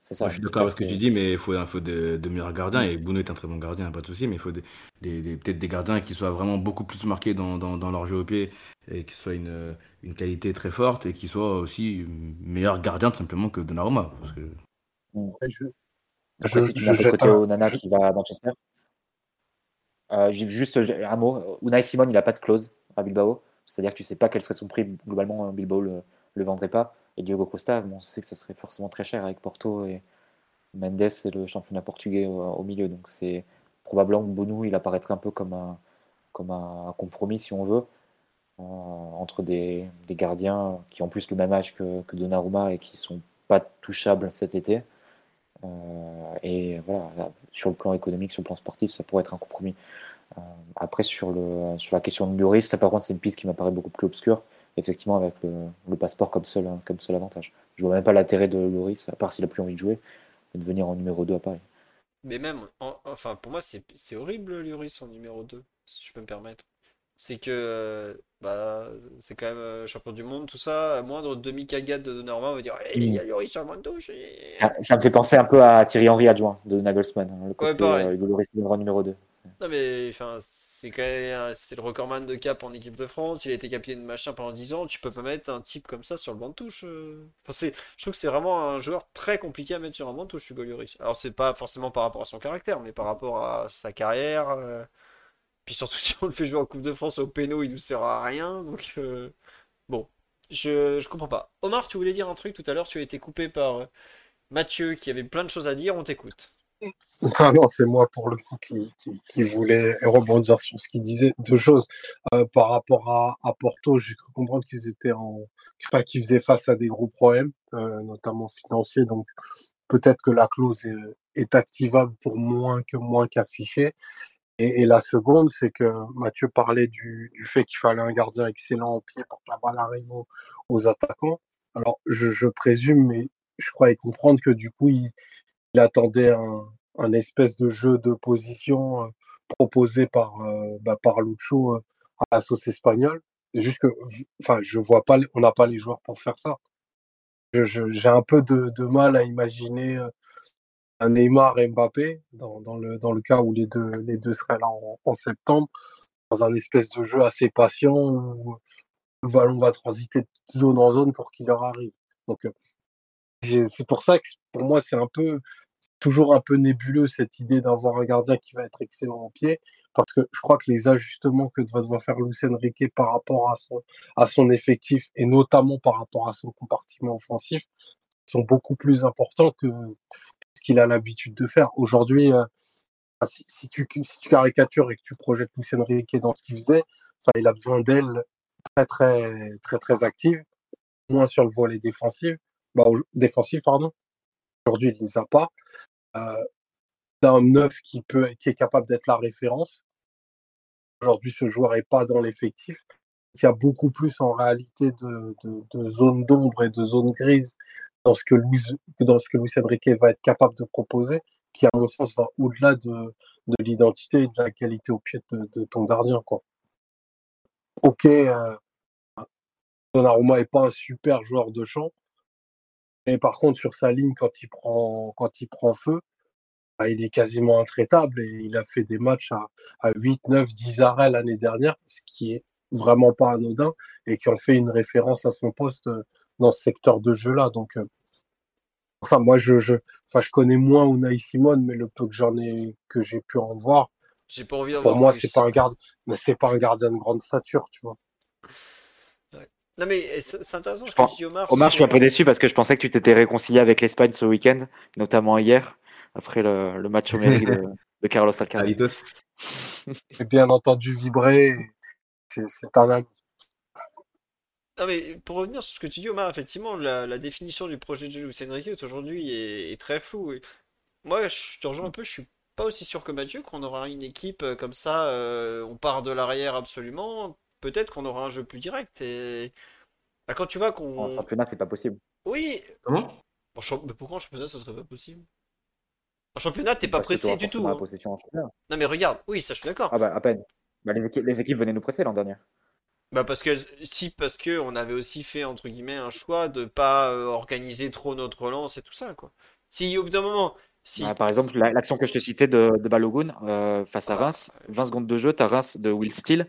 c'est ça. Moi, je suis d'accord avec ce que tu dis, mais il faut, faut de, de meilleurs gardiens. Et Bouno est un très bon gardien, pas de souci, mais il faut des, des- des- peut-être des gardiens qui soient vraiment beaucoup plus marqués dans, dans, dans leur jeu au pied et qui soient une, une qualité très forte et qui soient aussi meilleurs gardiens tout simplement que Donnarumma. Parce que Je, Après, je- si tu je jette côté un- Onana qui va à Manchester. Euh, juste un mot. Unai Simon, il n'a pas de clause à Bilbao. C'est-à-dire que tu sais pas quel serait son prix. Globalement, euh, Bilbao le, le vendrait pas. Et Diogo Costa, bon, on sait que ça serait forcément très cher avec Porto et Mendes et le championnat portugais au, au milieu. Donc c'est probablement que Bounou, il apparaîtrait un peu comme un, comme un compromis, si on veut, euh, entre des, des gardiens qui ont plus le même âge que, que Donnarumma et qui sont pas touchables cet été. Euh, et voilà, là, sur le plan économique, sur le plan sportif, ça pourrait être un compromis. Euh, après, sur, le, sur la question de Lloris, ça par contre, c'est une piste qui m'apparaît beaucoup plus obscure, effectivement, avec le, passeport comme seul, comme seul avantage. Je vois même pas l'intérêt de Lloris, à part s'il a plus envie de jouer, de venir en numéro 2 à Paris. Mais même, en- enfin, pour moi, c'est c'est horrible, Lloris en numéro 2, si je peux me permettre. C'est que, euh, bah, c'est quand même euh, champion du monde, tout ça. À moindre demi-cagade de Donnarumma, on va dire, Eh, il y a Lloris sur le banc de touche. et- Ça, ça me fait penser un peu à Thierry Henry adjoint de Nagelsmann, hein, le côté pareil. euh, Hugo Lloris numéro numéro 2. Non, mais, enfin, c'est quand même, c'est le recordman de cap en équipe de France. Il a été capitaine de machin pendant 10 ans. Tu peux pas mettre un type comme ça sur le banc de touche. euh. Enfin, c'est, je trouve que c'est vraiment un joueur très compliqué à mettre sur un banc de touche, Hugo Lloris. Alors, c'est pas forcément par rapport à son caractère, mais par rapport à sa carrière. euh, Puis surtout, si on le fait jouer en Coupe de France au péno, il nous sert à rien. Donc, euh, bon, je, je comprends pas. Omar, tu voulais dire un truc tout à l'heure. Tu as été coupé par euh, Mathieu qui avait plein de choses à dire. On t'écoute. Non, c'est moi pour le coup qui, qui, qui voulais rebondir sur ce qu'il disait. Deux choses. Euh, par rapport à, Porto, j'ai cru comprendre qu'ils étaient en, enfin, qu'ils faisaient face à des gros problèmes, notamment financiers. Donc, peut-être que la clause est, est activable pour moins que moins qu'affiché. Et, la seconde, c'est que Mathieu parlait du, fait qu'il fallait un gardien excellent en pied pour que la balle arrive aux, aux attaquants. Alors, je, je présume, mais je croyais comprendre que du coup, il, attendait un, espèce de jeu de position euh, proposé par, euh, bah, par Lucho euh, à la sauce espagnole. C'est juste que, enfin, je vois pas, on n'a pas les joueurs pour faire ça. Je- je- J'ai un peu de, mal à imaginer euh, Neymar et Mbappé dans, le, dans le cas où les deux, les deux seraient là en, septembre, dans un espèce de jeu assez patient où le ballon va transiter de zone en zone pour qu'il leur arrive. Donc, euh, c'est pour ça que pour moi, c'est un peu, toujours un peu nébuleux cette idée d'avoir un gardien qui va être excellent au pied, parce que je crois que les ajustements que va devoir faire Luis Enrique par rapport à son, à son effectif et notamment par rapport à son compartiment offensif sont beaucoup plus importants que ce qu'il a l'habitude de faire. Aujourd'hui, euh, si, tu, caricatures et que tu projettes Luis Enrique dans ce qu'il faisait, il a besoin d'elle très, très, très, très active, moins sur le volet défensif, bah, défensif, pardon. Aujourd'hui, il ne les a pas. Euh, d'un neuf qui peut, qui est capable d'être la référence. Aujourd'hui, ce joueur n'est pas dans l'effectif. Il y a beaucoup plus en réalité de zones d'ombre et de zones grises dans ce que Luis, dans ce que Enrique va être capable de proposer, qui à mon sens va au-delà de, de l'identité et de la qualité au pied de, de ton gardien. Quoi. Ok, euh, Donnarumma n'est pas un super joueur de champ, mais par contre sur sa ligne quand il prend quand il prend feu, bah, il est quasiment intraitable et il a fait des matchs à, à 8, 9, 10 arrêts l'année dernière, ce qui est vraiment pas anodin et qui en fait une référence à son poste dans ce secteur de jeu-là. Donc, euh, enfin, moi, je, je, enfin, je connais moins Unai Simon, mais le peu que j'en ai, que j'ai pu en voir, J'ai pas envie d'en pour moi, c'est pas un garde, mais c'est pas un gardien de grande stature, tu vois. Non, mais c'est c'est intéressant ce Je que pense- tu dis, Omar. Omar, je suis un peu déçu parce que je pensais que tu t'étais réconcilié avec l'Espagne ce week-end, notamment hier, après le, le match homérique de, de Carlos Alcaraz. J'ai bien entendu vibrer, c'est c'est un ami. Non, mais pour revenir sur ce que tu dis, Omar, effectivement, la, la définition du projet de jeu de Luis Enrique aujourd'hui est, est très floue. Et moi, je te rejoins un peu, je suis pas aussi sûr que Mathieu qu'on aura une équipe euh, comme ça, euh, on part de l'arrière absolument. Peut-être qu'on aura un jeu plus direct. Et Bah, quand tu vois En qu'on. championnat, c'est pas possible. Oui, Comment? En champ- mais pourquoi en championnat ça serait pas possible? En championnat, t'es pas Parce pressé du tout. hein. possession en championnat. Non, mais regarde, oui, ça je suis d'accord. Ah bah, à peine. Bah, les équipes, les équipes venaient nous presser l'an dernier. Bah parce que si parce que on avait aussi fait entre guillemets un choix de pas euh, organiser trop notre relance et tout ça quoi. Si au bout d'un moment, si Ah, par exemple, la- l'action que je te citais de, de Balogun euh, face à Reims, 20 secondes de jeu, tu as Reims de Will Steele,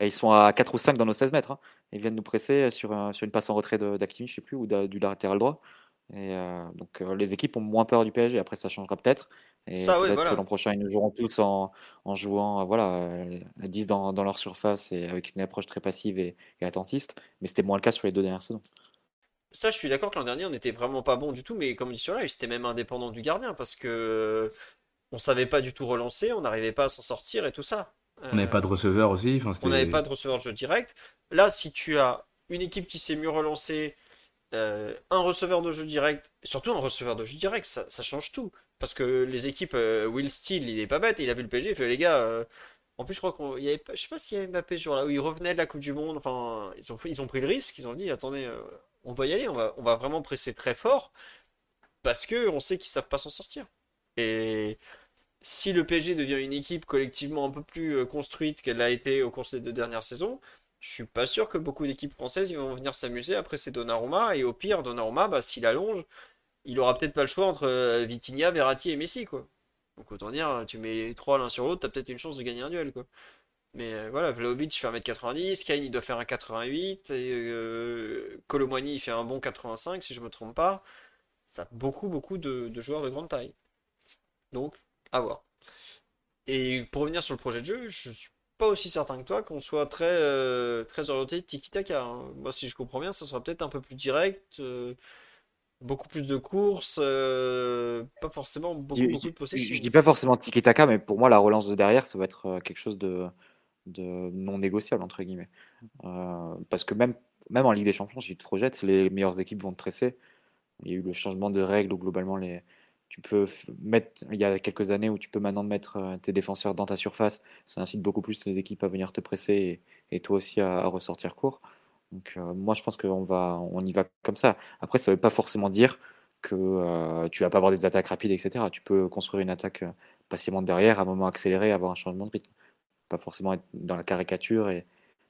et ils sont à 4 ou 5 dans nos 16 mètres. hein. Ils viennent nous presser sur, un- sur une passe en retrait d'Hakimi, je sais plus, ou du latéral droit. Et euh, donc les équipes ont moins peur du PSG. Après, ça changera peut-être. Et Ça, ouais, peut-être voilà. que l'an prochain, ils nous joueront tous en, en jouant euh, voilà, euh, à 10 dans, dans leur surface et avec une approche très passive et, et attentiste. Mais c'était moins le cas sur les deux dernières saisons. ça je suis d'accord que l'an dernier on était vraiment pas bon du tout mais comme dit sur live, c'était même indépendant du gardien parce que euh, on savait pas du tout relancer, on n'arrivait pas à s'en sortir et tout ça. On n'avait pas de receveur aussi. Enfin, On n'avait pas de receveur de jeu direct. Là, si tu as une équipe qui sait mieux relancer, euh, un receveur de jeu direct, surtout un receveur de jeu direct, ça, ça change tout. Parce que les équipes, euh, Will Steele, il est pas bête, il a vu le PSG, il fait les gars. euh, en plus, je crois qu'on, avait pas, je sais pas s'il y avait Mbappé ce jour-là où il revenait de la Coupe du Monde. Enfin, ils ont, pris le risque, ils ont dit, attendez, euh, on va y aller, on va, vraiment presser très fort parce que on sait qu'ils savent pas s'en sortir. Et si le PSG devient une équipe collectivement un peu plus construite qu'elle l'a été au cours des deux dernières saisons, je suis pas sûr que beaucoup d'équipes françaises vont venir s'amuser après c'est Donnarumma et au pire Donnarumma bah, s'il allonge il aura peut-être pas le choix entre euh, Vitinha, Verratti et Messi quoi. Donc autant dire tu mets les trois l'un sur l'autre t'as peut-être une chance de gagner un duel quoi. Mais euh, voilà Vlahovic fait 1m90, Kane il doit faire un 88 et euh, Colomwani il fait un bon 85 si je me trompe pas. Ça beaucoup beaucoup de, joueurs de grande taille. Donc à voir. Et pour revenir sur le projet de jeu, je suis pas aussi certain que toi qu'on soit très, euh, très orienté tiki-taka. hein. Moi, si je comprends bien, ça sera peut-être un peu plus direct, euh, beaucoup plus de courses, euh, pas forcément beaucoup, Je, beaucoup de je- possession. je dis pas forcément tiki-taka, mais pour moi, la relance de derrière, ça va être euh, quelque chose de, de non négociable, entre guillemets. Euh, parce que même, même en Ligue des Champions, si tu te projettes, les meilleures équipes vont te presser. Il y a eu le changement de règles où globalement, les, tu peux mettre, il y a quelques années où tu peux maintenant mettre tes défenseurs dans ta surface. Ça incite beaucoup plus les équipes à venir te presser et, et toi aussi à, à ressortir court. Donc euh, moi, je pense qu'on va, on y va comme ça. Après, ça ne veut pas forcément dire que euh, tu vas pas avoir des attaques rapides, etc. Tu peux construire une attaque euh, patiemment derrière, à un moment accéléré, avoir un changement de rythme. Pas forcément être dans la caricature et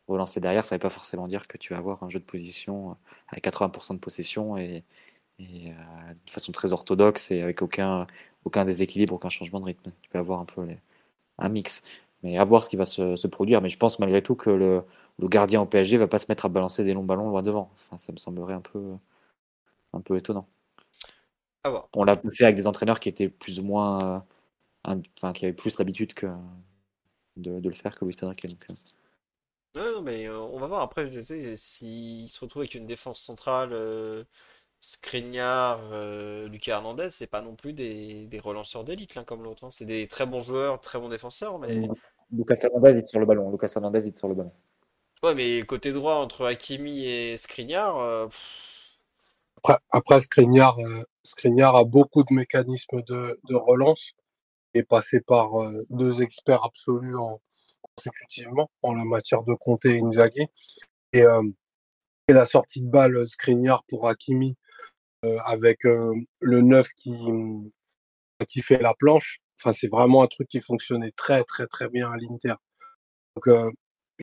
relancer derrière, ça ne veut pas forcément dire que tu vas avoir un jeu de position avec 80% de possession et, de façon très orthodoxe et avec aucun, aucun déséquilibre, aucun changement de rythme. Tu peux avoir un peu un mix. Mais à voir ce qui va se, se produire. Mais je pense malgré tout que le, le gardien au PSG va pas se mettre à balancer des longs ballons loin devant. Enfin, ça me semblerait un peu, un peu étonnant. On l'a fait avec des entraîneurs qui étaient plus ou moins, euh, enfin, qui avaient plus l'habitude que de, de le faire que Luis Enrique. Donc, euh, non, mais euh, on va voir après, je sais, s'il se retrouve avec une défense centrale euh, Skriniar, euh, Lucas Hernandez, c'est pas non plus des, des relanceurs d'élite l'un comme l'autre. hein. C'est des très bons joueurs, très bons défenseurs, mais Lucas Hernandez, il est sur le ballon. Lucas Hernandez, il sur le ballon. Ouais, mais côté droit entre Hakimi et Skriniar, euh, Après, après Skriniar, euh, Skriniar a beaucoup de mécanismes de, de relance et passé par euh, deux experts absolus en, consécutivement en la matière de Conte et Inzaghi. Et, euh, et la sortie de balle euh, Skriniar pour Hakimi euh, avec le 9 qui, qui fait la planche, enfin, c'est vraiment un truc qui fonctionnait très très très bien à l'Inter. Donc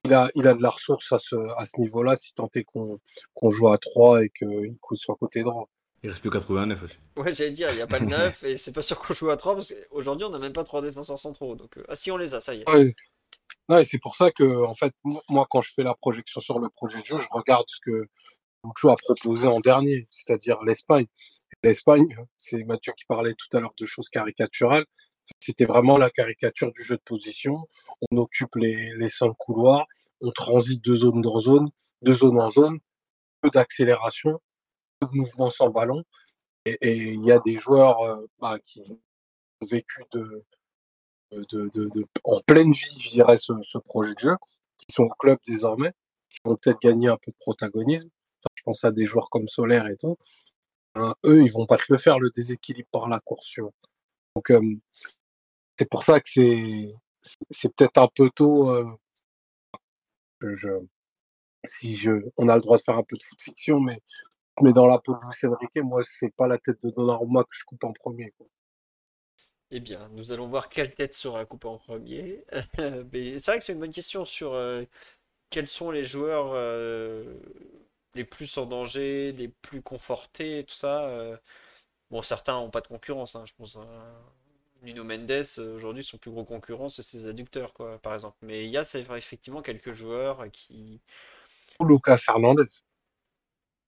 il a, il a de la ressource à ce, à ce niveau-là, si tant est qu'on qu'on joue à 3 et qu'il soit côté droit. Il reste plus qu'à trouver un neuf aussi. ouais, j'allais dire, il n'y a pas de neuf et c'est pas sûr qu'on joue à 3 parce qu'aujourd'hui on n'a même pas trois défenseurs centraux. Donc, euh, ah si, on les a, ça y est. Ouais, ouais, c'est pour ça que, en fait, mo- moi, quand je fais la projection sur le projet de jeu, je regarde ce que Lucho a proposé en dernier, c'est-à-dire l'Espagne. L'Espagne, c'est Mathieu qui parlait tout à l'heure de choses caricaturales. C'était vraiment la caricature du jeu de position. On occupe les, les cinq couloirs, on transite de zone en zone, de zone en zone, peu d'accélération, peu de mouvement sans ballon. Et il y a des joueurs euh, bah, qui ont vécu de, de, de- en pleine vie, je dirais, ce, ce projet de jeu, qui sont au club désormais, qui vont peut-être gagner un peu de protagonisme. Je pense à des joueurs comme Solaire et tout. Hein, eux, ils vont pas faire, le déséquilibre par la course. Donc, euh, c'est pour ça que c'est c'est peut-être un peu tôt. euh, je, si je, on a le droit de faire un peu de foot fiction, mais, mais dans la peau de Luis Enrique, moi, c'est pas la tête de Donnarumma que je coupe en premier. Eh bien, nous allons voir quelle tête sera coupée en premier. C'est vrai que c'est une bonne question sur euh, quels sont les joueurs euh, les plus en danger, les plus confortés, tout ça. Bon, certains n'ont pas de concurrence, hein, je pense. à Nuno Mendes, euh, aujourd'hui, son plus gros concurrent, c'est ses adducteurs, quoi, par exemple. Mais il y a effectivement quelques joueurs qui. Ou Lucas Hernandez.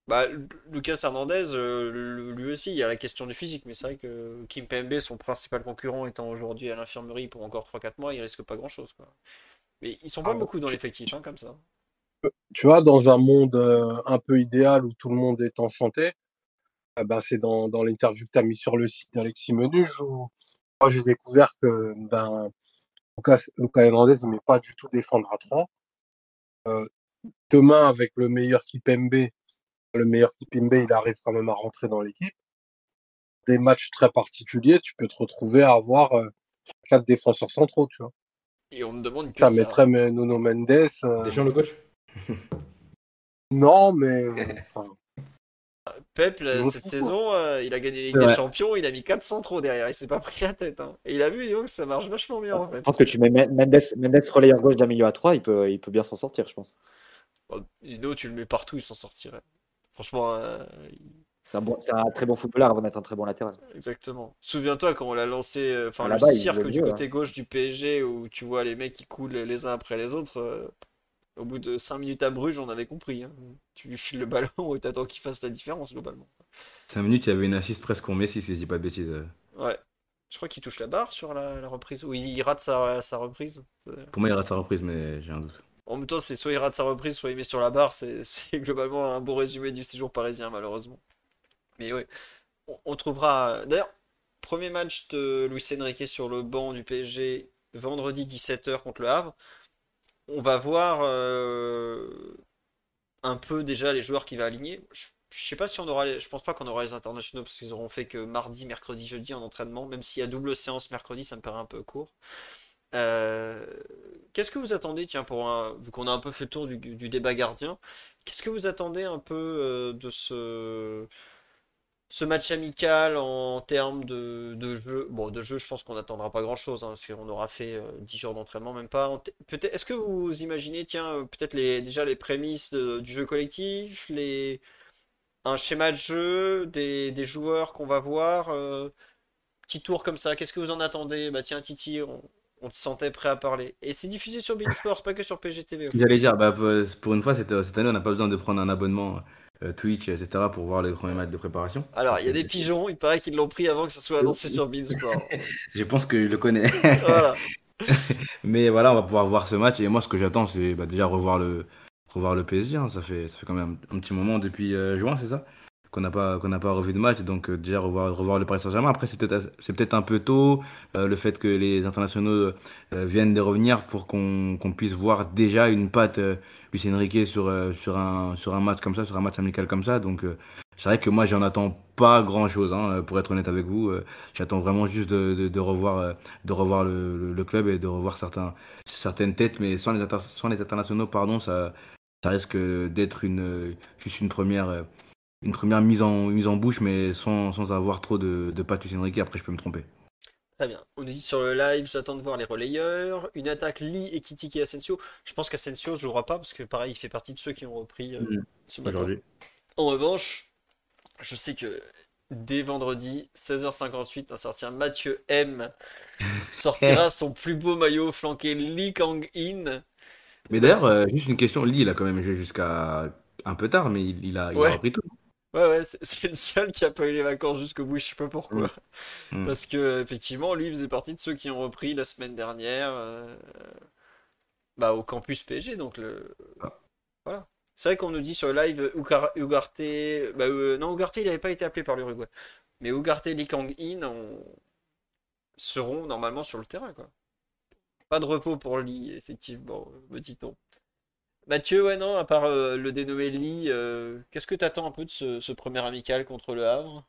Bah, Lu- Lucas Hernandez, euh, lu- lui aussi, il y a la question du physique, mais c'est vrai que Kim Pembe, son principal concurrent, étant aujourd'hui à l'infirmerie pour encore 3-4 mois, il risque pas grand-chose, quoi. Mais ils sont pas Ah, beaucoup dans l'effectif, hein, comme ça. tu vois, dans un monde euh, un peu idéal où tout le monde est en santé, eh ben, c'est dans, dans l'interview que tu as mis sur le site d'Alexis Menuge où moi j'ai découvert que ben, Lucas, Lucas Hernandez ne met pas du tout défendre à 3. Euh, demain, avec le meilleur Kipembe, le meilleur Kipembe, il arrive quand même à rentrer dans l'équipe. Des matchs très particuliers, tu peux te retrouver à avoir euh, quatre défenseurs centraux, tu vois. Et on me demande que Ça ça. mettrait mais, Nuno Mendes. euh, Deschamps le coach? Non, mais enfin, Pep, je cette saison, euh, il a gagné la Ligue des. Champions, il a mis 4 centraux derrière, il s'est pas pris la tête. hein. Et il a vu, donc, ça marche vachement bien, en Je fait. pense que tu mets Men- Mendes, Mendes relayeur gauche d'un milieu à 3, il peut, il peut bien s'en sortir, je pense. Bon, Dino, tu le mets partout, il s'en sortirait. Franchement, euh, C'est un, bon, c'est un très bon footballeur avant d'être un très bon latéral. Exactement. Souviens-toi quand on l'a lancé, euh, enfin À le il cirque du mieux, côté gauche du PSG où tu vois les mecs qui coulent les uns après les autres. euh, au bout de 5 minutes à Bruges, on avait compris. hein. Tu lui files le ballon et t'attends qu'il fasse la différence globalement. 5 minutes, il y avait une assiste presque pour Messi, si je dis pas de bêtises. Ouais. Je crois qu'il touche la barre sur la, la reprise. Ou il rate sa, sa reprise. Pour moi, il rate sa reprise, mais j'ai un doute. En même temps, c'est soit il rate sa reprise, soit il met sur la barre. C'est globalement un beau résumé du séjour parisien, malheureusement. Mais on, on trouvera. D'ailleurs, premier match de Luis Enrique sur le banc du PSG, vendredi 17h contre le Havre. On va voir euh, un peu déjà les joueurs qu'il va aligner. Je, je sais pas si on aura les- je pense pas qu'on aura les internationaux parce qu'ils auront fait que mardi, mercredi, jeudi en entraînement. Même s'il y a double séance mercredi, ça me paraît un peu court. Euh, qu'est-ce que vous attendez, tiens, pour un, vu qu'on a un peu fait le tour du, du débat gardien, qu'est-ce que vous attendez un peu euh, de ce, ce match amical en termes de, de jeu? Bon, de jeu, je pense qu'on n'attendra pas grand-chose, hein, parce qu'on aura fait euh, 10 jours d'entraînement, même pas. Peut-être, est-ce que vous imaginez, tiens, euh, peut-être les, déjà les prémices de- du jeu collectif, les, un schéma de jeu, des, des joueurs qu'on va voir, euh, petit tour comme ça, qu'est-ce que vous en attendez? Bah tiens, Titi, on, on te sentait prêt à parler. Et c'est diffusé sur Beansport, c'est pas que sur PGTV. J'allais dire, bah, pour une fois, cette, cette année, on n'a pas besoin de prendre un abonnement euh, Twitch, etc. pour voir les premiers matchs de préparation. Alors, il y a des pigeons, il paraît qu'ils l'ont pris avant que ça soit annoncé sur Beansport. Je pense que je le connais. Voilà. Mais voilà, on va pouvoir voir ce match. Et moi, ce que j'attends, c'est bah, déjà revoir le, revoir le PSG. hein. Ça fait, ça fait quand même un petit moment depuis euh, juin, c'est ça? Qu'on n'a pas qu'on pas revu de match. Donc euh, déjà revoir revoir le Paris Saint-Germain. Après c'est peut-être c'est peut-être un peu tôt euh, le fait que les internationaux euh, viennent de revenir pour qu'on qu'on puisse voir déjà une patte Luis Enrique sur sur un sur un match comme ça, sur un match amical comme ça. Donc c'est vrai que moi j'en attends pas grand-chose hein, pour être honnête avec vous. J'attends vraiment juste de, de, revoir de revoir le, le, club et de revoir certaines têtes, mais sans les sans les internationaux pardon ça ça risque d'être une juste une première une première mise en, mise en bouche, mais sans, sans avoir trop de, de pattes Enrique. Après, je peux me tromper. Très bien. On nous dit sur le live, j'attends de voir les relayeurs. Une attaque Lee, Ekitike et Asensio. Je pense qu'Asensio ne jouera pas parce que pareil, il fait partie de ceux qui ont repris euh, Mm. ce matin. Aujourd'hui. En revanche, je sais que dès vendredi, 16h58, un certain Mathieu M sortira son plus beau maillot flanqué Lee Kang-in. Mais d'ailleurs, euh, juste une question. Lee, il a quand même joué jusqu'à un peu tard, mais il, il a, il Ouais. a repris tout. Ouais, ouais, c'est le seul qui a pas eu les vacances jusqu'au bout, je sais pas pourquoi. Mm. Parce que, effectivement, lui, il faisait partie de ceux qui ont repris la semaine dernière euh, bah, au campus PSG. Donc, le... voilà. C'est vrai qu'on nous dit sur le live Ugar- Ugarte. Bah, euh, non, Ugarte, il n'avait pas été appelé par l'Uruguay. Mais Ugarte et Lee Kang-in ont- seront normalement sur le terrain, quoi. Pas de repos pour Lee, effectivement, me dit-on. Mathieu, ouais, non, à part euh, le dénommé Lee, euh, qu'est-ce que tu attends un peu de ce, premier amical contre le Havre?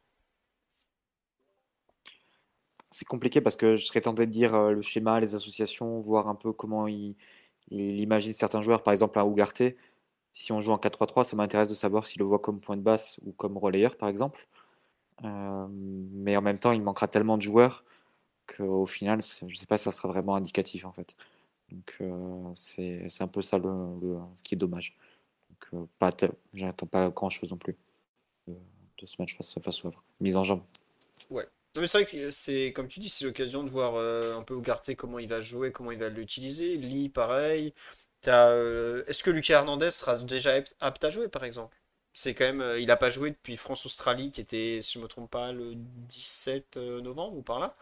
C'est compliqué parce que je serais tenté de dire euh, le schéma, les associations, voir un peu comment il, imagine certains joueurs. Par exemple, un Ugarte, si on joue en 4-3-3, ça m'intéresse de savoir s'il le voit comme point de basse ou comme relayeur, par exemple. Mais en même temps, il manquera tellement de joueurs qu'au final, je ne sais pas si ça sera vraiment indicatif en fait. Donc euh, c'est un peu ça le, ce qui est dommage. Donc euh, pas j'attends pas grand-chose non plus de, de ce match face, face au Havre. Mise en jambe. Ouais. C'est vrai que c'est, comme tu dis, c'est l'occasion de voir euh, un peu Ugarte comment il va jouer, comment il va l'utiliser. Lee, pareil. Euh, est-ce que Lucas Hernandez sera déjà apte à jouer, par exemple? C'est quand même, euh, il n'a pas joué depuis France-Australie, qui était, si je ne me trompe pas, le 17 novembre ou par là.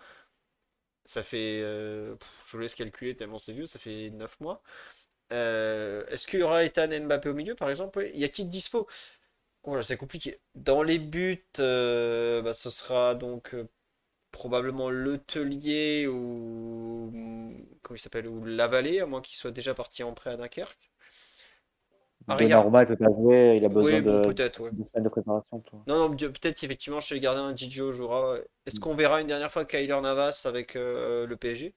Ça fait, euh, je vous laisse calculer tellement c'est vieux, ça fait 9 mois. Euh, est-ce qu'il y aura Ethan Mbappé au milieu, par exemple? Il y a qui de dispo? Voilà, c'est compliqué. Dans les buts, euh, bah, ce sera donc probablement Le Tellier ou comment il à moins qu'il soit déjà parti en prêt à Dunkerque. Arrière. Donnarumma, il peut pas jouer, il a besoin Oui, bon, de, peut-être, ouais. de semaines de préparation. toi. Non, non, peut-être qu'effectivement chez les gardiens, Gigio jouera. Est-ce qu'on verra une dernière fois Kyler Navas avec euh, le PSG?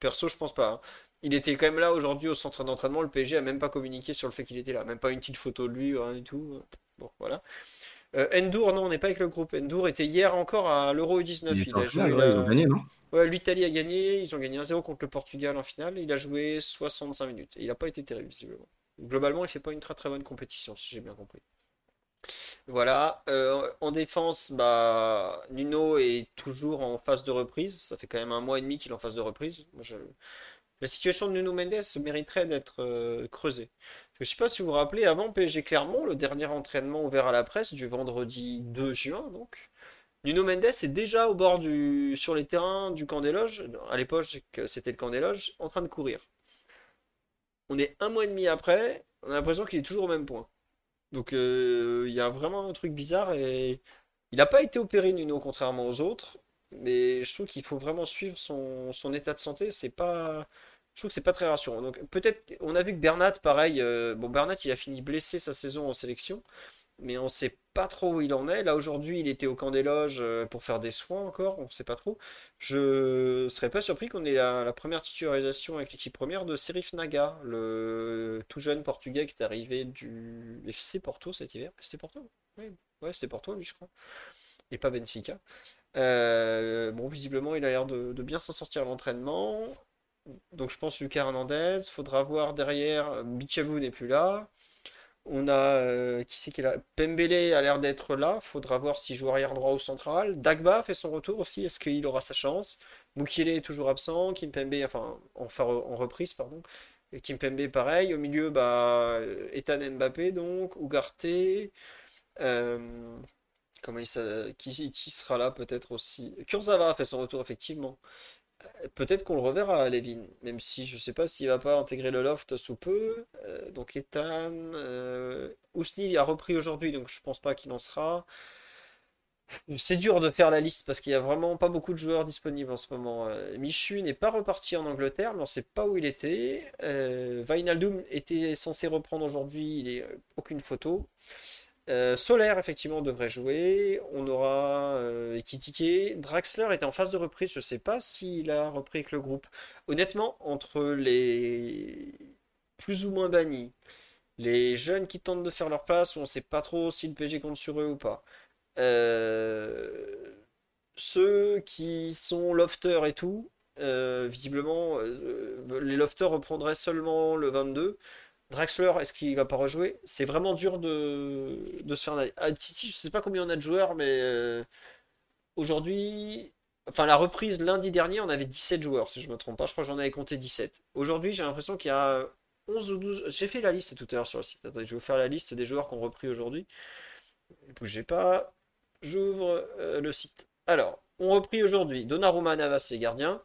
Perso, je pense pas. hein. Il était quand même là aujourd'hui au centre d'entraînement. Le PSG a même pas communiqué sur le fait qu'il était là. Même pas une petite photo de lui, rien du tout. Bon, voilà. Euh, Endur, non, on n'est pas avec le groupe. Endur était hier encore à l'Euro U19. Il a joué ouais, la- ils ont gagné, non? Ouais, l'Italie a gagné. Ils ont gagné 1-0 contre le Portugal en finale. Il a joué 65 minutes. Et il n'a pas été terrible, visiblement. Globalement, il fait pas une très très bonne compétition, si j'ai bien compris. Voilà. Euh, en défense, bah, Nuno est toujours en phase de reprise. Ça fait quand même un mois et demi qu'il est en phase de reprise. La situation de Nuno Mendes mériterait d'être euh, creusée. Je sais pas si vous vous rappelez, avant PSG Clermont, le dernier entraînement ouvert à la presse du vendredi 2 juin, donc, Nuno Mendes est déjà au bord du, sur les terrains du camp des loges. À l'époque, c'était le camp des loges, en train de courir. On est un mois et demi après, on a l'impression qu'il est toujours au même point. Donc euh, il y a vraiment un truc bizarre et il n'a pas été opéré Nuno contrairement aux autres, mais je trouve qu'il faut vraiment suivre son, état de santé. C'est pas, je trouve que c'est pas très rassurant. Donc peut-être, on a vu que Bernat, pareil, euh, bon Bernat il a fini blessé sa saison en sélection, mais on sait pas trop où il en est. Là aujourd'hui il était au camp des loges euh, pour faire des soins encore, on sait pas trop. Je serais pas surpris qu'on ait la, la première titularisation avec l'équipe première de Serif Naga, le tout jeune portugais qui est arrivé du FC Porto cet hiver. FC Porto? Oui, ouais, c'est Porto lui je crois. Et pas Benfica. Euh, bon, visiblement, il a l'air de, de bien s'en sortir à l'entraînement. Donc, je pense Lucas Hernandez. Faudra voir derrière. Bichabou n'est plus là. On a. euh, qui c'est qui est là? Pembele a l'air d'être là. Faudra voir s'il joue arrière droit ou central. Dagba fait son retour aussi. Est-ce qu'il aura sa chance? Mukiele est toujours absent. Kimpembe, enfin, enfin, en reprise, pardon. Et Kimpembe, pareil. Au milieu, bah, Ethan Mbappé, donc. Ugarte. Euh, Comment il qui, qui sera là peut-être aussi? Kurzawa a fait son retour effectivement. Euh, Peut-être qu'on le reverra à Levin, même si je sais pas s'il va pas intégrer le loft sous peu. Euh, donc Ethan, euh, Ousni a repris aujourd'hui, donc je pense pas qu'il en sera. C'est dur de faire la liste parce qu'il y a vraiment pas beaucoup de joueurs disponibles en ce moment. Euh, Michu n'est pas reparti en Angleterre, mais on ne sait pas où il était. Euh, Wijnaldum était censé reprendre aujourd'hui, il n'est aucune photo. Euh, Solaire, effectivement, devrait jouer. On aura euh, Ekitike. Draxler était en phase de reprise. Je ne sais pas s'il a repris avec le groupe. Honnêtement, entre les plus ou moins bannis, les jeunes qui tentent de faire leur place, on ne sait pas trop si le PG compte sur eux ou pas. Euh, ceux qui sont lofters et tout, euh, visiblement, les lofters reprendraient seulement le 22. Draxler, est-ce qu'il va pas rejouer? C'est vraiment dur de, se faire. À Titi, je sais pas combien on a de joueurs, mais aujourd'hui, enfin la reprise lundi dernier, on avait 17 joueurs, si je me trompe pas. Je crois que j'en avais compté 17. Aujourd'hui, j'ai l'impression qu'il y a 11 ou 12. J'ai fait la liste tout à l'heure sur le site. Attendez, je vais vous faire la liste des joueurs qu'on repris aujourd'hui. Ne bougez pas. J'ouvre euh, le site. Alors, on repris aujourd'hui Donnarumma, Navas, les gardiens.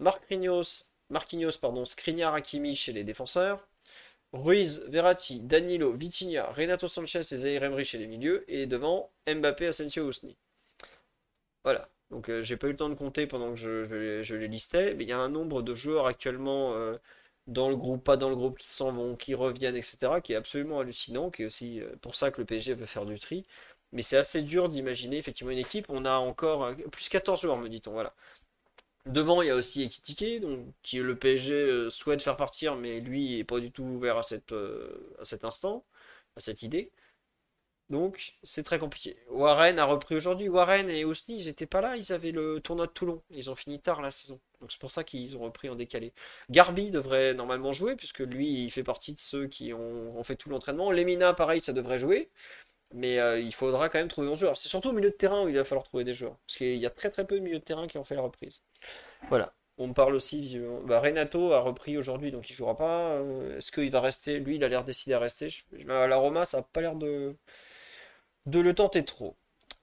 Marquinhos, Marquinhos pardon, Skriniar, Hakimi chez les défenseurs. Ruiz, Verratti, Danilo, Vitinha, Renato Sanchez et Zaire Emery chez les milieux. Et devant, Mbappé, Asensio, Ousni. Voilà. Donc, euh, j'ai pas eu le temps de compter pendant que je, les listais. Mais il y a un nombre de joueurs actuellement euh, dans le groupe, pas dans le groupe, qui s'en vont, qui reviennent, etc., qui est absolument hallucinant. Qui est aussi pour ça que le PSG veut faire du tri. Mais c'est assez dur d'imaginer effectivement une équipe. On a encore euh, plus 14 joueurs, me dit-on. Voilà. Devant, il y a aussi Ekitike, donc, qui le PSG euh, souhaite faire partir, mais lui n'est pas du tout ouvert euh, à cet instant, à cette idée. Donc, c'est très compliqué. Warren a repris aujourd'hui. Warren et Osni, ils n'étaient pas là, ils avaient le tournoi de Toulon. Ils ont fini tard la saison. Donc, c'est pour ça qu'ils ont repris en décalé. Garbi devrait normalement jouer, puisque lui, il fait partie de ceux qui ont fait tout l'entraînement. Lemina, pareil, ça devrait jouer. Mais euh, il faudra quand même trouver un joueur. C'est surtout au milieu de terrain où il va falloir trouver des joueurs. Parce qu'il y a très très peu de milieu de terrain qui ont fait la reprise. Voilà. On me parle aussi, bah, Renato a repris aujourd'hui, donc il jouera pas. Euh, est-ce qu'il va rester? Lui, il a l'air décidé à rester. la Roma, ça n'a pas l'air de... de le tenter trop.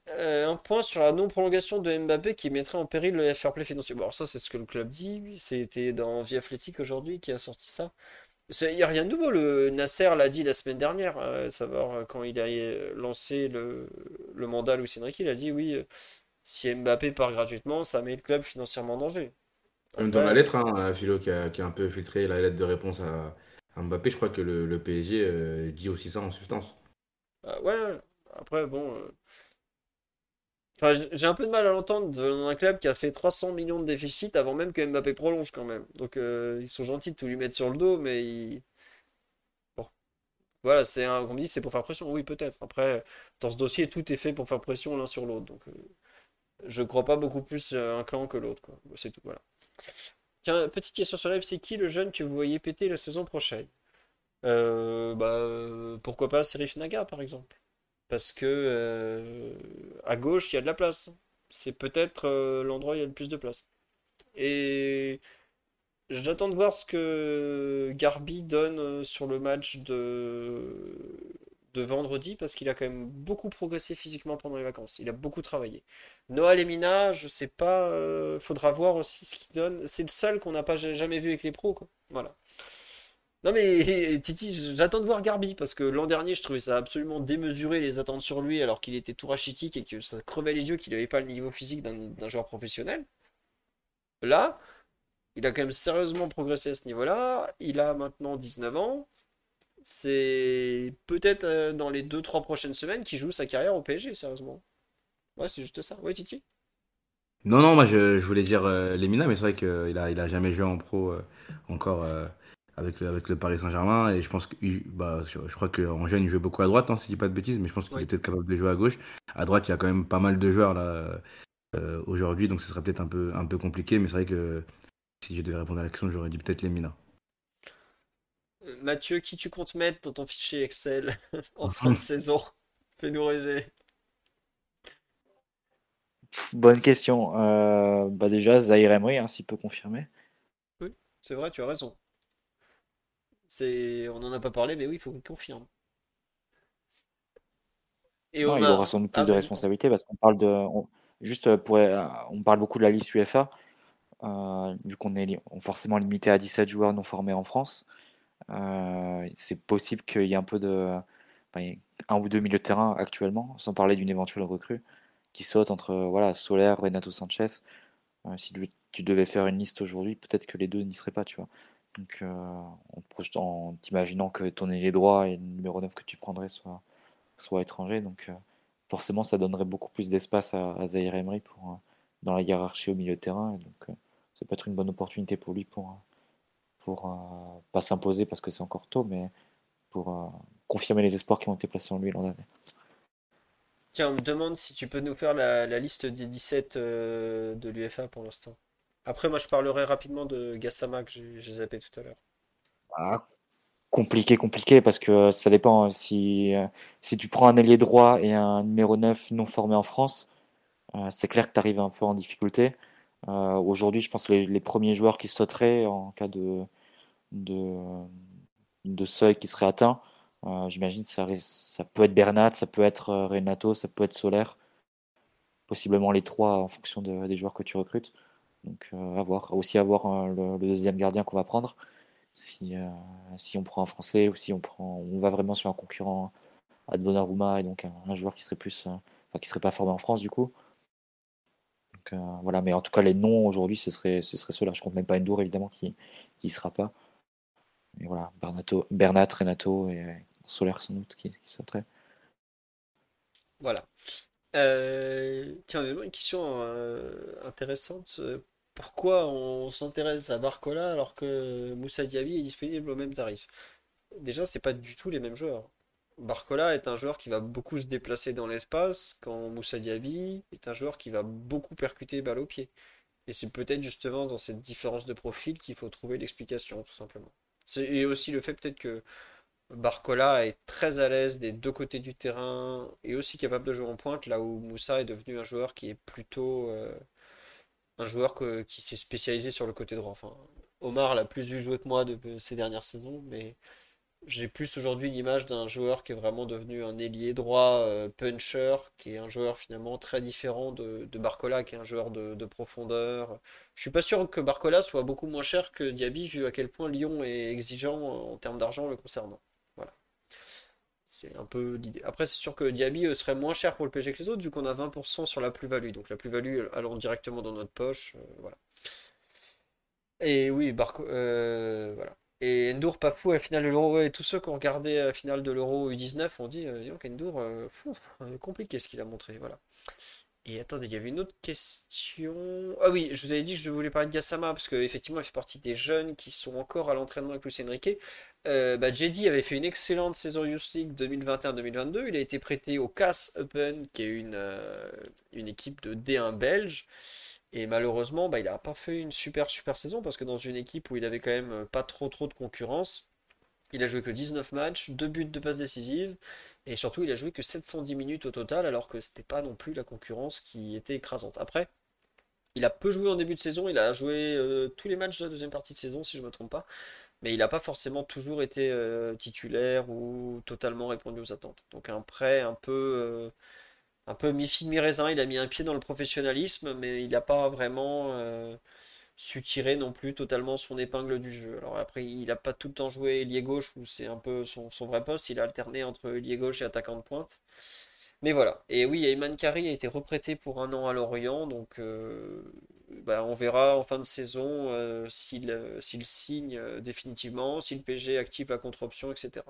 Euh, un point sur la non-prolongation de Mbappé qui mettrait en péril le fair play financier. Bon, alors ça, c'est ce que le club dit. C'était dans Vie Athlétique aujourd'hui qui a sorti ça. Il n'y a rien de nouveau. Le Nasser l'a dit la semaine dernière, euh, savoir euh, quand il a euh, lancé le, le mandat Luis Enrique, il a dit oui, si Mbappé part gratuitement, ça met le club financièrement en danger. dans la lettre, hein, Philo qui a, qui a, un peu filtré la lettre de réponse à, Mbappé, je crois que le, le PSG dit aussi ça en substance. Bah ouais, après bon, j'ai un peu de mal à l'entendre dans un club qui a fait 300 millions de déficit avant même que Mbappé prolonge quand même. Donc euh, ils sont gentils de tout lui mettre sur le dos, mais bon. Voilà, c'est un, on me dit c'est pour faire pression. Oui, peut-être. Après, dans ce dossier, tout est fait pour faire pression l'un sur l'autre. Donc euh, je crois pas beaucoup plus un clan que l'autre. C'est tout. Voilà. Tiens, petite question sur live, c'est qui le jeune que vous voyez péter la saison prochaine? Euh, bah, pourquoi pas Serif Naga par exemple parce que euh, à gauche, il y a de la place. C'est peut-être euh, l'endroit où il y a le plus de place. Et j'attends de voir ce que Garbi donne euh, sur le match de, vendredi, parce qu'il a quand même beaucoup progressé physiquement pendant les vacances. Il a beaucoup travaillé. Noah Lemina, je sais pas, faudra voir aussi ce qu'il donne. C'est le seul qu'on n'a pas jamais vu avec les pros, quoi. Voilà. Non mais Titi, j'attends de voir Garbi parce que l'an dernier je trouvais ça absolument démesuré les attentes sur lui alors qu'il était tout rachitique et que ça crevait les yeux qu'il n'avait pas le niveau physique d'un joueur professionnel. Là, il a quand même sérieusement progressé à ce niveau-là. Il a maintenant 19 ans. C'est peut-être euh, dans les 2-3 prochaines semaines qu'il joue sa carrière au PSG, sérieusement. Ouais, c'est juste ça. Ouais, Titi? Non, non, moi je, voulais dire euh, Lemina, mais c'est vrai qu'il a, il a jamais joué en pro euh, encore avec le, avec le Paris Saint-Germain. Et je pense que bah, je, crois qu'en jeune, il joue beaucoup à droite, hein, si je dis pas de bêtises, mais je pense qu'il est peut-être capable de jouer à gauche. À droite, il y a quand même pas mal de joueurs là euh, aujourd'hui, donc ce serait peut-être un peu, un peu compliqué. Mais c'est vrai que si je devais répondre à la question, j'aurais dit peut-être les Mina. Euh, Mathieu, qui tu comptes mettre dans ton fichier Excel en fin de saison? Fais-nous rêver. Bonne question. Euh, bah déjà, Zahir Emery, hein, s'il peut confirmer. Oui, c'est vrai, tu as raison. On n'en a pas parlé, mais oui, il faut qu'on confirme. Et non, il aura sans doute plus ah, de responsabilités parce qu'on parle de. juste pour. On parle beaucoup de la liste UEFA. Euh, vu qu'on est forcément limité à 17 joueurs non formés en France, euh, c'est possible qu'il y ait un peu de. un ou deux milieux de terrain actuellement, sans parler d'une éventuelle recrue, qui saute entre voilà, Solaire, Renato Sanchez. Euh, si tu, tu devais faire une liste aujourd'hui, peut-être que les deux n'y seraient pas, tu vois. Donc, euh, en, t'imaginant que ton ailier droit et le numéro 9 que tu prendrais soit, soit étranger. Donc, euh, forcément, ça donnerait beaucoup plus d'espace à, à Zaire Emery pour, euh, dans la hiérarchie au milieu de terrain. Donc, ça peut être une bonne opportunité pour lui pour, pour pas s'imposer parce que c'est encore tôt, mais pour confirmer les espoirs qui ont été placés en lui l'an dernier. Tiens, on me demande si tu peux nous faire la, la liste des 17 euh, de l'UFA pour l'instant. Après, moi, je parlerai rapidement de Gassama que j'ai zappé tout à l'heure. Ah, compliqué, compliqué, parce que euh, ça dépend. Si, euh, si tu prends un ailier droit et un numéro 9 non formé en France, euh, c'est clair que tu arrives un peu en difficulté. Euh, aujourd'hui, je pense que les, premiers joueurs qui sauteraient en cas de, de, seuil qui serait atteint, euh, j'imagine ça, ça peut être Bernat, ça peut être euh, Renato, ça peut être Solaire, possiblement les trois en fonction de- des joueurs que tu recrutes. Donc, euh, à voir. Aussi, à voir euh, le, deuxième gardien qu'on va prendre. Si, euh, si on prend un Français ou si on prend, on va vraiment sur un concurrent à Donnarumma et donc un, joueur qui serait plus, euh, qui serait pas formé en France du coup. Donc, voilà, mais en tout cas, les noms aujourd'hui, ce serait, ce serait ceux-là. Je compte même pas Endour évidemment qui, y sera pas. Et voilà, Bernato, Bernat, Renato et Solaire sans doute qui, qui sauteraient. Voilà. Tiens, une question intéressante. Pourquoi on s'intéresse à Barcola alors que Moussa Diaby est disponible au même tarif? Déjà, c'est pas du tout les mêmes joueurs. Barcola est un joueur qui va beaucoup se déplacer dans l'espace, quand Moussa Diaby est un joueur qui va beaucoup percuter balle au pied. Et c'est peut-être justement dans cette différence de profil qu'il faut trouver l'explication, tout simplement. Et aussi le fait peut-être que Barcola est très à l'aise des deux côtés du terrain et aussi capable de jouer en pointe, là où Moussa est devenu un joueur qui est plutôt euh, un joueur qui s'est spécialisé sur le côté droit. Enfin, Omar l'a plus vu jouer que moi de, ces dernières saisons, mais j'ai plus aujourd'hui l'image d'un joueur qui est vraiment devenu un ailier droit euh, puncher, qui est un joueur finalement très différent de, Barcola, qui est un joueur de, de profondeur. Je suis pas sûr que Barcola soit beaucoup moins cher que Diaby, vu à quel point Lyon est exigeant en termes d'argent le concernant. C'est un peu l'idée. Après, c'est sûr que Diaby euh, serait moins cher pour le PSG que les autres, vu qu'on a 20% sur la plus-value. Donc la plus-value allant directement dans notre poche. euh, voilà. Et oui, Barco, euh, voilà. Et Endour, pas fou à la finale de l'Euro. Et tous ceux qui ont regardé la finale de l'Euro U19 ont dit, euh, donc, euh, compliqué ce qu'il a montré. Voilà. Et attendez, il y avait une autre question. Ah oui, je vous avais dit que je voulais parler de Gassama, parce qu'effectivement, il fait partie des jeunes qui sont encore à l'entraînement avec Luis Enrique. Euh, bah, Jedi avait fait une excellente saison Youth League 2021-2022. Il a été prêté au CAS Open, qui est une, euh, équipe de D1 belge. Et malheureusement, bah, il n'a pas fait une super super saison parce que dans une équipe où il avait quand même pas trop trop de concurrence, il a joué que 19 matchs, 2 buts de passes décisives, et surtout il a joué que 710 minutes au total alors que c'était pas non plus la concurrence qui était écrasante. Après, il a peu joué en début de saison, il a joué euh, tous les matchs de la deuxième partie de saison si je me trompe pas, mais il n'a pas forcément toujours été euh, titulaire ou totalement répondu aux attentes. Donc un prêt un peu euh, un peu mi-figue mi-raisin, il a mis un pied dans le professionnalisme, mais il n'a pas vraiment euh, su tirer non plus totalement son épingle du jeu. Alors après, il n'a pas tout le temps joué ailier gauche, où c'est un peu son, son vrai poste, il a alterné entre ailier gauche et attaquant de pointe. Mais voilà. Et oui, Ayman Kari a été reprêté pour un an à Lorient, donc euh, bah, on verra en fin de saison euh, s'il euh, s'il signe définitivement, si le PSG active la contre-option, etc.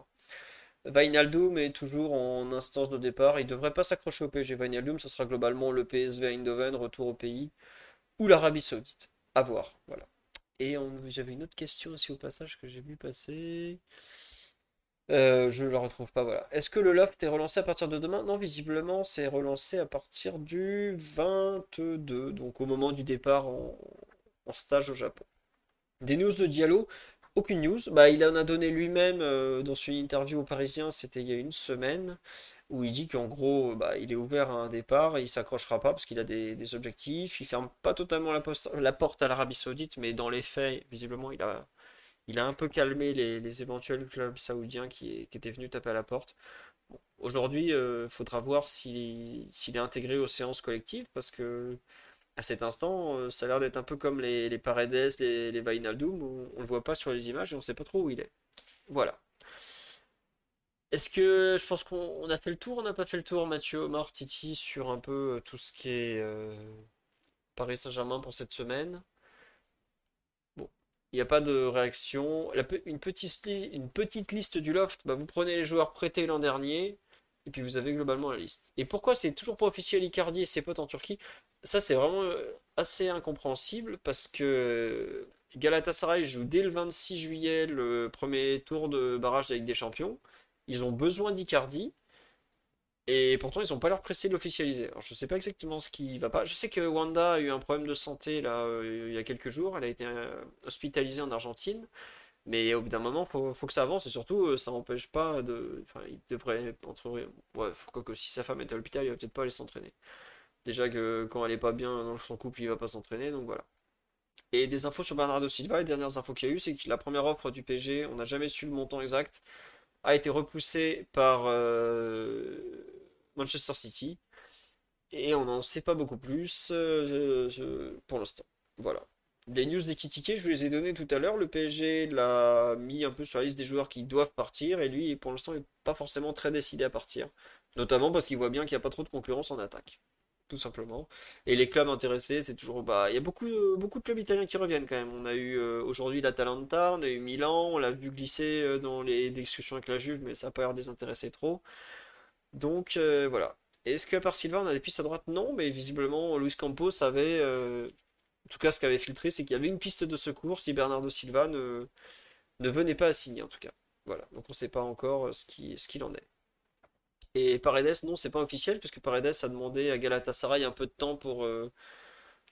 Wijnaldum est toujours en instance de départ. Il ne devrait pas s'accrocher au PSG. Wijnaldum, ce sera globalement le PSV Eindhoven, retour au pays, ou l'Arabie Saoudite. À voir. Voilà. Et j'avais une autre question aussi au passage que j'ai vu passer. Euh, je ne la retrouve pas. Voilà. Est-ce que le loft est relancé à partir de demain? Non, visiblement, c'est relancé à partir du 22, donc au moment du départ en, stage au Japon. Des news de Diallo? Aucune news. Bah, il en a donné lui-même euh, dans une interview au Parisien, c'était il y a une semaine, où il dit qu'en gros, bah, il est ouvert à un départ et il s'accrochera pas parce qu'il a des, objectifs. Il ferme pas totalement la, la porte à l'Arabie Saoudite, mais dans les faits, visiblement, il a, il a un peu calmé les, éventuels clubs saoudiens qui, étaient venus taper à la porte. Aujourd'hui, il faudra voir s'il est intégré aux séances collectives parce que à cet instant, euh, ça a l'air d'être un peu comme les, les Paredes, les, les on le voit pas sur les images et on sait pas trop où il est. Voilà. Est-ce que je pense qu'on on a fait le tour, on n'a pas fait le tour, Mathieu, Omar, Titi, sur un peu euh, tout ce qui est euh, Paris Saint-Germain pour cette semaine? Il n'y a pas de réaction. Une petite, une petite liste du loft, bah, vous prenez les joueurs prêtés l'an dernier, et puis vous avez globalement la liste. Et pourquoi c'est toujours pas officiel Icardi et ses potes en Turquie? Ça, c'est vraiment euh, assez incompréhensible, parce que Galatasaray joue dès le 26 juillet le premier tour de barrage Ligue des Champions. Ils ont besoin d'Icardi. Et pourtant, ils n'ont pas l'air pressés de l'officialiser. Alors, je sais pas exactement ce qui va pas. Je sais que Wanda a eu un problème de santé là, euh, il y a quelques jours. Elle a été euh, hospitalisée en Argentine. Mais au bout d'un moment, faut, faut que ça avance. Et surtout, euh, ça n'empêche pas de. Enfin, il devrait entre. Si sa femme est à l'hôpital, il va peut-être pas aller s'entraîner. Déjà que quand elle est pas bien dans son couple, il va pas s'entraîner. Donc voilà. Et des infos sur Bernardo Silva. Les dernières infos qu'il y a eu, c'est que la première offre du PSG, on n'a jamais su le montant exact, a été repoussée par Manchester City. Et on n'en sait pas beaucoup plus euh, euh, pour l'instant. Voilà. Les news d'Ekitike, je vous les ai données tout à l'heure. Le PSG l'a mis un peu sur la liste des joueurs qui doivent partir. Et lui, pour l'instant, n'est pas forcément très décidé à partir. Notamment parce qu'il voit bien qu'il n'y a pas trop de concurrence en attaque. Tout simplement. Et les clubs intéressés, c'est toujours. Bah, il y a beaucoup, de- beaucoup de clubs italiens qui reviennent quand même. On a eu euh, aujourd'hui l'Atalanta, on a eu Milan, on l'a vu glisser euh, dans les discussions avec la Juve, mais ça n'a pas l'air les intéresser trop. Donc euh, voilà. Est-ce qu'à part Silva, on a des pistes à droite? Non, mais visiblement, Luis Campos avait. euh, en tout cas, ce qu'avait filtré, c'est qu'il y avait une piste de secours si Bernardo Silva ne, venait pas à signer, en tout cas. Voilà. Donc on ne sait pas encore euh, ce qui, ce qu'il en est. Et Paredes, non, c'est pas officiel, puisque Paredes a demandé à Galatasaray un peu de temps pour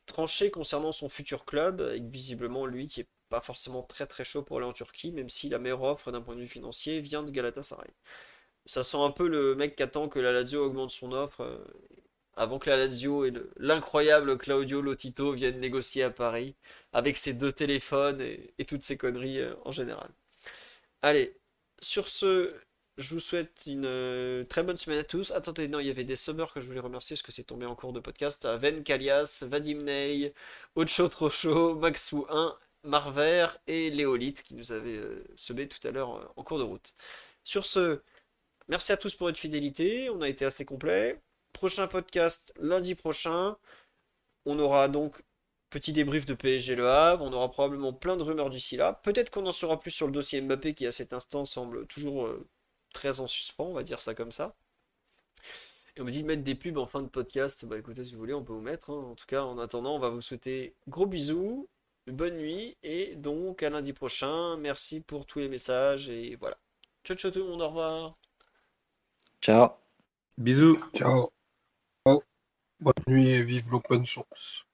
trancher concernant son futur club, et visiblement lui qui est pas forcément très très chaud pour aller en Turquie, même si la meilleure offre d'un point de vue financier vient de Galatasaray. Ça sent un peu le mec qui attend que la Lazio augmente son offre euh, avant que la Lazio et le- l'incroyable Claudio Lotito viennent négocier à Paris avec ses deux téléphones et, toutes ces conneries euh, en général. Allez, sur ce, je vous souhaite une euh, très bonne semaine à tous. Attendez, non, il y avait des summers que je voulais remercier parce que c'est tombé en cours de podcast. Ven Kalias, Vadim Ney, Ocho Trocho, Maxou 1, Marver et Léolite qui nous avaient semé tout à l'heure en cours de route. Sur ce, merci à tous pour votre fidélité. On a été assez complet. Prochain podcast lundi prochain. On aura donc petit débrief de PSG Le Havre. On aura probablement plein de rumeurs d'ici là. Peut-être qu'on en saura plus sur le dossier Mbappé qui à cet instant semble toujours euh, très en suspens, on va dire ça comme ça. Et on me dit de mettre des pubs en fin de podcast. Bah écoutez, si vous voulez, on peut vous mettre. hein. En tout cas, en attendant, on va vous souhaiter gros bisous, bonne nuit et donc à lundi prochain. Merci pour tous les messages et voilà. Ciao ciao tout le monde, au revoir. Ciao. Bisous. Ciao. Bonne nuit et vive l'open source.